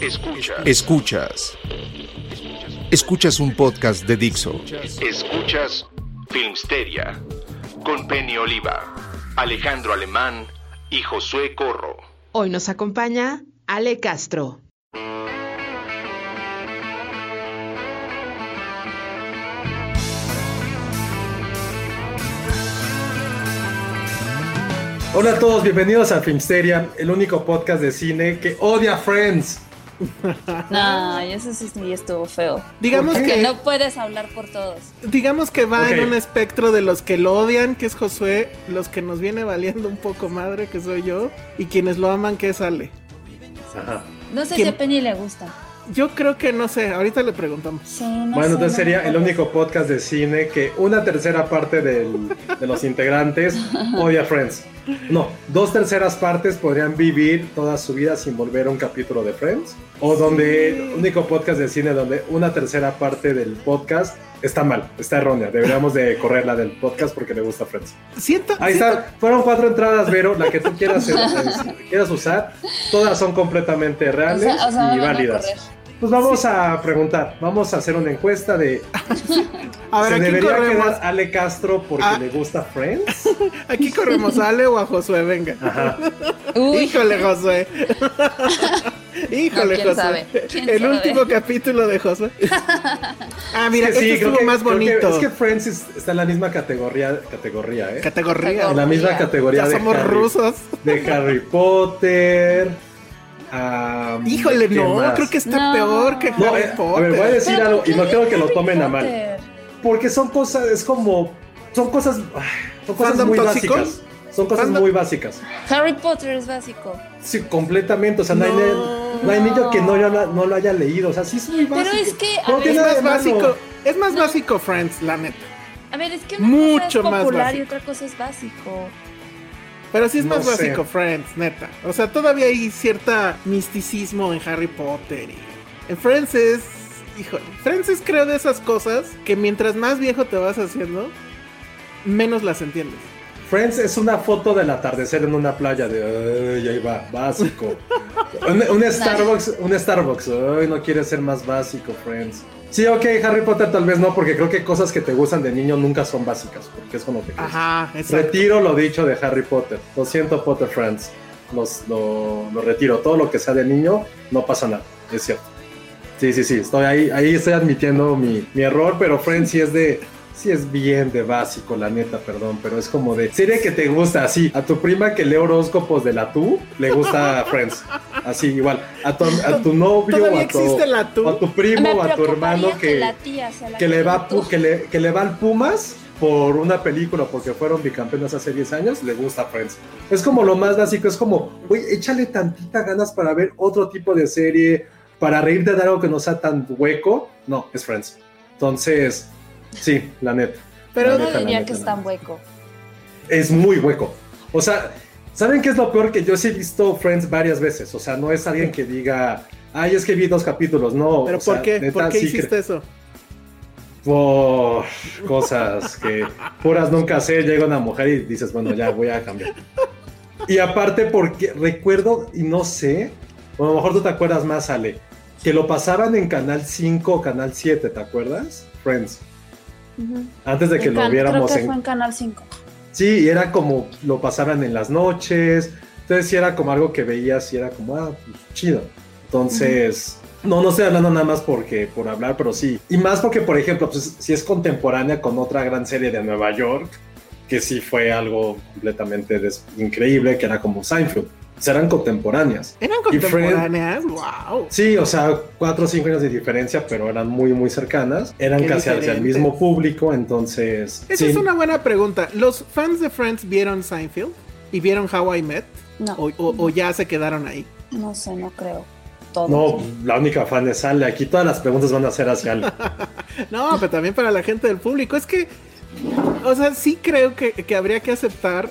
Escuchas. Escuchas. Escuchas un podcast de Dixo. Escuchas Filmsteria con Penny Oliva, Alejandro Alemán y Josué Corro. Hoy nos acompaña Ale Castro. Hola a todos, bienvenidos a Filmsteria, el único podcast de cine que odia a Friends. No, eso sí, sí estuvo feo. Digamos ¿Por Que no puedes hablar por todos. digamos que va en un espectro de los que lo odian, que es Josué, los que nos viene valiendo un poco madre, que soy yo, y quienes lo aman, que es Ale. Ajá. No sé ¿Quién? si a Penny le gusta. Yo creo que no sé, ahorita le preguntamos. Sí, no Bueno, sé, entonces no sería el único podcast de cine que una tercera parte del- de los integrantes odia a Friends. No, dos terceras partes podrían vivir toda su vida sin volver a un capítulo de Friends. O donde el único podcast de cine donde una tercera parte del podcast está mal, está errónea. Deberíamos de correrla del podcast porque le gusta Friends. Siento, Ahí siento- está, fueron cuatro entradas, Vero, la que tú quieras, eh, quieras usar. Todas son completamente O reales sea, o sea, y válidas. Pues vamos a preguntar, vamos a hacer una encuesta de A ver, ¿se ¿a quién debería corremos? quedar Ale Castro porque Ah. le gusta Friends? Aquí corremos a Ale o a Josué, venga. Ajá. Uy, Híjole, Josué. Híjole, No, ¿quién Josué. sabe? ¿Quién El sabe? último capítulo de Josué. Ah, mira, Es que sí, este estuvo que- más creo que- bonito. es que Friends es- está en la misma categoría, categoría ¿eh? Categoría. en la misma categoría Ya de somos Harry, rusos. de Harry Potter. Híjole, ¿qué no, más? creo que está No. peor que No, Harry eh, a Potter. ver, voy a decir algo ¿por qué y no quiero que lo tomen a mal. Potter? Porque son cosas, es como, son cosas, son cosas ¿Fandom muy tóxico? básicas. Son cosas ¿Fandom? muy básicas. Harry Potter es básico. Sí, completamente. O sea, no, hay, No. hay niño que no, lo- no lo haya leído. O sea, sí es muy básico. Pero es que, a ver, Es más básico, es más básico Friends, la neta. A ver, es que una Mucho cosa es más popular y básico. otra cosa es básico. Pero sí es No más sé. básico Friends, neta. O sea, todavía hay cierta misticismo en Harry Potter. Y en Friends es, híjole, Friends es creo de esas cosas que mientras más viejo te vas haciendo, menos las entiendes. Friends es una foto del atardecer en una playa de ay, ahí va, básico. un, un Starbucks, un Starbucks, ay, no quiere ser más básico, Friends. Sí, ok, Harry Potter tal vez no, porque creo que cosas que te gustan de niño nunca son básicas, porque es como que. Ajá, exacto. Retiro lo dicho de Harry Potter. Lo siento, Potter Friends. Los- lo, lo retiro. Todo lo que sea de niño, no pasa nada. Es cierto. Sí, sí, sí. Estoy ahí, ahí estoy admitiendo mi, mi error, pero Friends sí es de. Sí es bien de básico, la neta, perdón, pero es como de serie que te gusta, así. A tu prima que lee horóscopos de la tú, le gusta Friends. Así, igual. A tu, a tu novio, a tu, existe la tú. o a tu primo, Me a tu hermano que, la tía sea la que le va que le, que le va al Pumas por una película porque fueron bicampeones hace 10 años, le gusta Friends. Es como lo más básico, es como, güey, échale tantita ganas para ver otro tipo de serie, para reírte de algo que no sea tan hueco. No, es Friends. Entonces, sí, la neta. Pero La Yo neta, la diría neta, que es tan hueco. Es muy hueco. O sea, ¿saben qué es lo peor? Que yo sí he visto Friends varias veces. O sea, no es alguien que diga, ay, es que vi dos capítulos. No. ¿Pero o sea, por qué? neta, ¿Por qué sí hiciste eso? por cosas que puras nunca sé, llega una mujer y dices, bueno, ya voy a cambiar. Y aparte porque recuerdo y no sé, o a lo mejor tú te acuerdas más, Ale, que lo pasaban en Canal 5 o Canal 7, ¿te acuerdas? Friends. Antes de que En lo viéramos creo que en... fue en Canal 5. Sí, y era como lo pasaban en las noches. Entonces sí era como algo que veías y era como, ah, pues chido. Entonces, no, no estoy hablando nada más porque por hablar, pero sí. Y más porque, por ejemplo, pues, si es contemporánea con otra gran serie de Nueva York, que sí fue algo completamente increíble, que era como Seinfeld. Eran contemporáneas. ¿Eran contemporáneas? ¡Wow! Sí, o sea, cuatro o cinco años de diferencia, pero eran muy, muy cercanas. Eran Qué casi hacia el mismo público, entonces... Esa sí. es una buena pregunta. ¿Los fans de Friends vieron Seinfeld? ¿Y vieron How I Met? No, ¿O, o- o ya se quedaron ahí? no sé, no creo. Todos. No, la única fan es Ale. Aquí todas las preguntas van a ser hacia Ale. No, pero también para la gente del público. Es que, o sea, sí creo que, que habría que aceptar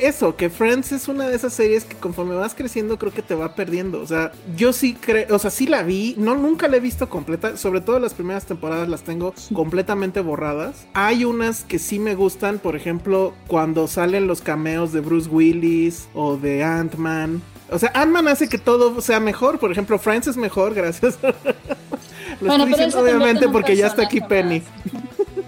eso, que Friends es una de esas series que conforme vas creciendo creo que te va perdiendo. O sea, yo sí creo, o sea, sí la vi, no nunca la he visto completa, sobre todo las primeras temporadas las tengo completamente borradas. Hay unas que sí me gustan, por ejemplo, cuando salen los cameos de Bruce Willis o de Ant-Man. O sea, Ant-Man hace que todo sea mejor, por ejemplo, Friends es mejor, gracias. Lo Bueno, estoy diciendo obviamente porque ya está aquí Penny.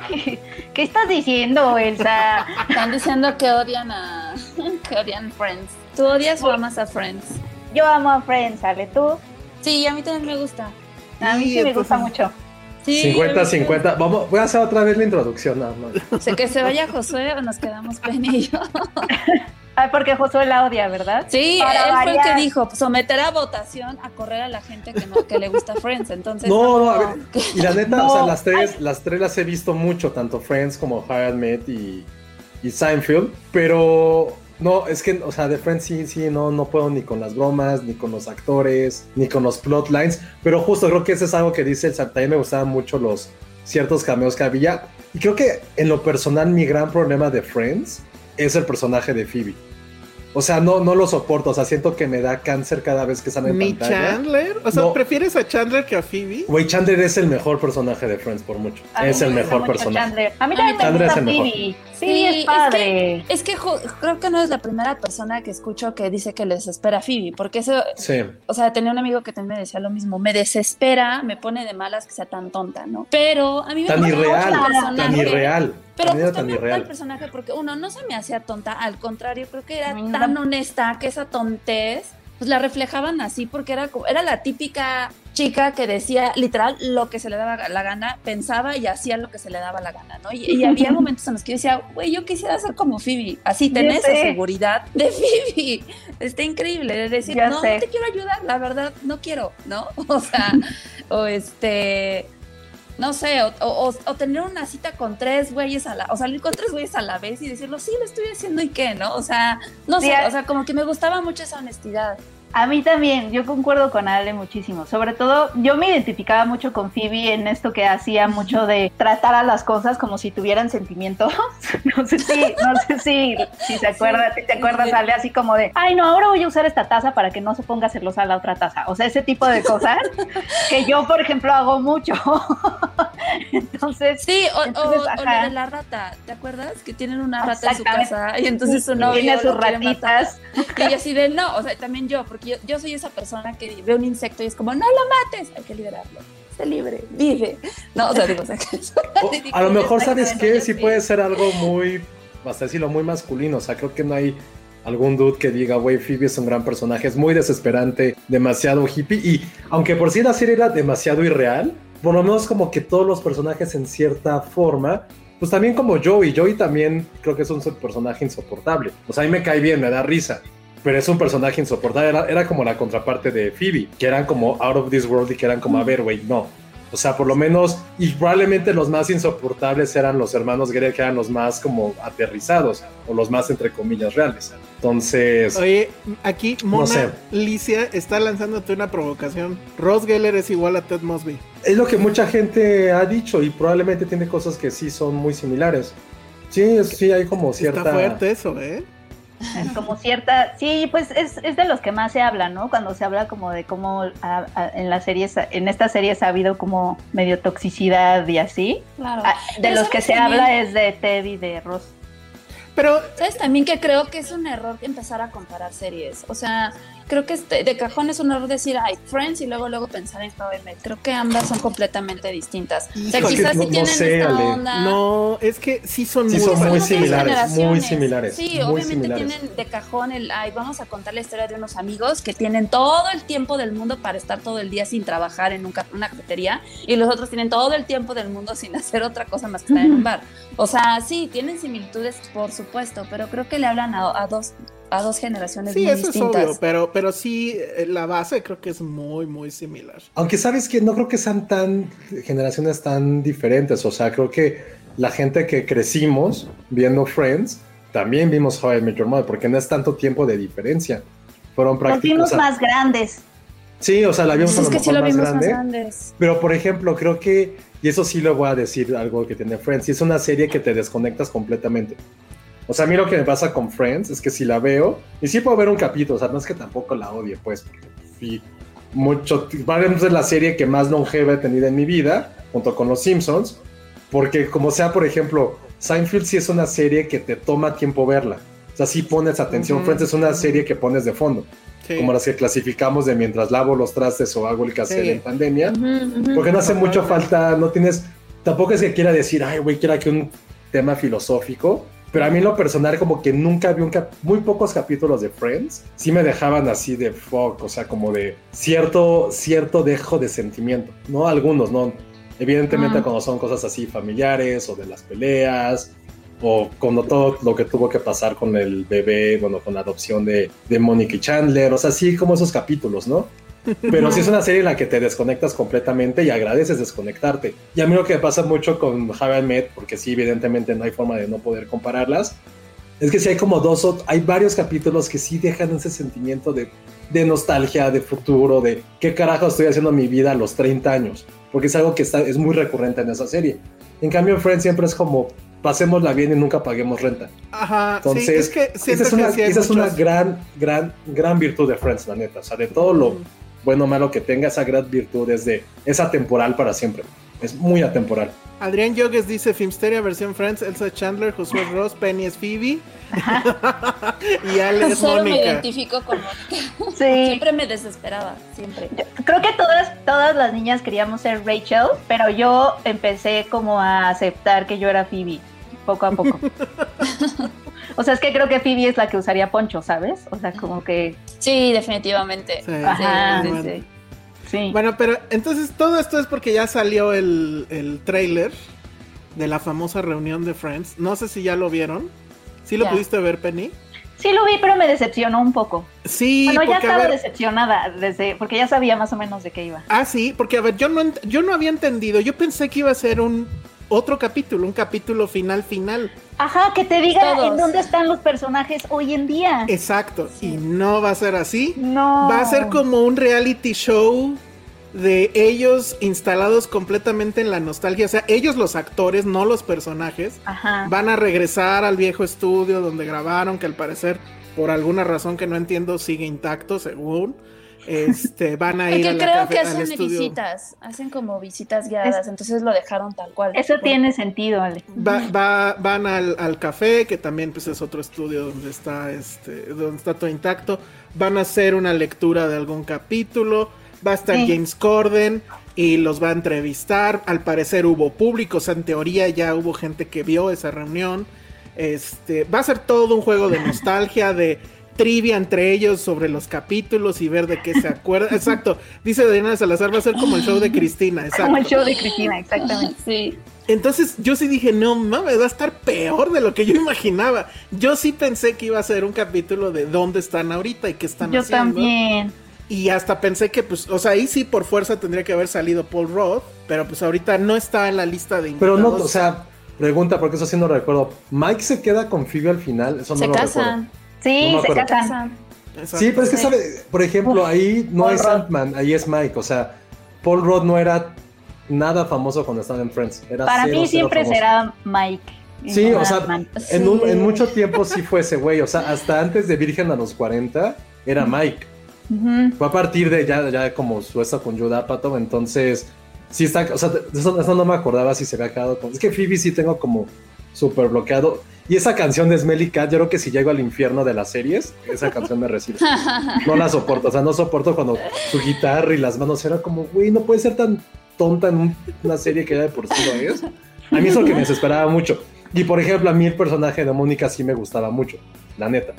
¿Qué estás diciendo, Elsa? Están diciendo que odian a. que odian Friends. ¿Tú odias o amas a Friends? Yo amo a Friends, ¿Ale? ¿Tú? Sí, a mí también me gusta. A mí sí me gusta mucho. Sí, a mí 50-50. Vamos, voy a hacer otra vez la introducción nada más. Sé que se vaya Josué o nos quedamos Penny y yo. Ah, porque Josué la odia, ¿verdad? Sí, Para él fue el que dijo someter a votación a correr a la gente que, no, que le gusta Friends. Entonces, No, no, a ver. Y la neta, o sea, las tres, las tres las he visto mucho, tanto Friends como How I Met y, y Seinfeld. Pero no, es que, o sea, de Friends sí, sí, no, no puedo ni con las bromas, ni con los actores, ni con los plotlines. Pero justo creo que eso es algo que dice el También me gustaban mucho los ciertos cameos que había. Y creo que en lo personal, mi gran problema de Friends es el personaje de Phoebe. O sea, no, no lo soporto. O sea, siento que me da cáncer cada vez que sale en Ni pantalla. Chandler. O sea, No. ¿prefieres a Chandler que a Phoebe? Güey, Chandler es el mejor personaje de Friends por mucho. A Es el mejor personaje. Chandler. A mí A también mí me Chandler gusta. Phoebe. Sí, Sí, es es padre. Es que creo que no es la primera persona que escucho que dice que les espera a Phoebe, porque eso, Sí. o sea, tenía un amigo que también me decía lo mismo, me desespera, me pone de malas que sea tan tonta, ¿no? Pero a mí me Tan gusta mucho el irreal. personaje. Tan irreal. Pero justo tan me gusta el irreal. personaje porque uno no se me hacía tonta, al contrario, creo que era tan no. honesta que esa tontez pues la reflejaban así porque era era la típica chica que decía literal lo que se le daba la gana, pensaba y hacía lo que se le daba la gana, ¿no? Y, y había momentos en los que yo decía, güey, yo quisiera ser como Phoebe, así tener esa seguridad de Phoebe. Está increíble de decir, Ya no, sé. no te quiero ayudar, la verdad, no quiero, ¿no? O sea, o este no sé, o, o- o- o tener una cita con tres güeyes a la, o salir con tres güeyes a la vez y decirlo, sí, lo estoy haciendo y qué, ¿no? O sea, no Sí, sé, o sea, como que me gustaba mucho esa honestidad. A mí también, yo concuerdo con Ale muchísimo. Sobre todo, yo me identificaba mucho con Phoebe en esto que hacía mucho de tratar a las cosas como si tuvieran sentimientos. No sé si, no sé si, si se acuerda, Sí, te acuerdas, sí. Ale, así como de, ay no, ahora voy a usar esta taza para que no se ponga celosa la otra taza. O sea, ese tipo de cosas que yo, por ejemplo, hago mucho. Entonces, Sí, o, o- Entonces, o ajá. la de la rata, ¿te acuerdas? Que tienen una rata en su casa y entonces su novio tiene sus matar. ratitas. Y ella así de no, o sea, también yo, porque yo, yo soy esa persona que ve un insecto y es como, no lo mates, hay que liberarlo. Sé libre, vive. No, o sea, digo, o sea, O, a lo mejor, ¿sabes qué? Sí. puede ser algo muy, hasta decirlo, muy masculino. O sea, creo que no hay algún dude que diga, güey, Phoebe es un gran personaje. Es muy desesperante, demasiado hippie. Y aunque por sí la serie era demasiado irreal, por lo menos como que todos los personajes en cierta forma, pues también como Joey. Joey también creo que es un personaje insoportable. O sea, a mí me cae bien, me da risa. Pero es un personaje insoportable. Era, era como la contraparte de Phoebe, que eran como out of this world y que eran como, a ver, güey, no. O sea, por lo menos, y probablemente los más insoportables eran los hermanos Grey, que eran los más como aterrizados, o los más, entre comillas, reales. Entonces, Oye, aquí Mona sé. Licia está lanzándote una provocación. Ross Geller es igual a Ted Mosby. es lo que mucha gente ha dicho, y probablemente tiene cosas que sí son muy similares. Sí, sí hay como cierta... Está fuerte eso, ¿eh? Es como cierta, sí, pues es, es de los que más se habla, ¿no? Cuando se habla como de cómo a- a- en las series, en estas series ha habido como medio toxicidad y así. Claro. Ah, De Pero los que ¿sabes se también? habla es de Ted y de Ross. Pero ¿Sabes también que creo que es un error empezar a comparar series? O sea, creo que este, de cajón es un error decir, ay, Friends y luego luego pensar en How I Met. Creo que ambas son completamente distintas. O sea, quizás no- sí no tienen sé, esta Ale. onda. No, es que sí son Sí muy, son similares, muy similares, Sí, muy obviamente similares. tienen de cajón el, ay, vamos a contar la historia de unos amigos que tienen todo el tiempo del mundo para estar todo el día sin trabajar en un una cafetería y los otros tienen todo el tiempo del mundo sin hacer otra cosa más que estar en un bar. O sea, sí, tienen similitudes, por supuesto, pero creo que le hablan a, a dos a dos generaciones Sí, muy eso distintas. es obvio, pero, pero sí, eh, la base creo que es muy, muy similar. Aunque sabes que no creo que sean tan generaciones tan diferentes. O sea, creo que la gente que crecimos viendo Friends también vimos How I Met Your Mother, porque no es tanto tiempo de diferencia. Fueron o sea, más grandes. Sí, o sea, la vimos Sí, a es lo que mejor sí lo más vimos grande. más grandes. Pero por ejemplo, creo que, y eso sí le voy a decir algo que tiene Friends, y es una serie que te desconectas completamente. O sea, a mí lo que me pasa con Friends es que si la veo, y sí puedo ver un capítulo, o sea, no es que tampoco la odie, pues, porque sí, mucho, es la serie que más longeva he tenido en mi vida, junto con Los Simpsons, porque como sea, por ejemplo, Seinfeld sí es una serie que te toma tiempo verla. O sea, sí pones atención. Ujú. Friends es una serie que pones de fondo, Sí. como las que clasificamos de mientras lavo los trastes o hago el quehacer Sí. en pandemia. Ujú, ujú. Porque no hace mucho falta, no tienes, tampoco es que quiera decir, ay, güey, quiero aquí un tema filosófico, pero a mí en lo personal como que nunca vi un cap muy pocos capítulos de Friends, sí me dejaban así de fuck, o sea, como de cierto, cierto dejo de sentimiento, ¿no? Algunos, ¿no? Evidentemente cuando son cosas así familiares o de las peleas, o cuando todo lo que tuvo que pasar con el bebé, bueno, con la adopción de, de Mónica y Chandler, o sea, sí como esos capítulos, ¿no? Pero sí es una serie en la que te desconectas completamente y agradeces desconectarte. Y a mí lo que pasa mucho con I Met, porque sí, evidentemente no hay forma de no poder compararlas, es que sí hay como dos, hay varios capítulos que sí dejan ese sentimiento de, de nostalgia, de futuro, de qué carajo estoy haciendo en mi vida a los 30 años, porque es algo que está, es muy recurrente en esa serie. En cambio, Friends siempre es como, pasémosla bien y nunca paguemos renta. Ajá, Entonces, sí, es que esa es que una, sí hay esa es una muchos- gran, gran, gran virtud de Friends, la neta. O sea, de todo lo bueno o malo que tenga, esa gran virtud es de, es atemporal para siempre. Es muy atemporal. Adrián Yogues dice Filmsteria versión Friends, Elsa Chandler, Josué Ross, Penny es Phoebe y Ale es Cero me Mónica. identifico con Mónica. Sí. Siempre me desesperaba, siempre. Creo que todas, todas las niñas queríamos ser Rachel, pero yo empecé como a aceptar que yo era Phoebe, poco a poco. o sea, es que creo que Phoebe es la que usaría poncho, ¿sabes? O sea, como que... Sí, definitivamente. Sí. Ajá. sí, Bueno. sí. Sí. Bueno, pero entonces todo esto es porque ya salió el, el trailer de la famosa reunión de Friends. No sé si ya lo vieron. ¿Sí lo Ya. pudiste ver, Penny? Sí lo vi, pero me decepcionó un poco. Sí, bueno, ya porque a estaba ver, decepcionada desde, porque ya sabía más o menos de qué iba. Ah, sí, porque a ver, yo no, yo no había entendido. Yo pensé que iba a ser un otro capítulo, un capítulo final final. Ajá, que te diga Todos. en dónde están los personajes hoy en día. Exacto. Y no va a ser así. No. Va a ser como un reality show de ellos instalados completamente en la nostalgia. O sea, ellos los actores, no los personajes. Ajá. Van a regresar al viejo estudio donde grabaron, que al parecer, por alguna razón que no entiendo, sigue intacto, según. Este, van a ir a Porque la creo que al hacen estudio. visitas, hacen como visitas guiadas, entonces lo dejaron tal cual. Eso tiene sentido, Ale. Va- va- van al, al café, que también pues, es otro estudio donde está, este, donde está todo intacto. Van a hacer una lectura de algún capítulo. Va a estar Sí. James Corden y los va a entrevistar. Al parecer hubo público, o sea, en teoría ya hubo gente que vio esa reunión. Este, va a ser todo un juego de nostalgia, de trivia entre ellos sobre los capítulos y ver de qué se acuerda. Exacto, dice Diana Salazar, va a ser como el show de Cristina, exacto. Como el show de Cristina, exactamente. Sí. Entonces yo sí dije, no mames, va a estar peor de lo que yo imaginaba. Yo sí pensé que iba a ser un capítulo de dónde están ahorita y qué están Yo haciendo. también. Y hasta pensé que, pues, o sea, ahí sí por fuerza tendría que haber salido Paul Roth, pero pues ahorita no está en la lista de Pero invitados. no, o sea, pregunta, porque eso sí no recuerdo. ¿Mike se queda con Phoebe al final? Eso no Se lo casan. Sí, No se casan. Sí, pero es que, Sí. ¿sabe? Por ejemplo, ahí no Paul es. Ant-Man, ahí es Mike. O sea, Paul Rudd no era nada famoso cuando estaba en Friends. Era Para cero, mí cero siempre famoso. será Mike. Sí, o sea, Ant-Man. en, un- Sí. en mucho tiempo sí fue ese güey. O sea, hasta antes de Virgen a los 40 era Mike. Ujú. Fue a partir de ya, ya como su esta con Judah Apatow, entonces sí está, o sea, de eso, eso no me acordaba si se había quedado con. Es que Phoebe sí tengo como súper bloqueado. Y esa canción de Smelly Cat, yo creo que si llego al infierno de las series, esa canción me recibe. No la soporto, o sea, no soporto cuando su guitarra y las manos era como, güey, no puede ser tan tonta en un- una serie que ya de por sí lo es. A mí es lo que me desesperaba mucho. Y por ejemplo, a mí el personaje de Mónica sí me gustaba mucho, la neta.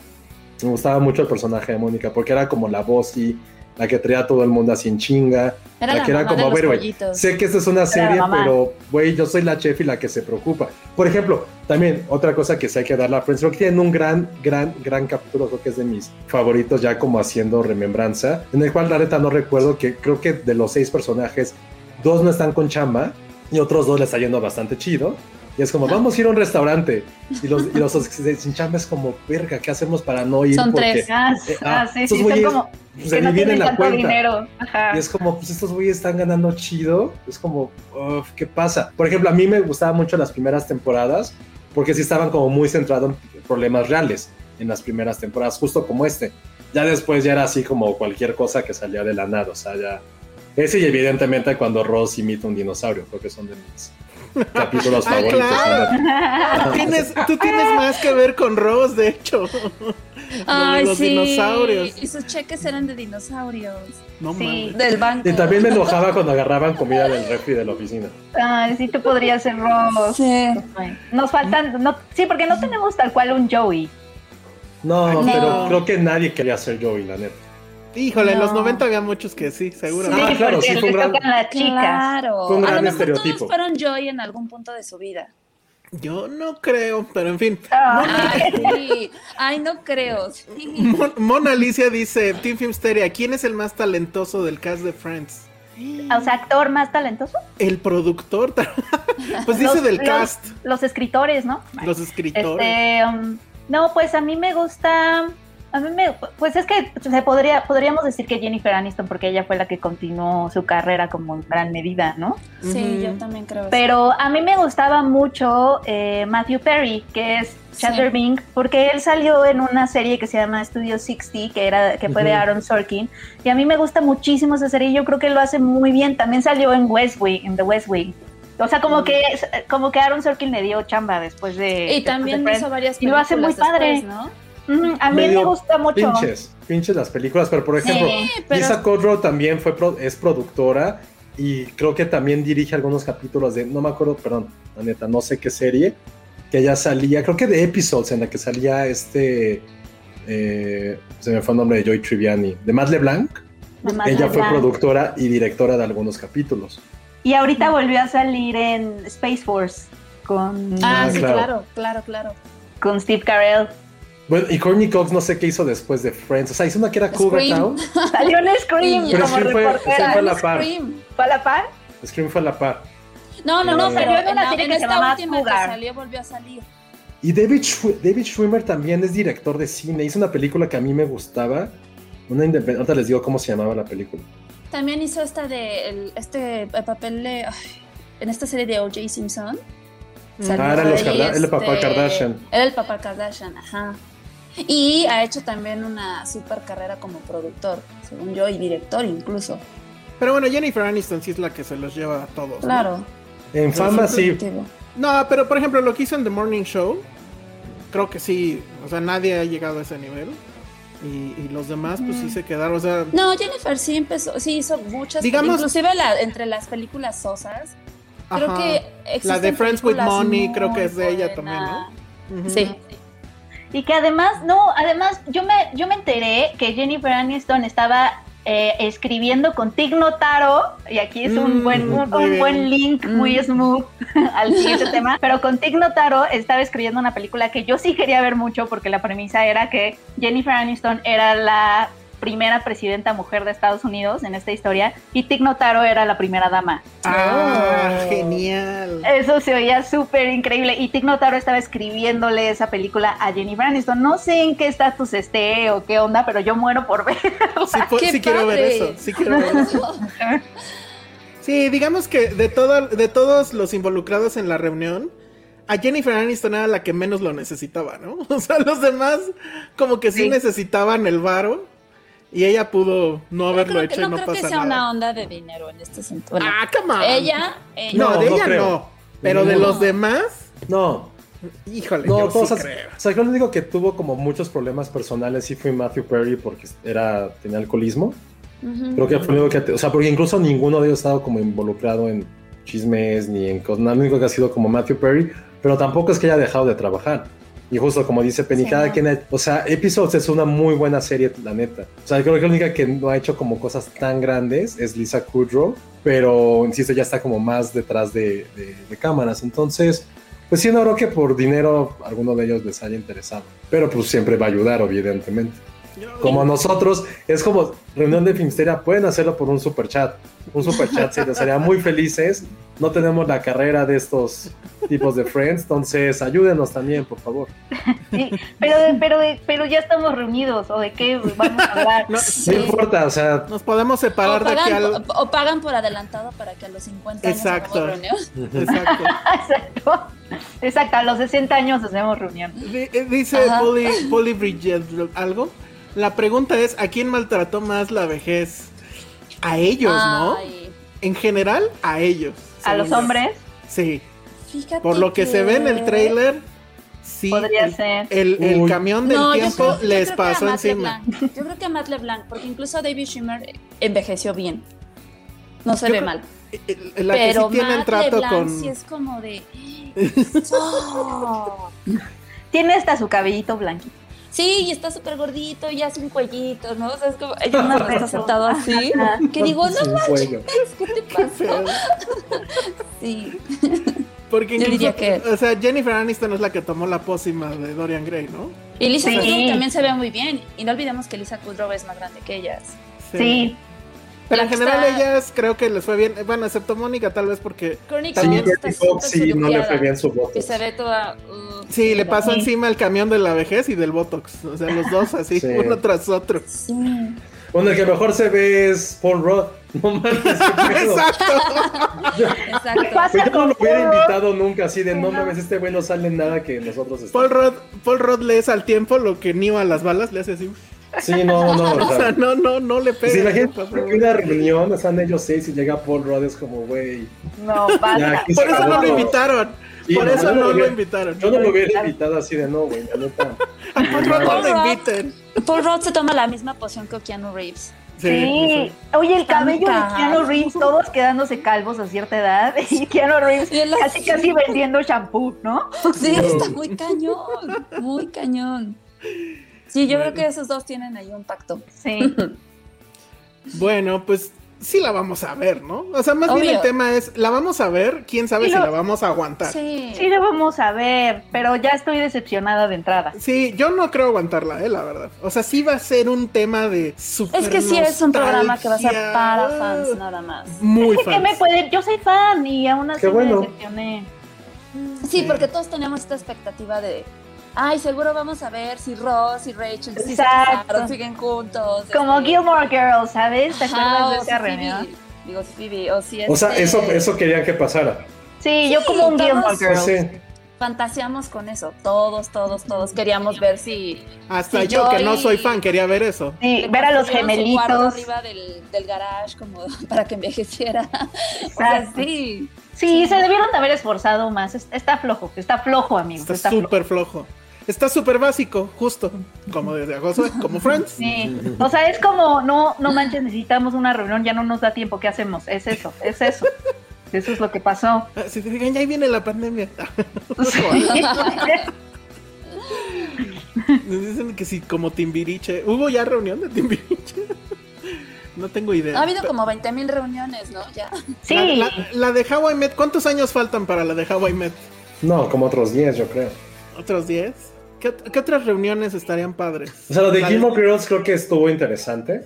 Me gustaba mucho el personaje de Mónica porque era como la voz y la que traía a todo el mundo así en chinga. Era la que era como, los "Güey, güey, pollitos". sé que esta es una la serie, pero güey, yo soy la chef y la que se preocupa. Por ejemplo, también otra cosa que sí hay que darle a Friends, creo que tienen un gran, gran, gran capítulo, creo que es de mis favoritos ya como haciendo remembranza, en el cual la neta no recuerdo que creo que de los seis personajes, dos no están con chamba y otros dos les está yendo bastante chido. Y es como, vamos a ir a un restaurante. Y los, y los sin chamba es como, verga, ¿qué hacemos para no ir? Son Porque, tres. Ah, eh, ah, ah, sí, estos sí, son como se que no tienen la tanto cuenta. dinero. Ajá. Y es como, pues estos güeyes están ganando chido. Es como, uf, ¿qué pasa? Por ejemplo, a mí me gustaban mucho las primeras temporadas porque sí estaban como muy centrados en problemas reales en las primeras temporadas, justo como este. Ya después ya era así como cualquier cosa que salía de la nada, o sea, ya... Ese y evidentemente cuando Ross imita un dinosaurio, creo que son de mis capítulos Ah, favoritos. claro. Tú tienes, tú tienes más que ver con Rose, de hecho. Ay, los sí. dinosaurios. Y sus cheques eran de dinosaurios. No Sí. Del banco. Y también me enojaba cuando agarraban comida del refri de la oficina. Ay, sí, tú podrías ser Ross. Sí. Nos faltan, no, sí, porque no tenemos tal cual un Joey. No, No. pero creo que nadie quería ser Joey, la neta. Híjole, en los No. 90 había muchos que sí, seguro. Ah, claro, sí, fue un gran- tocan las chicas. Claro. Fue un a gran lo mejor estereotipo. todos fueron Joy en algún punto de su vida. Yo no creo, pero en fin. Ay, sí. Ay, no creo. Sí. Mon- Mona Alicia dice, Team Filmsteria, ¿quién es el más talentoso del cast de Friends? o sea, actor más talentoso. El productor. pues dice Los- del los- cast, Los escritores, ¿no? los escritores. Este, um, no, pues a mí me gusta. A mí me, pues es que se podría, podríamos decir que Jennifer Aniston, porque ella fue la que continuó su carrera como en gran medida, ¿no? Sí, yo también creo. eso. Pero a mí me gustaba mucho eh, Matthew Perry, que es Sí. Chatterbing, porque él salió en una serie que se llama Studio 60, que era que fue de. Aaron Sorkin, y a mí me gusta muchísimo esa serie. Yo creo que lo hace muy bien. También salió en West Wing, en The West Wing. O sea, como que como que Aaron Sorkin le dio chamba después de Y también de hizo varias Y lo hace muy películas padre. después, ¿no? A mí me gusta mucho. Pinches, pinches las películas, pero por ejemplo, Sí, pero- Lisa Kudrow también fue pro- es productora y creo que también dirige algunos capítulos de, no me acuerdo, perdón, la neta, no sé qué serie, que ella salía, creo que de episodes en la que salía este, eh, se me fue el nombre de Joy Triviani, de Matt LeBlanc. Mamá ella fue Blanc. productora y directora de algunos capítulos. Y ahorita volvió a salir en Space Force con, Ah, Ah, sí, claro. claro, claro, claro. con Steve Carell. Bueno, y Courtney Cox no sé qué hizo después de Friends, o sea, hizo una que era Cougar. Town, Salió en Scream Pero como Scream fue- reportera. Scream fue la par. Scream. ¿Fue a la par? Scream fue a la par. No, no, no, Eh, pero Salió en una la- serie en que se llama última Cougar. que salió volvió a salir. Y David, Schw- David Schwimmer también es director de cine. Hizo una película que a mí me gustaba. Una independ- Ahorita les digo cómo se llamaba la película. También hizo esta de el- este el papel de ay, en esta serie de O.J. Simpson. Ah, eran los Karda- el papá Kardashian. Era el papá Kardashian, ajá. Y ha hecho también una super carrera como productor, según yo, y director incluso. Pero bueno, Jennifer Aniston sí es la que se los lleva a todos. ¿no? Claro. En fama, sí. No, pero por ejemplo, lo que hizo en The Morning Show, creo que sí, o sea, nadie ha llegado a ese nivel. Y, y los demás, pues sí se quedaron, o sea, No, Jennifer sí empezó, sí hizo muchas, Digamos- inclusive la, entre las películas sosas. Creo ajá. que La de Friends with Money, creo que es de ella también, ¿no? Sí. Y que además, no, además yo me, yo me enteré que Jennifer Aniston estaba eh, escribiendo con Tig Notaro, y aquí es un Mm, buen, un, buen link muy smooth al siguiente tema, pero con Tig Notaro estaba escribiendo una película que yo sí quería ver mucho porque la premisa era que Jennifer Aniston era la primera presidenta mujer de Estados Unidos en esta historia y Tig Notaro era la primera dama. Ah, Oh. genial. Eso se oía súper increíble. Y Tig Notaro estaba escribiéndole esa película a Jennifer Aniston. No sé en qué estatus esté o qué onda, pero yo muero por ver. Sí, pu- ¡Qué sí quiero ver eso, sí quiero ver eso. Sí, digamos que de, todo, de todos los involucrados en la reunión, a Jennifer Aniston era la que menos lo necesitaba, ¿no? O sea, los demás como que sí, Sí. necesitaban el varo y ella pudo no haberlo creo que- hecho no y no creo que sea nada. una onda de dinero en este sentido. Bueno, Ah, come on. ella, ella No, No, de ella creo. no. Pero de los demás, No, Híjole, No, yo sí o creo. sea, yo lo único que tuvo como muchos problemas personales sí fue Matthew Perry porque era, tenía alcoholismo. Creo que fue lo único que, o sea, porque incluso ninguno de ellos ha estado como involucrado en chismes ni en cosas, nada, lo único que ha sido como Matthew Perry, pero tampoco es que haya dejado de trabajar. Y justo como dice Penny, Sí, cada no. quien, ha- o sea, Episodes es una muy buena serie, la neta. O sea, creo que la única que no ha hecho como cosas tan grandes es Lisa Kudrow, pero insisto, ya está como más detrás de, de- de cámaras. Entonces, pues sí, no creo que por dinero alguno de ellos les haya interesado, pero pues siempre va a ayudar, evidentemente. Como nosotros, es como reunión de Filmsteria, pueden hacerlo por un super chat. Un super chat sí, nos haría muy felices. No tenemos la carrera de estos tipos de friends, entonces ayúdenos también, por favor. Sí, pero, pero, pero ya estamos reunidos, ¿o de qué vamos a hablar? No, No importa, o sea, Nos podemos separar de aquí pagan, al. o pagan por adelantado para que a los 50 años Exacto. hagamos reunión. Exacto. Exacto. Exacto, a los 60 años hacemos reunión. Di- eh, Dice. Polly, Polly Bridget algo. La pregunta es: ¿a quién maltrató más la vejez? A ellos, ¿no? Ay, En general, a ellos. A los hombres Sí. fíjate Por lo que se ve en el trailer, sí. podría el, ser. el- el camión del No, yo tiempo creo- yo les creo pasó encima. LeBlanc. Yo creo que a Matt LeBlanc, porque incluso David Schwimmer envejeció bien. No se Yo ve creo- mal. El- La Pero sí tiene el Matt trato LeBlanc con. sí es como de... Oh. Tiene hasta su cabellito blanquito. Sí, y está súper gordito y hace un cuellito, ¿no? O sea, es como... Ella no lo está sentado así. Que digo, no manches. ¿qué te pasó? Sí. Porque Yo incluso, diría que- o sea, Jennifer Aniston es la que tomó la pócima de Dorian Gray, ¿no? Y Lisa Sí. Kudrow también se ve muy bien. Y no olvidemos que Lisa Kudrow es más grande que ellas. Sí. Pero en La que general está- ellas creo que les fue bien. Bueno, excepto Mónica, tal vez porque Courtney También sí no le fue bien su voto. Y se ve toda... uh, sí, le pasó encima el camión de la vejez y del Botox. O sea, los dos así, Sí. uno tras otro. Sí. Bueno, el que mejor se ve es Paul Rudd. No mames. Exacto. Exacto. ¿Qué pasa Pues yo no lo hubiera invitado nunca así de no mames, este güey no sale en nada que nosotros Paul estamos. Rudd, Paul Rudd le es al tiempo lo que Neo a las balas le hace así. Sí, no, no, o O sea, sea. no, no, no le Pues pega. imagínate que una reunión, están ellos seis y llega Paul Rudd, es como, güey. No, aquí Por eso no lo invitaron. Sí, Por no, eso no no lo invitaron. Yo no lo hubiera invitado así de no, güey, la neta. A Paul Rudd no lo inviten. Paul Rudd se toma la misma poción que Keanu Reeves. Sí. Oye, el cabello de. Keanu Reeves, todos quedándose calvos a cierta edad. Y Keanu Reeves Y casi así. casi vendiendo shampoo, ¿no? Sí, está muy cañón, muy cañón. Sí, yo creo que esos dos tienen ahí un pacto. Sí. Bueno, pues sí la vamos a ver, ¿no? O sea, más bien el tema es, la vamos a ver, quién sabe Sí, si la vamos a aguantar. Sí. Sí, lo vamos a ver, pero ya estoy decepcionada de entrada. Sí, yo no creo aguantarla, eh, la verdad. O sea, sí va a ser un tema de super Es que sí es un programa que va a ser para fans nada más. Muy ¿Qué fans. me pueden? Yo soy fan y aún así Qué bueno. me decepcioné. Sí, porque todos tenemos esta expectativa de, ay, seguro vamos a ver si Ross y Rachel se siguen juntos. Como este, Gilmore Girls, ¿sabes? ¿Te ajá, acuerdas de o esa si reunión? Digo, si Phoebe, o si O sea, este, eso, eso querían que pasara. Sí, yo como un Gilmore Girls. sí. fantaseamos con eso, todos, todos, todos queríamos ver si... Hasta yo, yo que no soy fan, quería ver eso. Sí, ver a los gemelitos. arriba del, del garage como para que envejeciera. O sea, Exacto. sí. Sí, se debieron de haber esforzado más. Es- Está flojo, está flojo, amigos. Está Está, flojo. súper flojo. Está súper básico, justo. Como desde agosto, como Friends. Sí. O sea, es como, no, no manches, necesitamos una reunión, ya no nos da tiempo, ¿qué hacemos? Es eso, es eso. Eso es lo que pasó. Si te digan, ya ahí viene la pandemia. Nos dicen que sí, como Timbiriche. ¿Hubo ya reunión de Timbiriche? no tengo idea. Ha habido como 20 mil reuniones, ¿no? Ya. Sí, La, la- la de How I Met, ¿cuántos años faltan para la de How I Met? No, como otros 10, yo creo. ¿Otros 10? ¿Qué, ot- qué otras reuniones estarían padres? O sea, lo de Gilmore Girls creo que estuvo interesante.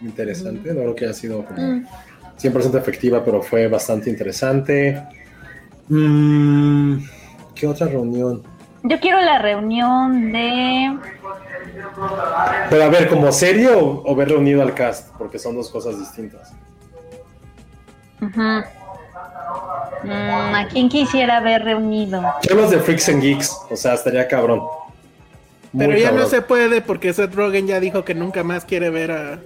Interesante, no creo que haya sido como 100% efectiva, pero fue bastante interesante. Mm, ¿Qué otra reunión? yo quiero la reunión de... Pero a ver, ¿como serie o, o ver reunido al cast? Porque son dos cosas distintas. Ujú. Mm, ¿A quién quisiera ver reunido? Los de Freaks and Geeks, o sea, estaría cabrón. Muy Pero ya cabrón. no se puede porque Seth Rogen ya dijo que nunca más quiere ver a.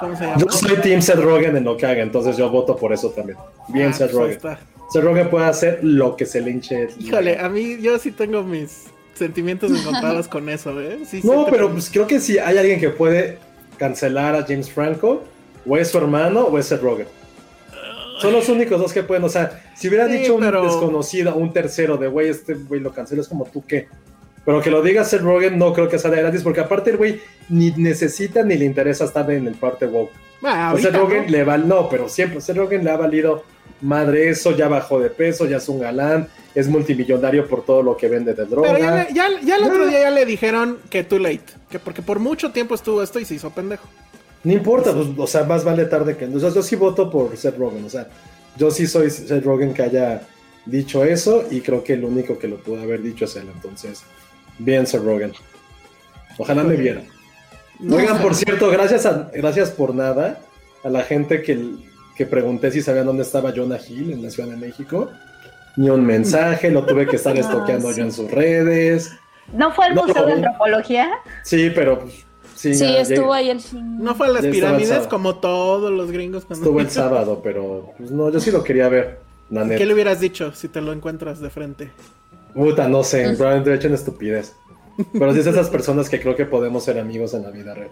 ¿Cómo se llama? Yo soy Team Seth Rogen en lo que haga, entonces yo voto por eso también. Bien, Ah, Seth pues Rogen. Seth Rogen puede hacer lo que se le hinche. Híjole, a mí yo sí tengo mis sentimientos encontrados con eso, ¿eh? Sí, No, pero pues creo que si hay alguien que puede cancelar a James Franco, o es su hermano, o es Seth Rogen. Son los únicos dos que pueden, o sea, si hubiera Sí, dicho un pero- desconocido, un tercero de güey, este güey lo cancela, es como tú qué. Pero que lo diga Seth Rogen no creo que sea de gratis, porque aparte el güey ni necesita ni le interesa estar en el parte woke. Ah, O ahorita Seth Rogen no. le va, no, pero siempre, Seth Rogen le ha valido madre eso, ya bajó de peso, ya es un galán, es multimillonario por todo lo que vende de droga. Pero ya, ya, ya el otro día ya le dijeron que too late. Que porque por mucho tiempo estuvo esto y se hizo pendejo. No importa, pues, o sea, más vale tarde que. O sea, yo sí voto por Seth Rogen, o sea, yo sí soy Seth Rogen que haya dicho eso y creo que el único que lo pudo haber dicho es él, entonces, bien Seth Rogen. Ojalá me viera. Oigan, por cierto, gracias, a, gracias por nada a la gente que, que pregunté si sabían dónde estaba Jonah Hill en la Ciudad de México. Ni un mensaje, lo tuve que estar Ah, estoqueando sí. yo en sus redes. ¿No fue al No, Museo no, de no. Antropología? Sí, pero pues, sí, estuvo llegué- ahí el fin. No fue a las Ya pirámides como todos los gringos. cuando- Estuvo el sábado, pero pues no, yo sí lo quería ver, la neta. ¿Qué le hubieras dicho si te lo encuentras de frente? Puta, no sé, probablemente he hecho una estupidez. Pero sí es de esas personas que creo que podemos ser amigos en la vida real.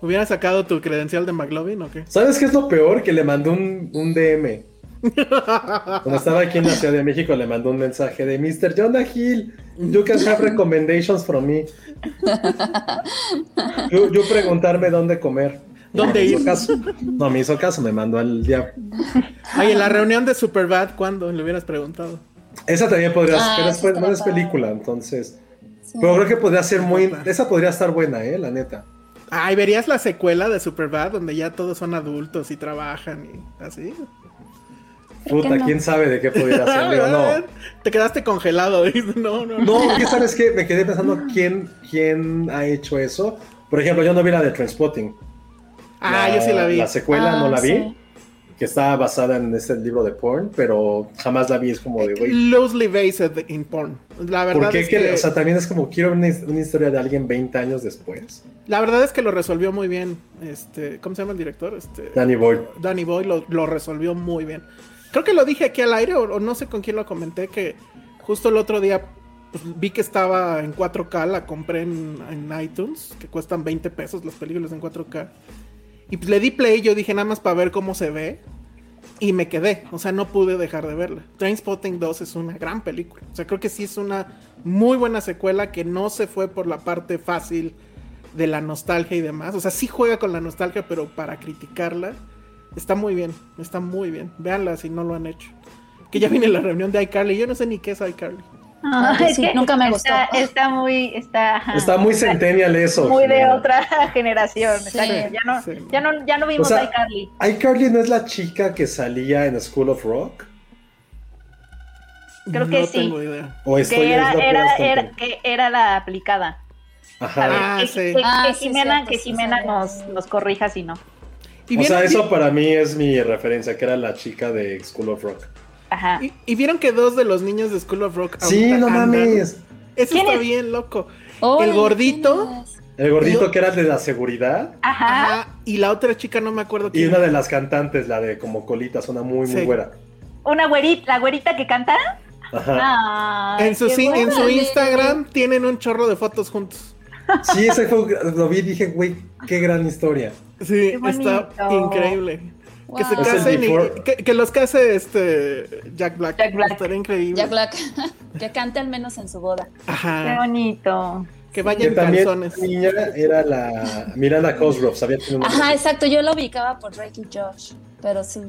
¿Hubieras sacado tu credencial de McLovin o qué? ¿Sabes qué es lo peor? Que le mandó un, un DM. Cuando estaba aquí en la Ciudad de México le mandó un mensaje de Mr. Jonah Hill, you can have recommendations from me. Yo, yo preguntarme dónde comer. ¿Dónde no, me ir? hizo caso. No me hizo caso, me mandó al diablo. Oye, en la reunión de Superbad, ¿cuándo? Le hubieras preguntado. Esa también podría Ah, ser, pero no es película, entonces. Sí. Pero creo que podría ser muy. Esa podría estar buena, eh, la neta. Ay, ¿verías la secuela de Superbad donde ya todos son adultos y trabajan y así? Puta, no? quién sabe de qué pudiera ser. No. Te quedaste congelado. No, no, no. No, ¿qué sabes qué? Me quedé pensando quién, quién ha hecho eso. Por ejemplo, yo no vi la de Transpotting. Ah, yo sí la vi. La secuela Ah, no la vi. sí. Que está basada en este libro de porn, pero jamás la vi. Es como de, güey. Loosely based in porn. La verdad ¿Por qué? es que- que, O sea, también es como quiero una, una historia de alguien 20 años después. la verdad es que lo resolvió muy bien. Este, ¿cómo se llama el director? Este, Danny Boyd. Danny Boy lo, lo resolvió muy bien. Creo que lo dije aquí al aire o, no sé con quién lo comenté que justo el otro día pues, vi que estaba en 4K, la compré en, en iTunes, que cuestan 20 pesos las películas en 4K. Y pues le di play, yo dije nada más para ver cómo se ve. Y me quedé, o sea, no pude dejar de verla. Trainspotting 2 es una gran película. O sea, creo que sí es una muy buena secuela que no se fue por la parte fácil de la nostalgia y demás. O sea, sí juega con la nostalgia, pero para criticarla está muy bien, está muy bien. Véanla si no lo han hecho. Que ya viene la reunión de iCarly. Yo no sé ni qué es iCarly. Ah, es sí, que nunca me gustó. Está, está muy, está. Está muy centennial eso. muy de otra generación. Sí. Ya no, Sí. ya no, ya no O vimos sea, iCarly. iCarly no es la chica que salía en School of Rock. Creo que no sí. tengo idea. O estoy Que era, es lo que era, que era la aplicada. Ajá. A ver, Ah, que, sí. que- Ah, que sí, Jimena, cierto, que sí Jimena sabía, nos, sí. nos corrija si no. Y o sea, eso para mí es mi referencia, que era la chica de School of Rock. Ajá. y, y vieron que dos de los niños de School of Rock. Sí, no mames. Eso ¿Quién está es? bien loco. Órale, el gordito. El gordito que era el de la seguridad. Ajá. Ajá, y la otra chica no me acuerdo Y quién. una de las cantantes, la de como colitas, una muy, muy Sí. buena. Una güerita, la güerita que canta. Ajá. Ay, En su, en su. Instagram tienen un chorro de fotos juntos. Sí, ese fue, lo vi y dije, güey, qué gran historia. Sí, Qué está increíble. Que se casen y que, que los case este Jack Black. Jack Black. Estaría increíble. Jack Black. que cante al menos en su boda. Qué Ajá. bonito. Que vaya Que en también calzones. la niña era la Miranda Cosgrove, sabía que Ajá, exacto. Yo lo ubicaba por Drake y Josh. Pero sí.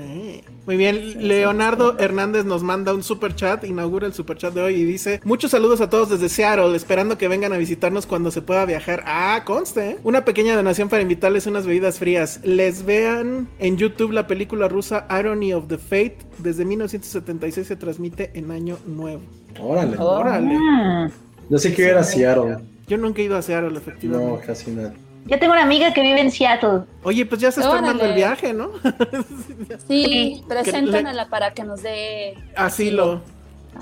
Eh, Muy bien, Leonardo Hernández nos manda un super chat, inaugura el super chat de hoy y dice: Muchos saludos a todos desde Seattle, esperando que vengan a visitarnos cuando se pueda viajar. Ah, conste, ¿eh? Una pequeña donación para invitarles unas bebidas frías. Les vean en YouTube la película rusa Irony of the Fate. Desde 1976 se transmite en Año Nuevo. Órale. Órale. Mm. Yo sé que iba a ir a Seattle. Yo nunca he ido a Seattle, No, efectivamente. casi nada. Yo tengo una amiga que vive en Seattle. Oye, pues ya se está armando el viaje, ¿no? Sí, Sí. preséntanla para que nos dé. Asilo.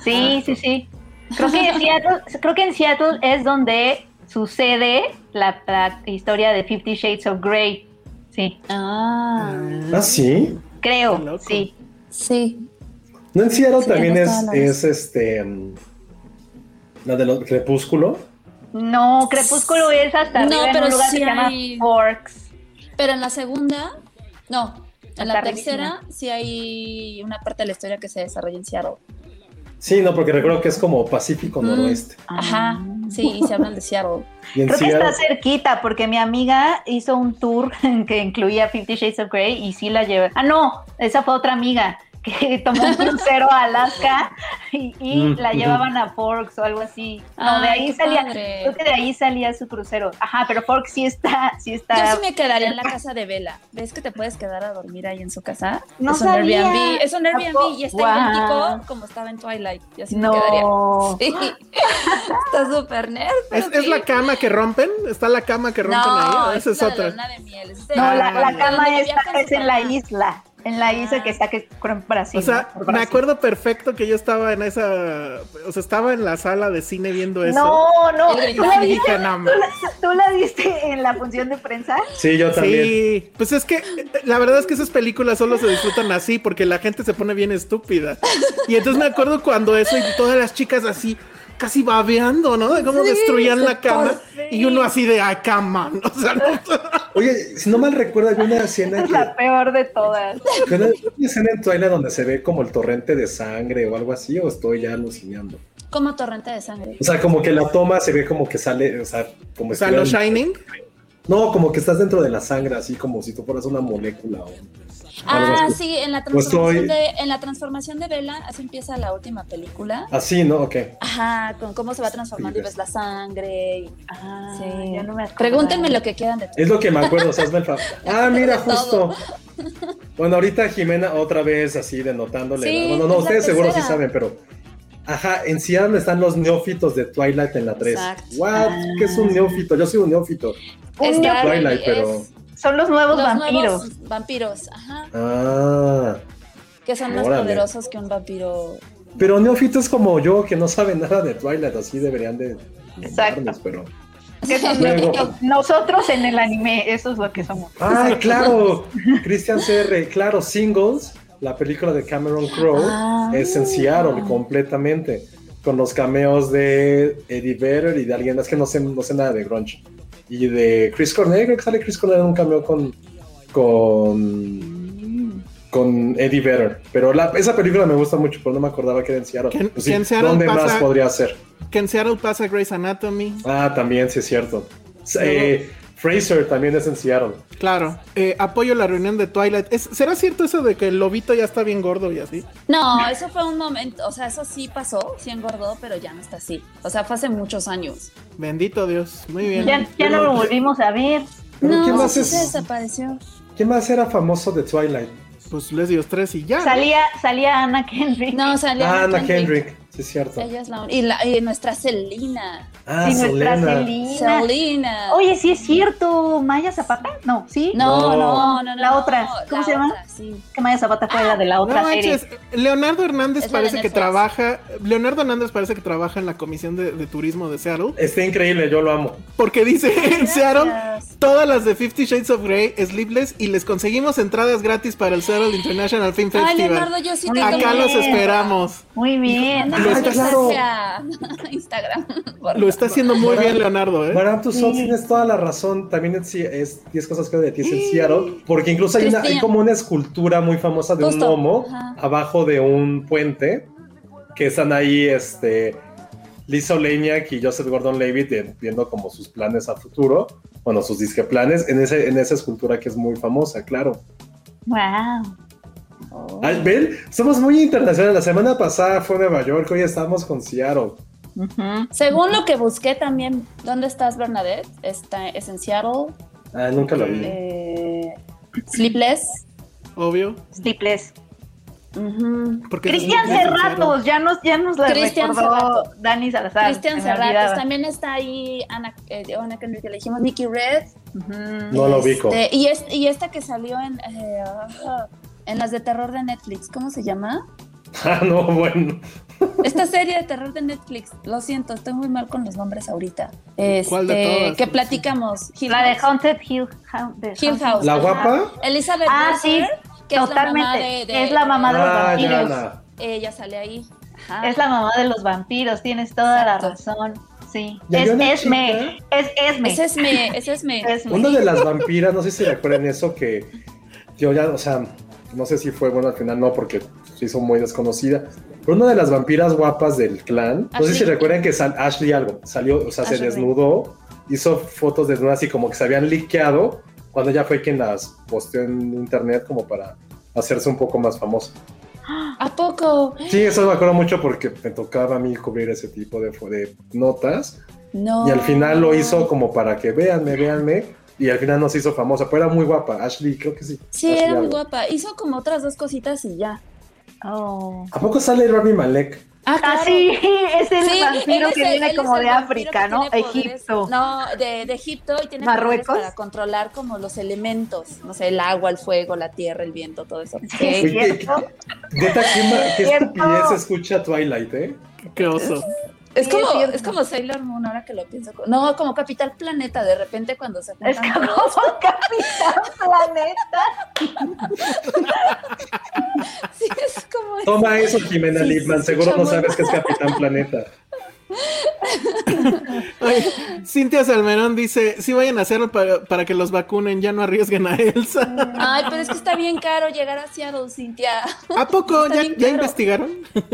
Sí, sí, sí. Creo que, en Seattle, creo que en Seattle es donde sucede la, la historia de Fifty Shades of Grey. Sí, Ah, Ah, sí. creo, sí. sí. ¿No en Seattle Sí, también es, la es este. mm, La de los Crepúsculo? No, Crepúsculo es hasta No, arriba en pero un lugar sí que se llama hay- Forks. Pero en la segunda, no. En la tercera sí hay una parte de la historia que se desarrolla en Seattle. Sí, no, porque recuerdo que es como Pacífico Mm. Noroeste. Ajá, sí, se hablan de Seattle. Y Creo que está cerquita porque mi amiga hizo un tour que incluía Fifty Shades of Grey y sí la llevé. Ah, no, esa fue otra amiga que tomó un crucero a Alaska y, y Mm, la llevaban a Forks o algo así. No, de ahí salía, padre. creo que de ahí salía su crucero. Ajá, pero Forks sí está, sí Yo está. sí me quedaría en la casa de Vela. ¿Ves que te puedes quedar a dormir ahí en su casa? No es un. Airbnb. Es un ¿A Airbnb y está idéntico como estaba en Twilight. Y así me quedaría. No. Sí. Está súper nerd. pero ¿Es, la cama que rompen? ¿Está la cama que rompen No, ahí? Esa es la otra. la luna de miel. es de- No, la, la cama esta es en la isla. En la isla que está que Brasil. O sea, me acuerdo perfecto que yo estaba en esa. O sea, estaba en la sala de cine viendo eso. No, no. ¿Tú la, viste, dije, no, tú la- tú la viste en la función de prensa? Sí, yo también. Sí, pues es que la verdad es que esas películas solo se disfrutan así porque la gente se pone bien estúpida. Y entonces me acuerdo cuando eso y todas las chicas así casi babeando, ¿no? De cómo Sí, destruían la cama pasé. y uno así de ay, cama, ¿no? o sea, no- Oye, si no mal recuerdo, hay una escena Es que, la peor de todas. una, una escena en Twilight donde se ve como el torrente de sangre o algo así, o estoy ya alucinando. Como torrente de sangre. O sea, como que la toma se ve como que sale, o sea, como o sea, Shining. No, como que estás dentro de la sangre, así como si tú fueras una molécula o Ah, así. sí, en la Pues transformación estoy- de, en la transformación de Bella, así empieza la última película. Así, ¿no? Ok. Ajá, con cómo se va transformando y ves la sangre. y- Ah, sí. ya no me acuerdo. Pregúntenme lo que quieran de Es lo que me acuerdo, o sea, hazme el favor. Ah, mira, Todo. justo. Bueno, ahorita Jimena otra vez así denotándole. Sí, bueno, no, es la ustedes seguro sí saben, pero. Ajá, en Seattle están los neófitos de Twilight en la 3. Exacto. What? ¿Qué es un neófito? Yo soy un neófito. Es Twilight, es pero- Son los nuevos los vampiros. nuevos vampiros, ajá, Ah. que son más poderosos que un vampiro. Pero neófitos como yo que no saben nada de Twilight, así deberían de. Exacto. pero. Que son Luego. nosotros en el anime, eso es lo que somos. ¡Ay, claro! Christian CR, claro, Singles, la película de Cameron Crowe, Ah. es en Seattle completamente, con los cameos de Eddie Vedder y de alguien más que no sé, no sé nada de Grunge. Y de Chris Cornell, creo que sale Chris Cornell en un cameo con. con. con Eddie Vedder. Pero la- esa película me gusta mucho, pero no me acordaba que era en Seattle. Que en- Pues sí, Seattle ¿Dónde más podría ser? Que en Seattle pasa Grey's Anatomy. Ah, también, sí es cierto. Eh, Fraser también es en Seattle. Claro. Eh, apoyo la reunión de Twilight. ¿Es- ¿Será cierto eso de que el lobito ya está bien gordo y así? No, eso fue un momento, o sea, eso sí pasó, sí engordó, pero ya no está así. O sea, fue hace muchos años. Bendito Dios. Muy bien. Ya, ya no lo volvimos a ver. No, ¿quién más sí es- se desapareció. ¿Quién más era famoso de Twilight? Pues Leslie Tres y ya. Salía, salía Ana Kendrick. No, salió Ah, Anna Kendrick. Kendrick, sí es cierto. Ella es la y, la, y nuestra Celina. Ah, y nuestra. Selena. Celina. Oye, sí es cierto. Maya Zapata. No, sí. no, No. no, no, no. La no, otra, ¿cómo la se llama? otra, sí. Que Maya Zapata fue la de la otra No serie. manches, Leonardo Hernández Es parece que trabaja. Leonardo Hernández parece que trabaja en la comisión de, de turismo de Seattle. Está increíble, yo lo amo. Porque dice en Seattle Gracias. todas las de Fifty Shades of Grey, Sleepless, y les conseguimos entradas gratis para el Seattle International Film Ay, Festival. Leonardo, yo sí Acá bien. los esperamos. Muy bien. Claro. Instagram. Lo está haciendo muy bien Leonardo, ¿eh? Tussauds tienes toda la razón. También es, es 10 cosas que de ti es en Seattle. Porque incluso hay, una, hay como una escultura muy famosa de un gnomo ajá. abajo de un puente. Que están ahí, este. Lisa Oleniak y Joseph Gordon Levitt eh, viendo como sus planes a futuro. Bueno, sus disque planes en, ese, en esa escultura que es muy famosa, claro. Wow. Al ver, somos muy internacionales. La semana pasada fue Nueva York, hoy estamos con Seattle. Según lo que busqué también, ¿dónde estás, Bernadette? Está, es en Seattle. Ah, nunca lo vi. eh, Sleepless. Obvio. Sleepless. Ujú. Porque Cristian Cerratos, ya nos, ya nos la Cristian recordó Cerrato. Dani Salazar. Cristian olvidaba. También está ahí Ana, eh, Ana Kendrick, que le dijimos Nicky Red. No lo ubico. Este, y, es, y esta que salió en, eh, en las de terror de Netflix, ¿cómo se llama? Ah, no, bueno. Esta serie de terror de Netflix, lo siento, estoy muy mal con los nombres ahorita. Este, ¿Cuál de todas? Que platicamos. Hill La de. Haunted Hill, House. de Hill House. ¿La guapa? Elizabeth Ah, sí, Berger, que es la mamá totalmente. de, de- Es la mamá de los Ah, ya, vampiros. la- ella sale ahí. Ajá. Es la mamá de los vampiros, tienes toda Exacto. la razón. Sí. Es Esme. Es Esme. Ese es me, ese es me. Esme. Una de las vampiras, no sé si recuerdan eso, que yo ya, o sea, no sé si fue bueno al final, no, porque se hizo muy desconocida. Pero una de las vampiras guapas del clan, no sé si Ashley. recuerdan que sal- Ashley algo salió, o sea, se Ashley. desnudó, hizo fotos desnudas y como que se habían liqueado cuando ella fue quien las posteó en internet como para hacerse un poco más famosa. ¿A poco? Sí, eso me acuerdo mucho porque me tocaba a mí cubrir ese tipo de notas No. y al final lo hizo como para que véanme, véanme. Y al final no se hizo famosa, pero era muy guapa. Ashley, creo que sí. Sí, Ashley era muy algo. guapa. Hizo como otras dos cositas y ya. Oh. ¿A poco sale Rami Malek? Ah, Ah, sí, es el Sí, vampiro que el- viene como de África, ¿no? Egipto. No, de, de Egipto y tiene ¿Marruecos? para controlar como los elementos, no sé, el agua, el fuego, la tierra, el viento, todo eso. Sí, es qué- qué, ma- qué Cierto. estupidez se escucha Twilight, ¿eh? Qué oso. Es Sí, como, es cierto. es como Sailor Moon, ahora que lo pienso. No, como Capital Planeta, de repente cuando se juntan Es como todos. Capitán Planeta. Sí, es como Toma eso, Jimena Sí, Lipman. se Seguro no sabes que es Capitán Planeta. Oye, Cintia Salmerón dice, sí vayan a hacerlo para, para que los vacunen, ya no arriesguen a Elsa. Ay, pero es que está bien caro llegar a Seattle, Cintia. ¿A poco? ¿Ya, investigaron?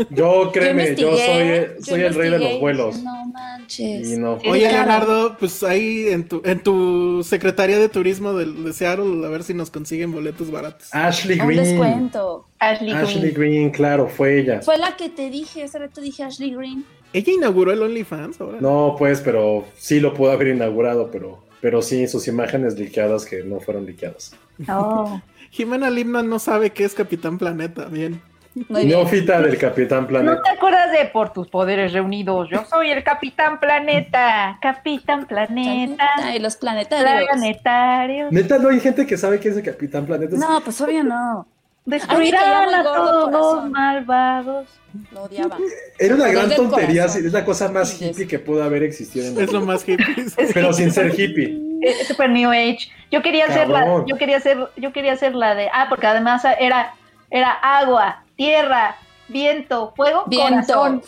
Yo, créeme, yo, soy, yo el rey de los vuelos. No manches. Y no. Sí, Oye. Leonardo, pues ahí en tu, en tu Secretaría de Turismo de, de Seattle, a ver si nos consiguen boletos baratos. Ashley Un Green. descuento. Ashley Ashley Green. Green, claro, fue ella. Fue la que te dije, hace rato dije Ashley Green. ¿Ella inauguró el OnlyFans ahora? No, pues, pero sí lo pudo haber inaugurado, pero, pero sí, sus imágenes liqueadas que no fueron liqueadas. Oh. Jimena Lipman no sabe qué es Capitán Planeta, bien. Muy bien. Neófita del Capitán ¿No Planeta. te acuerdas de Por tus poderes reunidos? Yo soy el Capitán Planeta. Capitán Planeta. Los planetarios. Planetarios. Neta, no hay gente que sabe qué es el Capitán Planeta. No, pues obvio no. Destruirán a todos los malvados. Lo odiaba. Era una gran tontería, es la cosa más Sí, hippie que pudo haber existido en el Es lo más hippie. Pero sin ser hippie. Es super New Age. Yo quería hacer la, yo quería hacer, yo quería hacer la de, ah, porque además era, era agua, tierra, viento, fuego, Viento. corazón.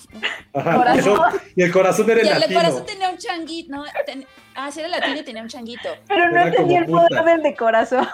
Ajá, Corazón. y el corazón era Y el latino. corazón tenía un changuito. No, ten- ah, sí era latino y tenía un changuito. Pero no Era entendí el poder del de corazón.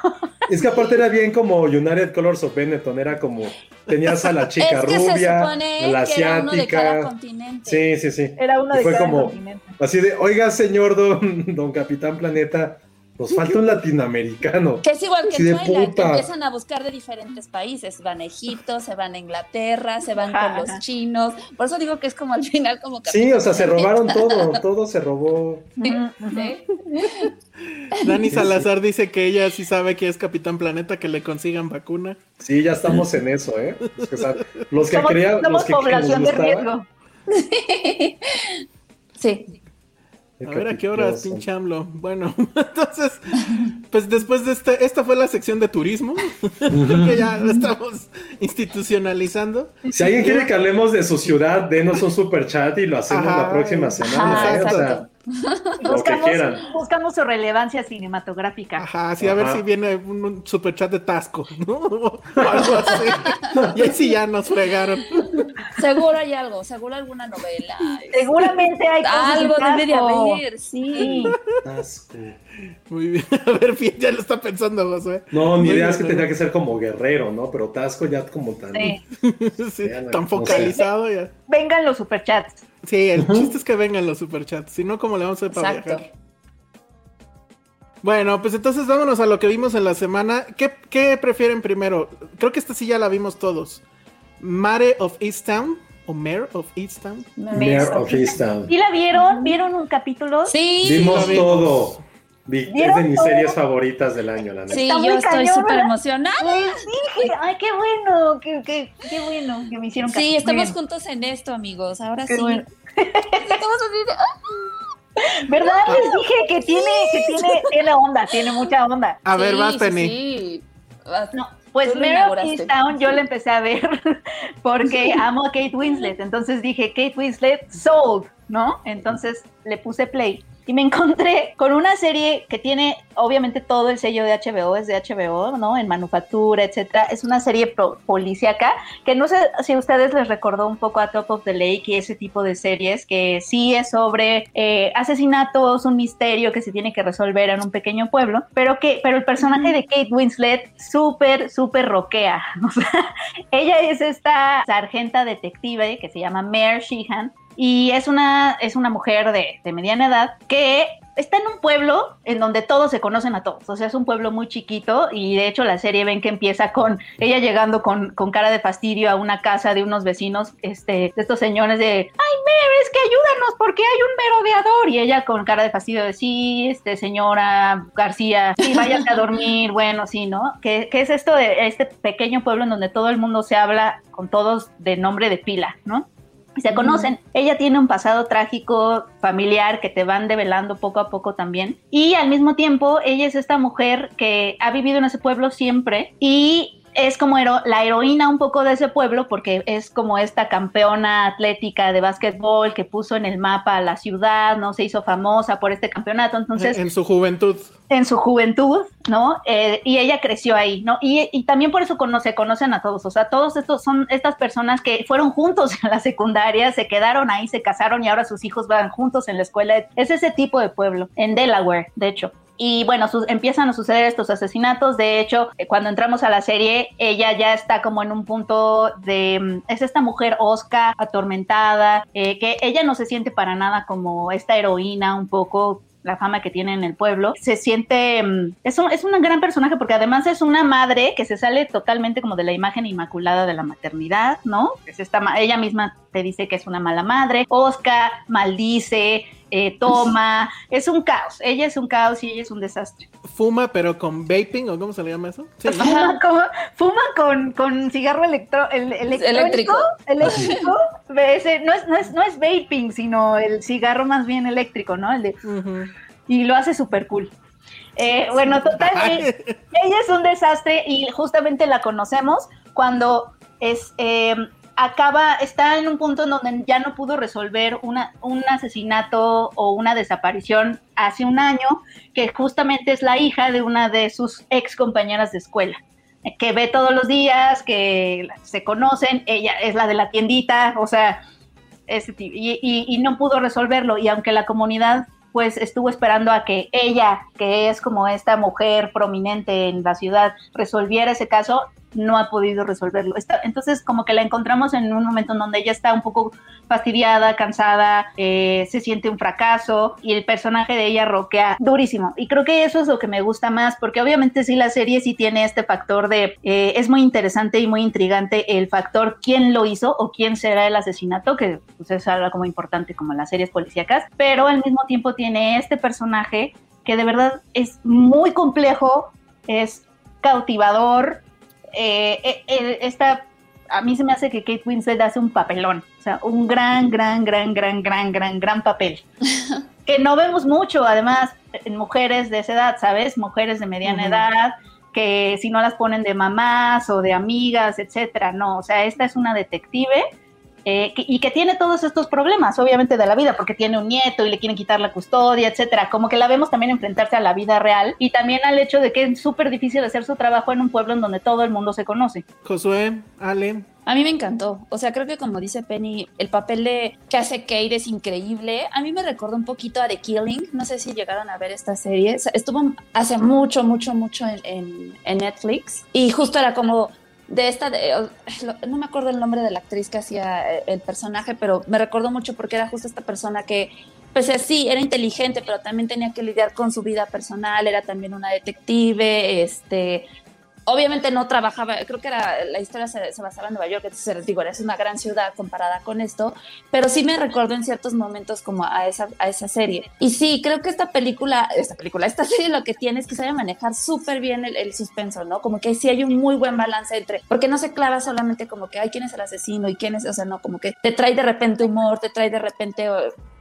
Es que aparte era bien como United Colors of Benetton, era como tenías a la chica es que rubia, a la que era uno de cada asiática. continente. Sí, sí, sí. Era uno Y de fue cada como continente. así de, oiga, señor don, don Capitán Planeta, nos falta un latinoamericano. Que es igual que Sí, de Twilight, que empiezan a buscar de diferentes países. Van a Egipto, se van a Inglaterra, se van con los chinos. Por eso digo que es como al final como Sí, o sea, se robaron todo, todo se robó. Sí. Dani Sí, Salazar dice que ella sí sabe que es Capitán Planeta, que le consigan vacuna. Sí, ya estamos en eso, ¿eh? Los que, los que Somos, creían, somos los que, que población de riesgo. Sí. A ver a qué horas, pinche AMLO. Bueno, entonces, pues después de este, esta fue la sección de turismo, que ya lo estamos institucionalizando. Si alguien quiere que hablemos de su ciudad, denos un super chat y lo hacemos Ajá. la próxima semana, Ajá, ¿eh? O sea, Buscamos, su relevancia cinematográfica. Ajá, sí, a ver si viene un, un superchat de Tasco, ¿no? O algo así. Y ahí sí ya nos fregaron. Seguro hay algo, seguro alguna novela. Seguramente hay Algo debe de Tasco. haber, sí. Sí. Asco. Muy bien. A ver, bien, ya lo está pensando, José. No, mi Muy idea bien, es que tendría que ser como guerrero, ¿no? Pero Tasco ya como tan. Sí. Sí, tan no sé. focalizado ya. Vengan los superchats. Sí, el chiste es que vengan los superchats, si no, ¿cómo le vamos a hacer para Exacto. viajar? Bueno, pues entonces vámonos a lo que vimos en la semana. ¿Qué, qué prefieren primero? Creo que esta sí ya la vimos todos. Mare of Easttown o Mare of Easttown. Mayor of Easttown. ¿Y la vieron? ¿Vieron un capítulo? Sí, Vimos vimos. todo. Es ¿Vieron de mis todo? series favoritas del año, la neta. sí, yo estoy súper emocionada. Les dije, ay, qué bueno, qué, qué, qué bueno que me hicieron caso. Sí, estamos juntos en esto, amigos. Ahora Qué sí. bueno. Estamos así de- ¡ah! ¿Verdad? Les dije que tiene, que tiene, tiene onda, tiene mucha onda. A ver, Sí, vas, sí, Penny. sí. No, pues inauguraste. Easttown yo la empecé a ver porque amo a Kate Winslet. Entonces dije, Kate Winslet, sold, ¿no? Entonces le puse play. Y me encontré con una serie que tiene obviamente todo el sello de HBO, es de HBO, ¿no? En manufactura, etcétera. Es una serie policíaca que no sé si a ustedes les recordó un poco a Top of the Lake y ese tipo de series que sí es sobre eh, asesinatos, un misterio que se tiene que resolver en un pequeño pueblo, pero que pero el personaje de Kate Winslet súper súper roquea. O sea, ella es esta sargenta detective que se llama Mare Sheehan y es una, es una mujer de, mediana edad que está en un pueblo en donde todos se conocen a todos. O sea, es un pueblo muy chiquito y de hecho la serie ven que empieza con ella llegando con, con cara de fastidio a una casa de unos vecinos, este, de estos señores de, ay, Mer, es que ayúdanos porque hay un merodeador. Y ella con cara de fastidio de, sí, este, señora García, sí, váyase a dormir, bueno, sí, ¿no? ¿Qué, ¿Qué es esto de este pequeño pueblo en donde todo el mundo se habla con todos de nombre de pila, ¿no? Se conocen. Ella tiene un pasado trágico familiar que te van develando poco a poco también. Y al mismo tiempo, ella es esta mujer que ha vivido en ese pueblo siempre y es como la heroína un poco de ese pueblo porque es como esta campeona atlética de básquetbol que puso en el mapa a la ciudad, ¿no? Se hizo famosa por este campeonato, entonces... En su juventud. En su juventud, ¿no? Eh, y ella creció ahí, ¿no? Y, y también por eso se conocen a todos, o sea, todos estos son estas personas que fueron juntos en la secundaria, se quedaron ahí, se casaron y ahora sus hijos van juntos en la escuela. Es ese tipo de pueblo, en Delaware, de hecho. Y bueno, empiezan a suceder estos asesinatos. De hecho, eh, cuando entramos a la serie, ella ya está como en un punto de... Mm, es esta mujer osca, atormentada, eh, que ella no se siente para nada como esta heroína un poco la fama que tiene en el pueblo, se siente, mm, es, un, es una gran personaje porque además es una madre que se sale totalmente como de la imagen inmaculada de la maternidad, ¿no? Es esta, ella misma te dice que es una mala madre, Oscar maldice, eh, toma, es un caos, ella es un caos y ella es un desastre. Fuma pero con vaping o cómo se le llama eso? fuma, con, fuma con, con cigarro electro, el, electrónico, eléctrico, no, es, no, es, no es vaping, sino el cigarro más bien eléctrico, ¿no? El de, Y lo hace súper cool. Eh, bueno, total, ella es un desastre y justamente la conocemos cuando es... Eh, acaba, está en un punto en donde ya no pudo resolver un asesinato o una desaparición hace un año, que justamente es la hija de una de sus ex compañeras de escuela, que ve todos los días, que se conocen, ella es la de la tiendita, o sea, ese, y, y no pudo resolverlo, y aunque la comunidad pues estuvo esperando a que ella, que es como esta mujer prominente en la ciudad, resolviera ese caso, no ha podido resolverlo. entonces, como que la encontramos en un momento en donde ella está un poco fastidiada, cansada, eh, se siente un fracaso y el personaje de ella roquea durísimo. Y creo que eso es lo que me gusta más, porque obviamente sí la serie sí tiene este factor de, eh, es muy interesante y muy intrigante el factor quién lo hizo o quién será el asesinato, que pues, es algo como importante como las series policíacas, pero al mismo tiempo tiene este personaje que de verdad es muy complejo, es cautivador, eh, eh, esta, a mí se me hace que Kate Winslet hace un papelón, o sea, un gran, gran, gran, gran, gran, gran, gran papel. que no vemos mucho, además, en mujeres de esa edad, ¿sabes? Mujeres de mediana edad, que si no las ponen de mamás o de amigas, etcétera, no, o sea, esta es una detective eh, y que tiene todos estos problemas, obviamente, de la vida, porque tiene un nieto y le quieren quitar la custodia, etcétera. Como que la vemos también enfrentarse a la vida real y también al hecho de que es súper difícil hacer su trabajo en un pueblo en donde todo el mundo se conoce. Josué, Ale. A mí me encantó. O sea, creo que como dice Penny, el papel de que hace Kate es increíble. A mí me recordó un poquito a The Killing. No sé si llegaron a ver esta serie. Estuvo hace mucho, mucho, mucho en, en Netflix. Y justo era como de esta, no me acuerdo el nombre de la actriz que hacía eh, el personaje, pero me recordó mucho porque era justo esta persona que, pues sí, era inteligente, pero también tenía que lidiar con su vida personal, era también una detective, este, obviamente no trabajaba, creo que era, la historia se, basaba en Nueva York, entonces digo, es una gran ciudad comparada con esto, pero sí me recuerdo en ciertos momentos como a esa, a esa serie. Y sí, creo que esta película, esta película, esta serie lo que tiene es que sabe manejar súper bien el, suspenso, ¿no? Como que sí hay un muy buen balance entre, porque no se clava solamente como que, hay quién es el asesino y quién es, o sea, no, como que te trae de repente humor, te trae de repente,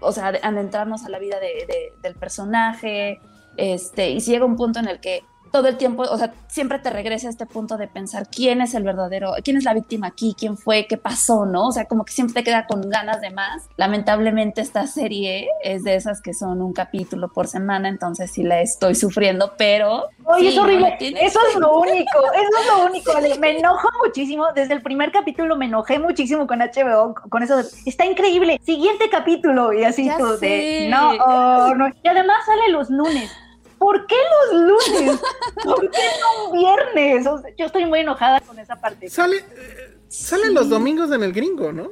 o, sea, adentrarnos a la vida de, del personaje, este, y si llega un punto en el que todo el tiempo, o sea, siempre te regresa a este punto de pensar quién es el verdadero, quién es la víctima aquí, quién fue, qué pasó, ¿no? O sea, como que siempre te queda con ganas de más. Lamentablemente esta serie es de esas que son un capítulo por semana, entonces sí la estoy sufriendo, pero... Oye, sí, es no horrible. tienes. Eso es lo único, eso es lo único. Ale. Me enojo muchísimo. Desde el primer capítulo me enojé muchísimo con HBO, con eso. de, Está increíble. Siguiente capítulo. Y así Ya tú de, no, oh, no. Y además sale los lunes. ¿Por qué los lunes? ¿Por qué no un viernes? O sea, yo estoy muy enojada con esa parte. Sale, eh, salen los domingos en el gringo, ¿no?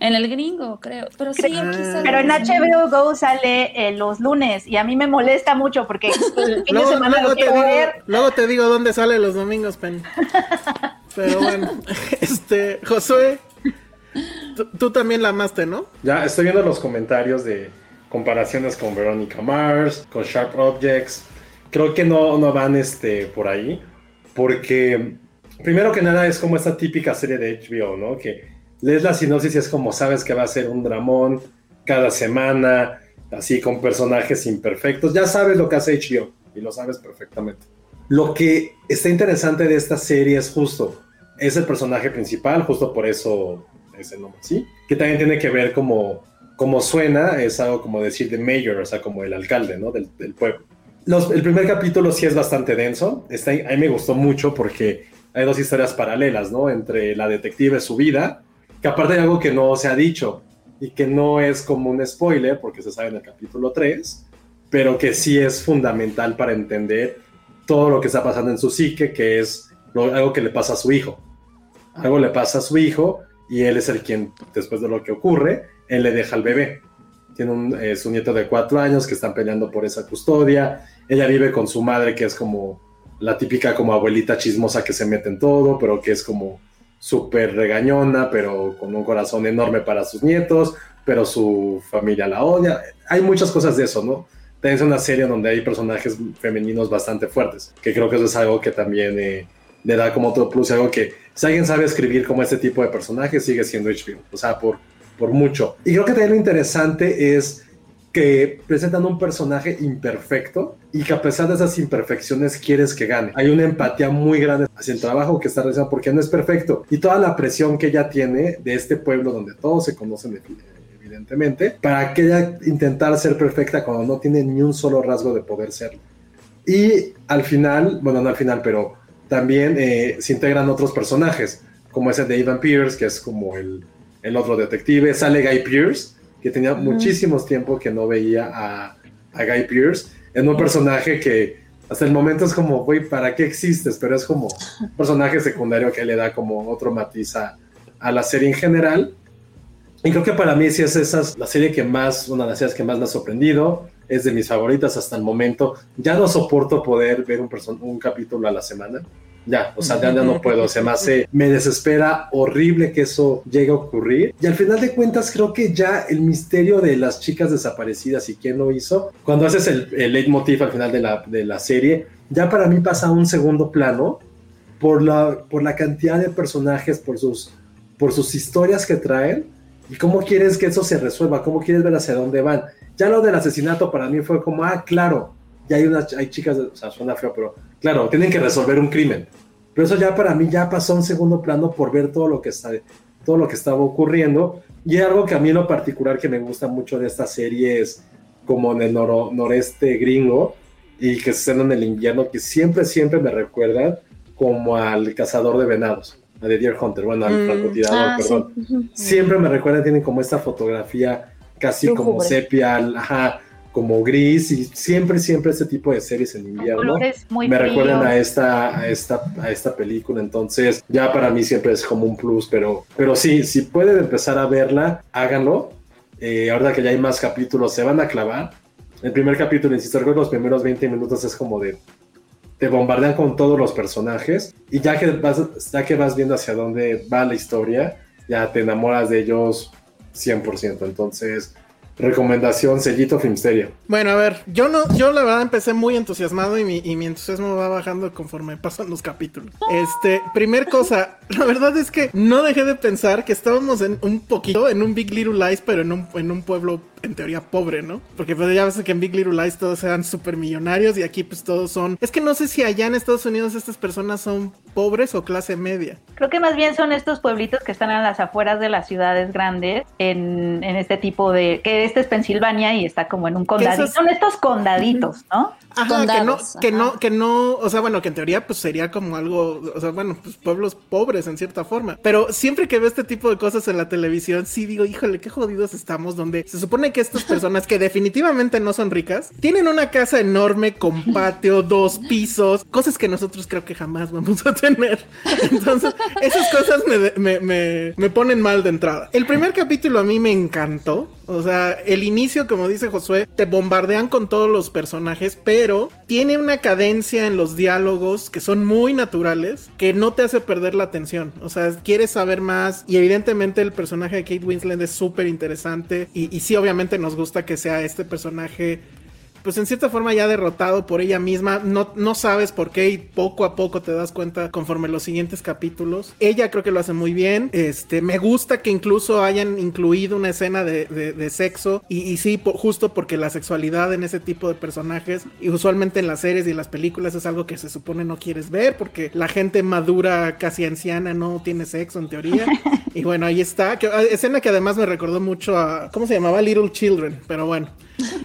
En el gringo, creo. Pero sí, aquí sale Pero en HBO Go sale eh, los lunes y a mí me molesta mucho porque el fin de Luego, semana luego lo te digo, ver. luego te digo dónde sale los domingos, Penny. Pero bueno, este, Josué, tú, tú también la amaste, ¿no? Ya estoy viendo los comentarios de comparaciones con Veronica Mars, con Sharp Objects. Creo que no, no van este, por ahí. Porque, primero que nada, es como esta típica serie de HBO, ¿no? Que lees la sinopsis y es como sabes que va a ser un dramón cada semana, así con personajes imperfectos. Ya sabes lo que hace HBO y lo sabes perfectamente. Lo que está interesante de esta serie es justo, es el personaje principal, justo por eso es el nombre, ¿sí? Que también tiene que ver como, como suena, es algo como decir de mayor, o sea, como el alcalde, ¿no? Del, pueblo. El primer capítulo sí es bastante denso, está, a me gustó mucho porque hay dos historias paralelas, ¿no? Entre la detective y su vida, que aparte hay algo que no se ha dicho y que no es como un spoiler, porque se sabe en el capítulo 3, pero que sí es fundamental para entender todo lo que está pasando en su psique, que es algo que le pasa a su hijo. Algo le pasa a su hijo y él es el quien, después de lo que ocurre, él le deja al bebé. Tiene un, eh, su nieto de cuatro años que están peleando por esa custodia. Ella vive con su madre, que es como la típica como abuelita chismosa que se mete en todo, pero que es como súper regañona, pero con un corazón enorme para sus nietos, pero su familia la odia. Hay muchas cosas de eso, ¿no? Es una serie donde hay personajes femeninos bastante fuertes, que creo que eso es algo que también eh, le da como otro plus, algo que si alguien sabe escribir como este tipo de personajes, sigue siendo HBO, o sea, por, por mucho. Y creo que también lo interesante es que presentan un personaje imperfecto y que a pesar de esas imperfecciones quieres que gane. Hay una empatía muy grande hacia el trabajo que está realizando porque no es perfecto. Y toda la presión que ella tiene de este pueblo donde todos se conocen evidentemente, para que ella intentar ser perfecta cuando no tiene ni un solo rasgo de poder serlo. Y al final, bueno, no al final, pero también eh, se integran otros personajes, como ese de Ivan Pierce, que es como el, el otro detective. Sale Guy Pierce, que tenía Ujú. muchísimos tiempo que no veía a, a Guy Pierce, en un personaje que hasta el momento es como, güey, ¿para qué existes? Pero es como un personaje secundario que le da como otro matiz a, a la serie en general. Y creo que para mí sí es esa la serie que más, una de las series que más me ha sorprendido, es de mis favoritas hasta el momento. Ya no soporto poder ver un, un capítulo a la semana. Ya, o sea, ya, ya no puedo, se me hace, me desespera horrible que eso llegue a ocurrir. Y al final de cuentas creo que ya el misterio de las chicas desaparecidas y quién lo hizo, cuando haces el, el leitmotiv al final de la, de la serie, ya para mí pasa a un segundo plano por la, por la cantidad de personajes, por sus, por sus historias que traen y cómo quieres que eso se resuelva, cómo quieres ver hacia dónde van. Ya lo del asesinato para mí fue como, ah, claro, ya hay unas, hay chicas, o sea, suena feo, pero claro, tienen que resolver un crimen. Pero eso ya para mí ya pasó a un segundo plano por ver todo lo que está, todo lo que estaba ocurriendo. Y algo que a mí en lo particular que me gusta mucho de esta serie es como en el noro- noreste gringo y que se en el invierno, que siempre, siempre me recuerdan como al cazador de venados, a The Deer Hunter, bueno, al Mm, francotirador, ah, sí. perdón. Ujú. Siempre me recuerdan, tienen como esta fotografía casi como sepia, ajá, como gris, y siempre, siempre este tipo de series en invierno muy me fríos. recuerdan a esta, a esta, a esta película, entonces ya para mí siempre es como un plus, pero, pero sí, si pueden empezar a verla, háganlo. Eh, ahora que ya hay más capítulos, se van a clavar. El primer capítulo, insisto, creo que los primeros 20 minutos es como de te bombardean con todos los personajes y ya que vas, ya que vas viendo hacia dónde va la historia, ya te enamoras de ellos 100%. Entonces, recomendación, sellito Filmsteria. Bueno, a ver, yo no, yo la verdad empecé muy entusiasmado y mi, y mi entusiasmo va bajando conforme pasan los capítulos. Este, primer cosa, la verdad es que no dejé de pensar que estábamos en un poquito, en un Big Little Lies, pero en un, en un pueblo en teoría pobre, ¿no? Porque pues ya ves que en Big Little Lies todos eran súper millonarios y aquí pues todos son... Es que no sé si allá en Estados Unidos estas personas son pobres o clase media. Creo que más bien son estos pueblitos que están a las afueras de las ciudades grandes en, en este tipo de... que este es Pensilvania y está como en un condadito. Esos- Son estos condaditos, ¿no? Ajá, que no, que ajá. no, que no, o sea, bueno, que en teoría pues sería como algo, o sea, bueno, pues pueblos pobres en cierta forma. Pero siempre que veo este tipo de cosas en la televisión, sí digo, híjole, qué jodidos estamos, donde se supone que estas personas que definitivamente no son ricas, tienen una casa enorme con patio, dos pisos, cosas que nosotros creo que jamás vamos a tener. Entonces, esas cosas me, me, me, ponen mal de entrada. El primer capítulo a mí me encantó. O sea, el inicio, como dice Josué, te bombardean con todos los personajes, pero tiene una cadencia en los diálogos que son muy naturales, que no te hace perder la atención. O sea, quieres saber más y evidentemente el personaje de Kate Winslet es súper interesante y, y sí, obviamente nos gusta que sea este personaje pues en cierta forma ya derrotado por ella misma, no, no sabes por qué y poco a poco te das cuenta conforme los siguientes capítulos. Ella creo que lo hace muy bien, este, me gusta que incluso hayan incluido una escena de, de- de sexo y, y sí, po- justo porque la sexualidad en ese tipo de personajes y usualmente en las series y en las películas es algo que se supone no quieres ver porque la gente madura, casi anciana, no tiene sexo en teoría. y bueno, ahí está, que, ah, escena que además me recordó mucho a, ¿cómo se llamaba? Little Children, pero bueno.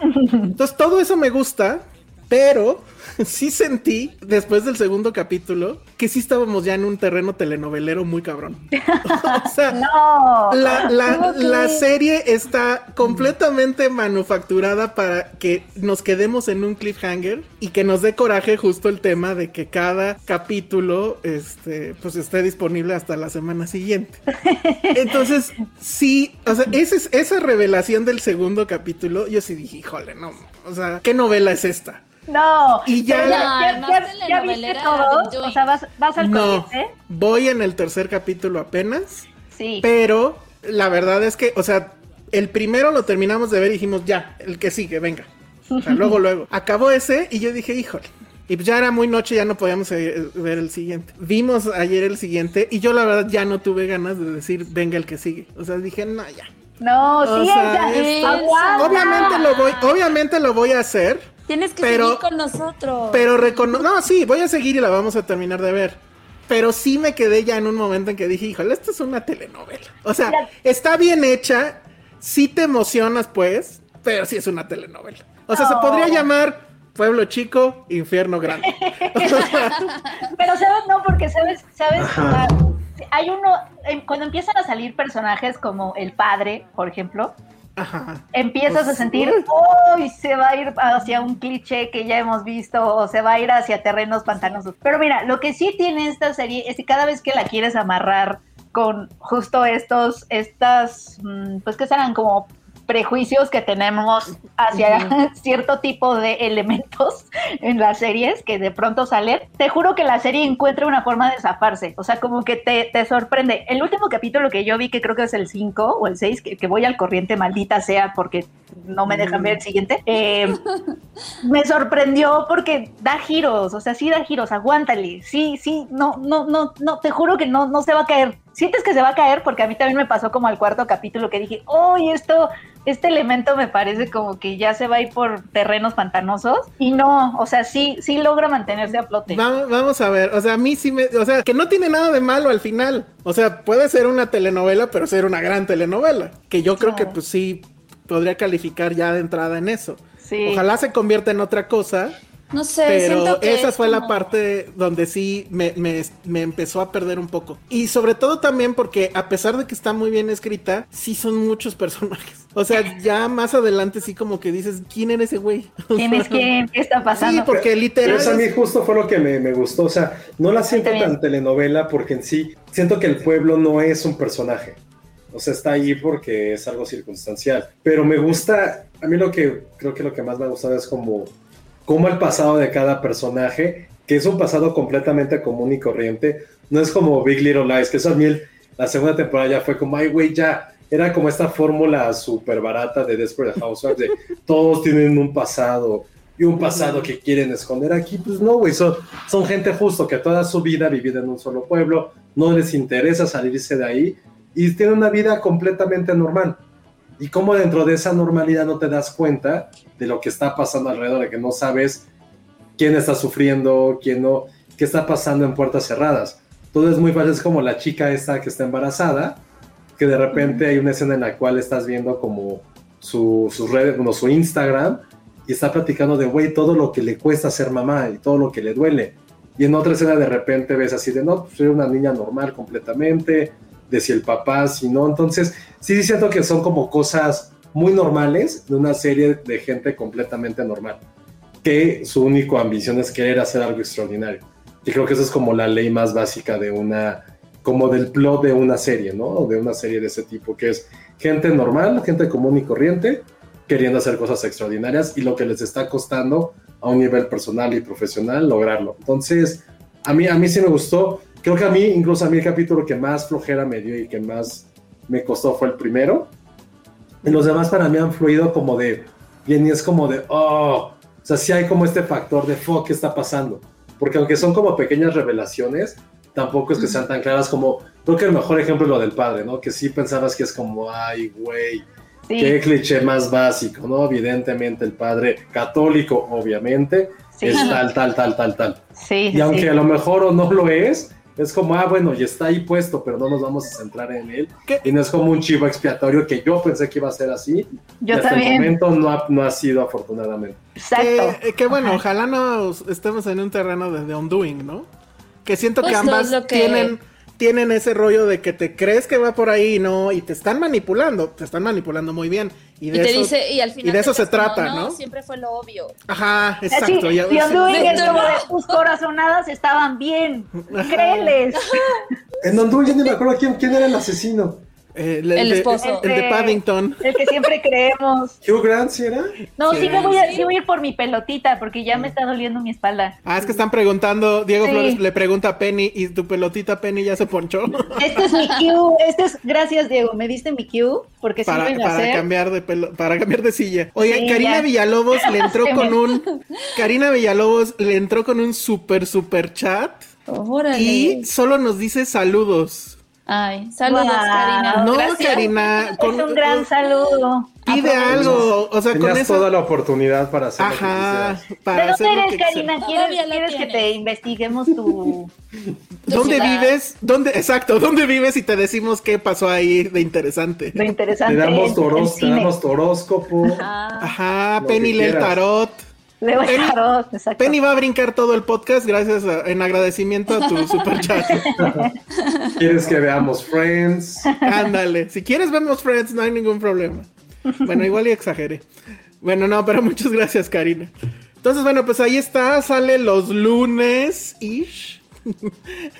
Entonces todo eso me gusta, pero sí sentí después del segundo capítulo que sí estábamos ya en un terreno telenovelero muy cabrón. o sea, No. la, la- ¿Cómo la serie está completamente manufacturada para que nos quedemos en un cliffhanger y que nos dé coraje justo el tema de que cada capítulo este, pues esté disponible hasta la semana siguiente. Entonces, sí, o sea, ese esa revelación del segundo capítulo, yo sí dije, híjole, no, o sea, ¿qué novela es esta? No. Y ya- No, ya, además ya- ya viste todo. O sea, vas, vas al No, corriente. voy en el tercer capítulo apenas. Sí. Pero la verdad es que, o sea, el primero lo terminamos de ver y dijimos, ya, el que sigue, venga. O sea, luego, luego. Acabó ese y yo dije, híjole. Y pues ya era muy noche, ya no podíamos eh, ver el siguiente. Vimos ayer el siguiente y yo la verdad ya no tuve ganas de decir, venga el que sigue. O sea, dije, no, ya. No, O sí, sea, aguanta. obviamente lo voy, obviamente lo voy a hacer, Tienes que Pero- seguir con nosotros. pero recono no, sí, voy a seguir y la vamos a terminar de ver. Pero sí me quedé ya en un momento en que dije, híjole, esto es una telenovela. O sea, está bien hecha, sí te emocionas, pues, pero sí es una telenovela. O sea, se podría llamar Pueblo Chico, Infierno Grande. Pero sabes, no, porque sabes, sabes, sea, hay uno, em, cuando empiezan a salir personajes como el padre, por ejemplo, ajá. empiezas Pues, a sentir, uy. uy, se va a ir hacia un cliché que ya hemos visto o se va a ir hacia terrenos pantanosos. Pero mira, lo que sí tiene esta serie es que cada vez que la quieres amarrar con justo estos, estas, mm, pues que serán como prejuicios que tenemos hacia cierto tipo de elementos en las series que de pronto salen, te juro que la serie encuentra una forma de zafarse, o sea, como que te, te sorprende. El último capítulo que yo vi, que creo que es el 5 o el 6, que, que voy al corriente, maldita sea, porque no me dejan ver el siguiente, eh, me sorprendió porque da giros, o sea, sí da giros, aguántale, sí, sí, no, no, no, no, te juro que no, no se va a caer. Sientes que se va a caer porque a mí también me pasó como al cuarto capítulo que dije, uy, esto, este elemento me parece como que ya se va a ir por terrenos pantanosos y no, o sea, sí, sí logra mantenerse a flote. Vamos, vamos a ver, o sea, a mí sí me, o sea, que no tiene nada de malo al final. O sea, puede ser una telenovela, pero ser una gran telenovela. Que yo creo que pues sí podría calificar ya de entrada en eso. Sí. Ojalá se convierta en otra cosa, No sé, pero siento que esa es fue la parte donde sí me, me- me empezó a perder un poco. Y sobre todo también porque a pesar de que está muy bien escrita, sí son muchos personajes. O sea, ya más adelante sí como que dices, ¿quién era ese güey? ¿Quién es quién? ¿Qué está pasando? Sí, porque Pero literal... eso a mí justo fue lo que me, me gustó. O sea, no la siento tan telenovela porque en sí siento que el pueblo no es un personaje. O sea, está ahí porque es algo circunstancial. Pero me gusta, a mí lo que creo que lo que más me ha gustado es como, como el pasado de cada personaje, que es un pasado completamente común y corriente. No es como Big Little Lies, que eso a mí la segunda temporada ya fue como, ay, güey, ya. Era como esta fórmula súper barata de Desperate Housewives, de todos tienen un pasado y un pasado que quieren esconder aquí. Pues no, güey, son, son gente justo que toda su vida ha vivido en un solo pueblo, no les interesa salirse de ahí y tienen una vida completamente normal. Y cómo dentro de esa normalidad no te das cuenta de lo que está pasando alrededor, de que no sabes quién está sufriendo, quién no, qué está pasando en puertas cerradas. Todo es muy fácil, es como la chica esta que está embarazada, que de repente hay una escena en la cual estás viendo como su, sus redes, bueno, su Instagram, y está platicando de, güey, todo lo que le cuesta ser mamá y todo lo que le duele. Y en otra escena de repente ves así de, no, pues, soy una niña normal completamente, de si el papá, si no. Entonces, sí siento que son como cosas muy normales de una serie de gente completamente normal, que su única ambición es querer hacer algo extraordinario. Y creo que esa es como la ley más básica de una, como del plot de una serie, ¿no? De una serie de ese tipo, que es gente normal, gente común y corriente, queriendo hacer cosas extraordinarias y lo que les está costando a un nivel personal y profesional lograrlo. Entonces, a mí, a mí sí me gustó. Creo que a mí, incluso a mí el capítulo que más flojera me dio y que más me costó fue el primero. Y los demás para mí han fluido como de, bien, y es como de, oh, o sea, sí hay como este factor de, fuck, ¿qué está pasando? Porque aunque son como pequeñas revelaciones, tampoco es que sean tan claras como, creo que el mejor ejemplo es lo del padre, ¿no? Que sí pensabas que es como, ay, güey, Sí. qué cliché más básico, ¿no? Evidentemente el padre católico, obviamente, Sí. es tal, tal, tal, tal, tal. Sí, Y aunque a lo mejor o no lo es, es como, ah, bueno, y está ahí puesto, pero no nos vamos a centrar en él. ¿Qué? Y no es como un chivo expiatorio que yo pensé que iba a ser así. Yo y hasta el también. momento no ha, no ha sido afortunadamente. Exacto. Que, que bueno, ojalá no estemos en un terreno de, de undoing, ¿no? Que siento que Justo ambas lo que- tienen, tienen ese rollo de que te crees que va por ahí y no, y te están manipulando, te están manipulando muy bien. Y, Y de te eso, dice, y al final. y de eso se como, trata, ¿no? Siempre fue lo obvio. Ajá, Así, exacto. ya- The Undoing es Sí. como de tus corazonadas estaban bien. Créeles. En Honduras yo ni me acuerdo quién, quién era el asesino. Eh, el, El de- esposo. el de Paddington. El que siempre creemos. Hugh Grant, ¿sí era? No, Sí. sí, me voy a, sí voy a ir por mi pelotita porque ya me está doliendo mi espalda. Ah, es que están preguntando, Diego Sí. Flores le pregunta a Penny, ¿y tu pelotita Penny ya se ponchó? Este es mi cue. Este es, gracias, Diego. Me diste mi cue porque para, a para hacer. cambiar de pelo, para cambiar de silla. Oye, Sí, Karina ya. Villalobos le entró Se con me- un Karina Villalobos le entró con un super super chat Órale. y solo nos dice saludos. Ay, saludos. Karina. no, Gracias. Karina, con- Es un gran saludo. pide algo, o sea, con Tenías eso toda la oportunidad para hacer lo que Ajá, quisieras. para ¿De hacer dónde lo eres, Karina? ¿Quieres, quieres que te investiguemos tu... ¿Dónde ciudad. vives? ¿Dónde, exacto, dónde vives y te decimos qué pasó ahí de interesante? lo interesante? Te damos, tu horóscopo. Ajá, Lo Penny el quieras. Tarot. Leo Penny- exacto. Penny va a brincar todo el podcast gracias a- en agradecimiento a tu super chat. ¿Quieres que veamos Friends? Ándale, si quieres vemos Friends, no hay ningún problema. Bueno, igual y exageré. Bueno, no, pero muchas gracias, Karina. Entonces, bueno, pues ahí está, sale los lunes ish.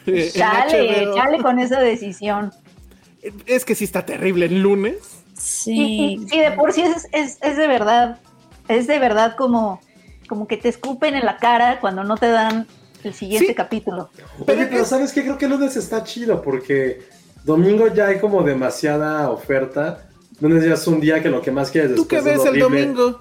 Chale, chale con esa decisión. Es que sí está terrible el lunes. Sí, sí. sí, de por sí es, es, es de verdad, es de verdad como, como que te escupen en la cara cuando no te dan el siguiente Sí. capítulo. Oye, pero ¿sabes qué? Creo que el lunes está chido porque domingo ya hay como demasiada oferta. Lunes ya es un día que lo que más quieres ¿Tú qué ves es el domingo?